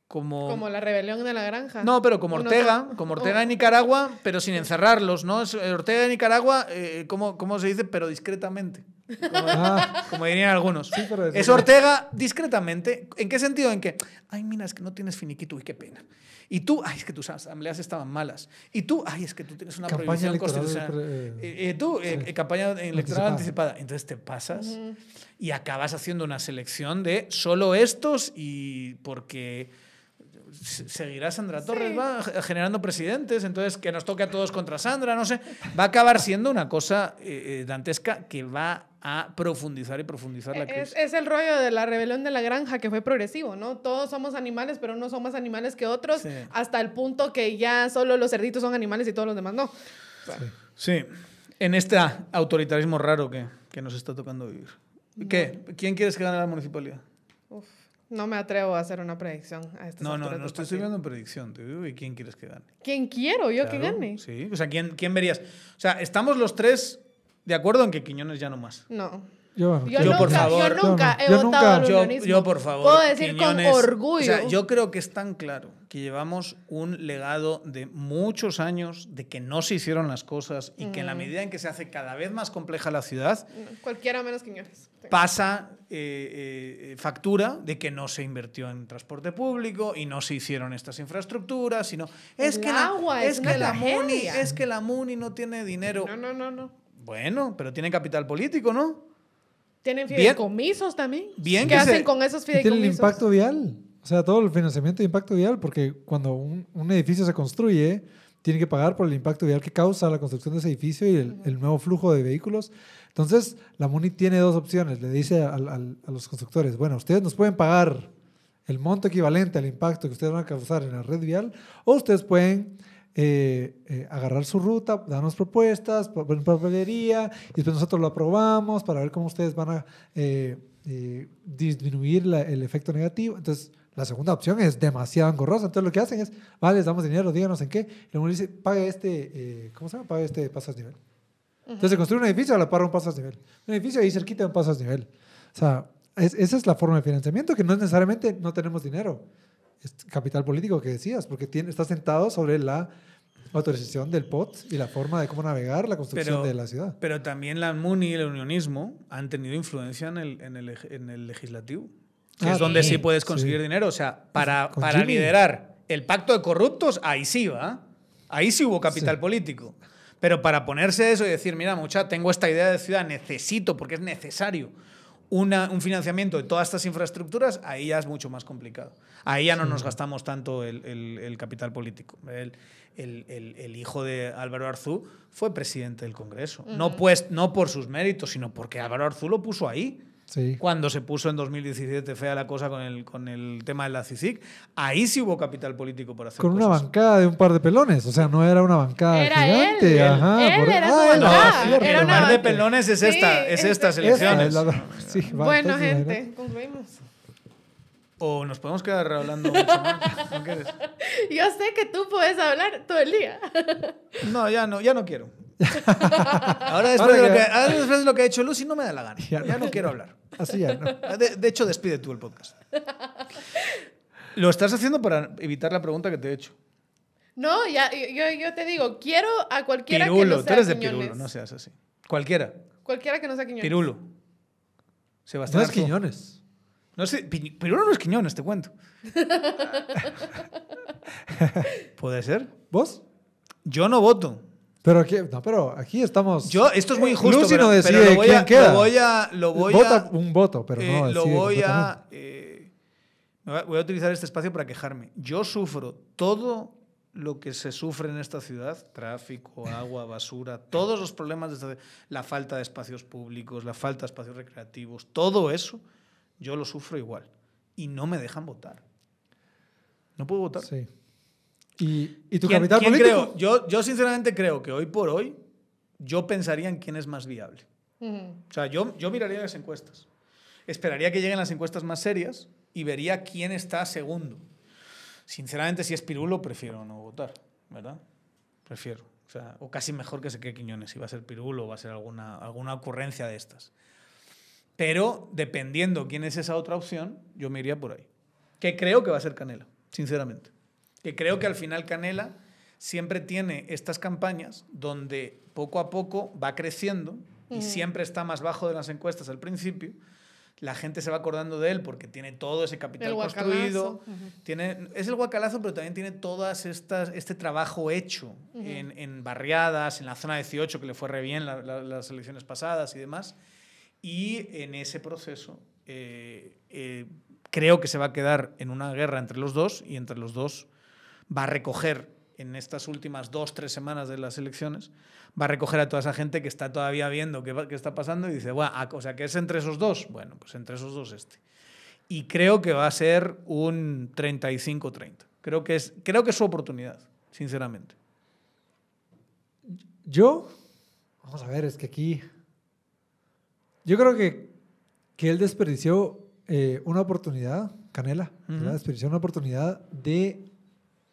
como, Como la rebelión de la granja. no, pero como Ortega, como Ortega Oh. en Nicaragua, pero sin encerrarlos, ¿no? Eh, Ortega en Nicaragua, eh, ¿cómo, cómo se dice? Pero discretamente. Como, Ah, como dirían algunos. Sí, pero es. Ortega discretamente. ¿En qué sentido? En que, ay, mira, es que no tienes finiquito y qué pena. Y tú, ay, es que tus asambleas estaban malas. Y tú, ay, es que tú tienes una Campaña prohibición electoral, constitucional. eh, Eh, eh, tú, eh, sí. eh, campaña electoral Anticipada. anticipada. Entonces te pasas y acabas haciendo una selección de solo estos y porque seguirá Sandra Torres, Sí. va ge- generando presidentes, entonces que nos toque a todos contra Sandra, no sé, va a acabar siendo una cosa eh, eh, dantesca que va a profundizar y profundizar la Es, crisis. es el rollo de la rebelión de la granja que fue progresivo, ¿no? Todos somos animales, pero unos son más animales que otros, Sí. hasta el punto que ya solo los cerditos son animales y todos los demás no. Sí, en este autoritarismo raro que, que nos está tocando vivir. ¿Qué? ¿Quién quieres que gane la municipalidad? Uf, no me atrevo a hacer una predicción a estas No, no, no estoy viendo en predicción, te digo, ¿y quién quieres que gane? ¿Quién quiero yo que gane? Sí, o sea, ¿quién, ¿quién verías? O sea, estamos los tres de acuerdo en que Quiñones ya no más. No. yo, bueno, Yo, Yo, nunca, por favor. yo nunca he yo votado nunca- al Yo, unionismo. yo, por favor. Puedo decir Quiñones- con orgullo. O sea, yo creo que es tan claro que llevamos un legado de muchos años de que no se hicieron las cosas y que en la medida en que se hace cada vez más compleja la ciudad, Cualquiera menos Quiñones. Pasa eh, eh, factura de que no se invirtió en transporte público y no se hicieron estas infraestructuras, sino es El que la, agua es es que la Muni, es que la Muni no tiene dinero. No, no, no, no. Bueno, pero tiene capital político, ¿no? Tienen Bien- fideicomisos también. bien ¿Qué que se- hacen con esos fideicomisos? el impacto vial. O sea, todo el financiamiento de impacto vial, porque cuando un, un edificio se construye, tiene que pagar por el impacto vial que causa la construcción de ese edificio y el, el nuevo flujo de vehículos. Entonces, la MUNI tiene dos opciones. Le dice al- a los constructores, bueno, ustedes nos pueden pagar el monto equivalente al impacto que ustedes van a causar en la red vial, o ustedes pueden eh, eh, agarrar su ruta, darnos propuestas, poner papelería, y después nosotros lo aprobamos para ver cómo ustedes van a eh, eh, disminuir la- el efecto negativo. Entonces, la segunda opción es demasiado engorrosa. Entonces, lo que hacen es, vale, les damos dinero, díganos en qué. Y luego dice, pague este, eh, ¿cómo se llama? Pague este paso a nivel. Entonces, se construye un edificio, a la par un paso a nivel. Un edificio ahí cerquita de un paso a nivel. O sea, es- esa es la forma de financiamiento, que no es necesariamente no tenemos dinero. Es capital político que decías, porque tiene, está sentado sobre la autorización del POT y la forma de cómo navegar la construcción Pero- de la ciudad. Pero también la MUNI y el unionismo han tenido influencia en el, en el, en el legislativo. Que Ah, es donde sí, sí puedes conseguir sí. dinero. O sea, para, para liderar el pacto de corruptos, ahí sí va. Ahí sí hubo capital Sí. político. Pero para ponerse eso y decir, mira, mucha, tengo esta idea de ciudad, necesito, porque es necesario, una- un financiamiento de todas estas infraestructuras, ahí ya es mucho más complicado. Ahí ya no nos gastamos tanto el, el- el capital político. El, el- el- el hijo de Álvaro Arzú fue presidente del Congreso. no, pues, no por sus méritos, sino porque Álvaro Arzú lo puso ahí. Sí. Cuando se puso en 2017 fea la cosa con el, con el tema de la CICIC, ahí sí hubo capital político para hacer Con una cosas. bancada de un par de pelones. O sea, no era una bancada Era gigante. él. Ajá, Él por- era Ah, él. Era el una mar de pelones es esta, Sí, es estas elecciones. es la- sí, va, Bueno, entonces, gente, concluimos. O nos podemos quedar hablando mucho más. ¿No? Yo sé que tú puedes hablar todo el día. No, ya no, ya no quiero. Ahora después, Ahora de lo que- que, ahora después de lo que ha hecho Lucy, no me da la gana. Ya Ya no. no quiero hablar. Así ya, ¿no? De, de hecho, despide tú el podcast. Lo estás haciendo para evitar la pregunta que te he hecho. No, ya, yo, yo te digo, quiero a cualquiera que Pirulo, no tú sea eres de Quiñones. Pirulo, no seas así. Cualquiera. Cualquiera que no sea Quiñones. Pirulo. Sebastián No es. Quiñones. No sé, Pi- Pirulo no es Quiñones, te cuento. ¿Puede ser? ¿Vos? Yo no voto. Pero aquí, no, pero aquí estamos. Yo, esto es muy injusto, Lucy pero, no pero decide lo voy quién a, queda. Lo voy a, lo voy Vota a, un voto, pero eh, no lo decide voy a, eh, voy a utilizar este espacio para quejarme. Yo sufro todo lo que se sufre en esta ciudad, tráfico, agua, basura, todos los problemas de esta ciudad, la falta de espacios públicos, la falta de espacios recreativos, todo eso, yo lo sufro igual. Y no me dejan votar. No puedo votar. Sí. ¿Y, y tu ¿Quién- capital quién político? creo? Yo, yo sinceramente creo que hoy por hoy yo pensaría en quién es más viable. O sea, yo, yo miraría las encuestas. Esperaría que lleguen las encuestas más serias y vería quién está segundo. Sinceramente, si es Pirulo, prefiero no votar, ¿verdad? Prefiero. O, sea, o casi mejor que se quede Quiñones, si va a ser Pirulo o va a ser alguna, alguna ocurrencia de estas. Pero dependiendo quién es esa otra opción, yo me iría por ahí. Que creo que va a ser Canela, sinceramente. Que creo que al final Canela siempre tiene estas campañas donde poco a poco va creciendo y siempre está más bajo de las encuestas al principio. La gente se va acordando de él porque tiene todo ese capital construido. tiene, es el guacalazo, pero también tiene estas, este trabajo hecho en, en, barriadas, en la zona 18, que le fue re bien las elecciones pasadas y demás. Y en ese proceso eh, eh, creo que se va a quedar en una guerra entre los dos y entre los dos va a recoger en estas últimas dos, tres semanas de las elecciones, va a recoger a toda esa gente que está todavía viendo qué, qué está pasando y dice, bueno, ah, o sea, que es entre esos dos. Bueno, pues entre esos dos este. Y creo que va a ser un 35-30. Creo, que es, creo que es su oportunidad, sinceramente. Yo, vamos a ver, es que aquí, yo creo que, que él desperdició eh, una oportunidad, Canela, desperdició una oportunidad de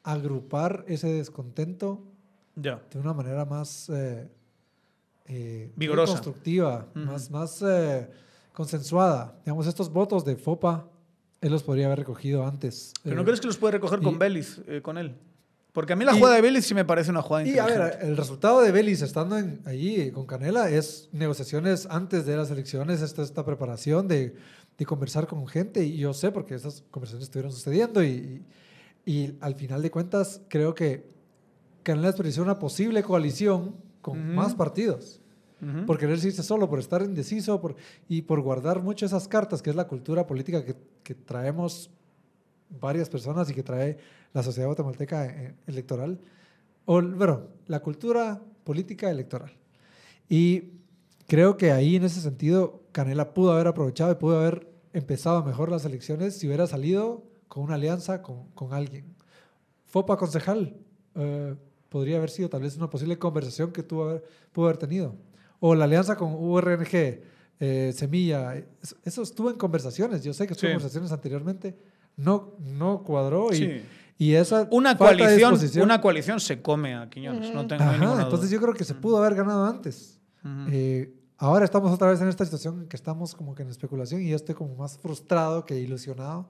agrupar ese descontento de una manera más eh, eh, vigorosa, constructiva, más, más eh, consensuada. Digamos, estos votos de FOPA, él los podría haber recogido antes. ¿Pero no crees que los puede recoger con Belis, con él? Porque a mí la jugada de Belis sí me parece una jugada y, a ver, el resultado de Belis estando en, allí con Canela es negociaciones antes de las elecciones, esta, esta preparación de, de conversar con gente. Y yo sé porque esas conversaciones estuvieron sucediendo y y al final de cuentas, creo que Canela desperdició una posible coalición con más partidos. Por querer irse solo, por estar indeciso por, y por guardar mucho esas cartas, que es la cultura política que, que traemos varias personas y que trae la sociedad guatemalteca eh, electoral. O, bueno, la cultura política electoral. Y creo que ahí, en ese sentido, Canela pudo haber aprovechado y pudo haber empezado mejor las elecciones si hubiera salido con una alianza con, con alguien. FOPA concejal eh, podría haber sido tal vez una posible conversación que tuvo haber, pudo haber tenido. O la alianza con URNG, eh, Semilla, eso, estuvo en conversaciones. Yo sé que estuvo en conversaciones anteriormente, no, no cuadró y, y esa una coalición, una coalición se come a Quiñones. no tengo entonces yo creo que se pudo haber ganado antes. eh, Ahora estamos otra vez en esta situación en que estamos como que en especulación y yo estoy como más frustrado que ilusionado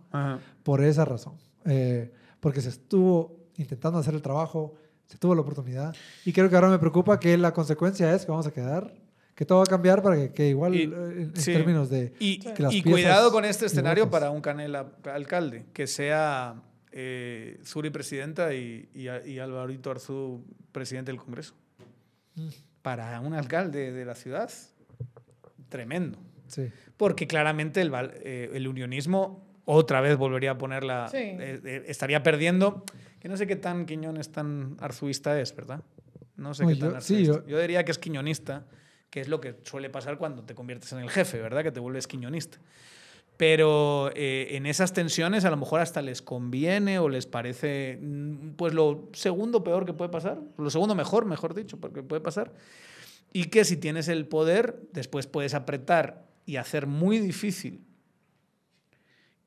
por esa razón. Eh, porque se estuvo intentando hacer el trabajo, se tuvo la oportunidad y creo que ahora me preocupa que la consecuencia es que vamos a quedar, que todo va a cambiar para que, igual eh, en, términos de... Y, y cuidado con este escenario para un Canela alcalde, que sea eh, Zuri presidenta y, y, y Alvarito Arzú presidente del Congreso. Mm. Para un alcalde de la ciudad tremendo. Sí. Porque claramente el, eh, el, unionismo otra vez volvería a ponerla, eh, eh, estaría perdiendo, que no sé qué tan Quiñones tan arzuista es, ¿verdad? No sé qué tan yo, yo, yo, diría que es quiñonista, que es lo que suele pasar cuando te conviertes en el jefe, ¿verdad? Que te vuelves quiñonista. Pero en esas tensiones a lo mejor hasta les conviene o les parece mm, pues lo segundo peor que puede pasar, lo segundo mejor, mejor dicho, porque puede pasar, y que si tienes el poder, después puedes apretar y hacer muy difícil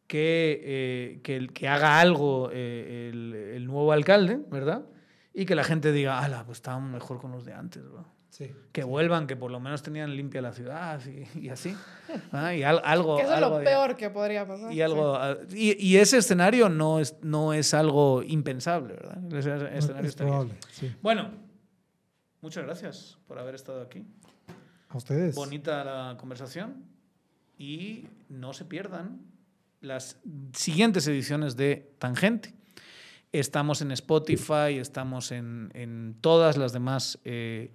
que, eh, que, que, haga algo eh, el, el, nuevo alcalde, ¿verdad? Y que la gente diga, ala, pues estaban mejor con los de antes, ¿verdad? Sí, que vuelvan, que por lo menos tenían limpia la ciudad y, y así. Y algo, eso es lo peor que podría pasar. Y, algo, ah, y, y, ese escenario no es, no es algo impensable, ¿verdad? Ese escenario es probable, sí. Bueno, Muchas gracias por haber estado aquí. A ustedes. Bonita la conversación y no se pierdan las siguientes ediciones de Tangente. Estamos en Spotify, estamos en, en todas las demás eh,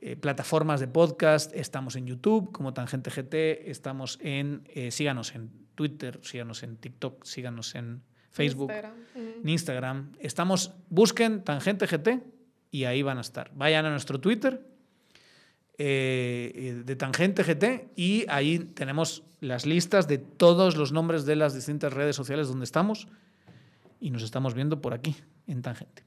eh, plataformas de podcast, estamos en YouTube como Tangente GT, estamos en, eh, síganos en Twitter, síganos en TikTok, síganos en Facebook, Instagram. en Instagram. Estamos, busquen Tangente GT y ahí van a estar. Vayan a nuestro Twitter eh, eh, de Tangente GT y ahí tenemos las listas de todos los nombres de las distintas redes sociales donde estamos y nos estamos viendo por aquí en Tangente.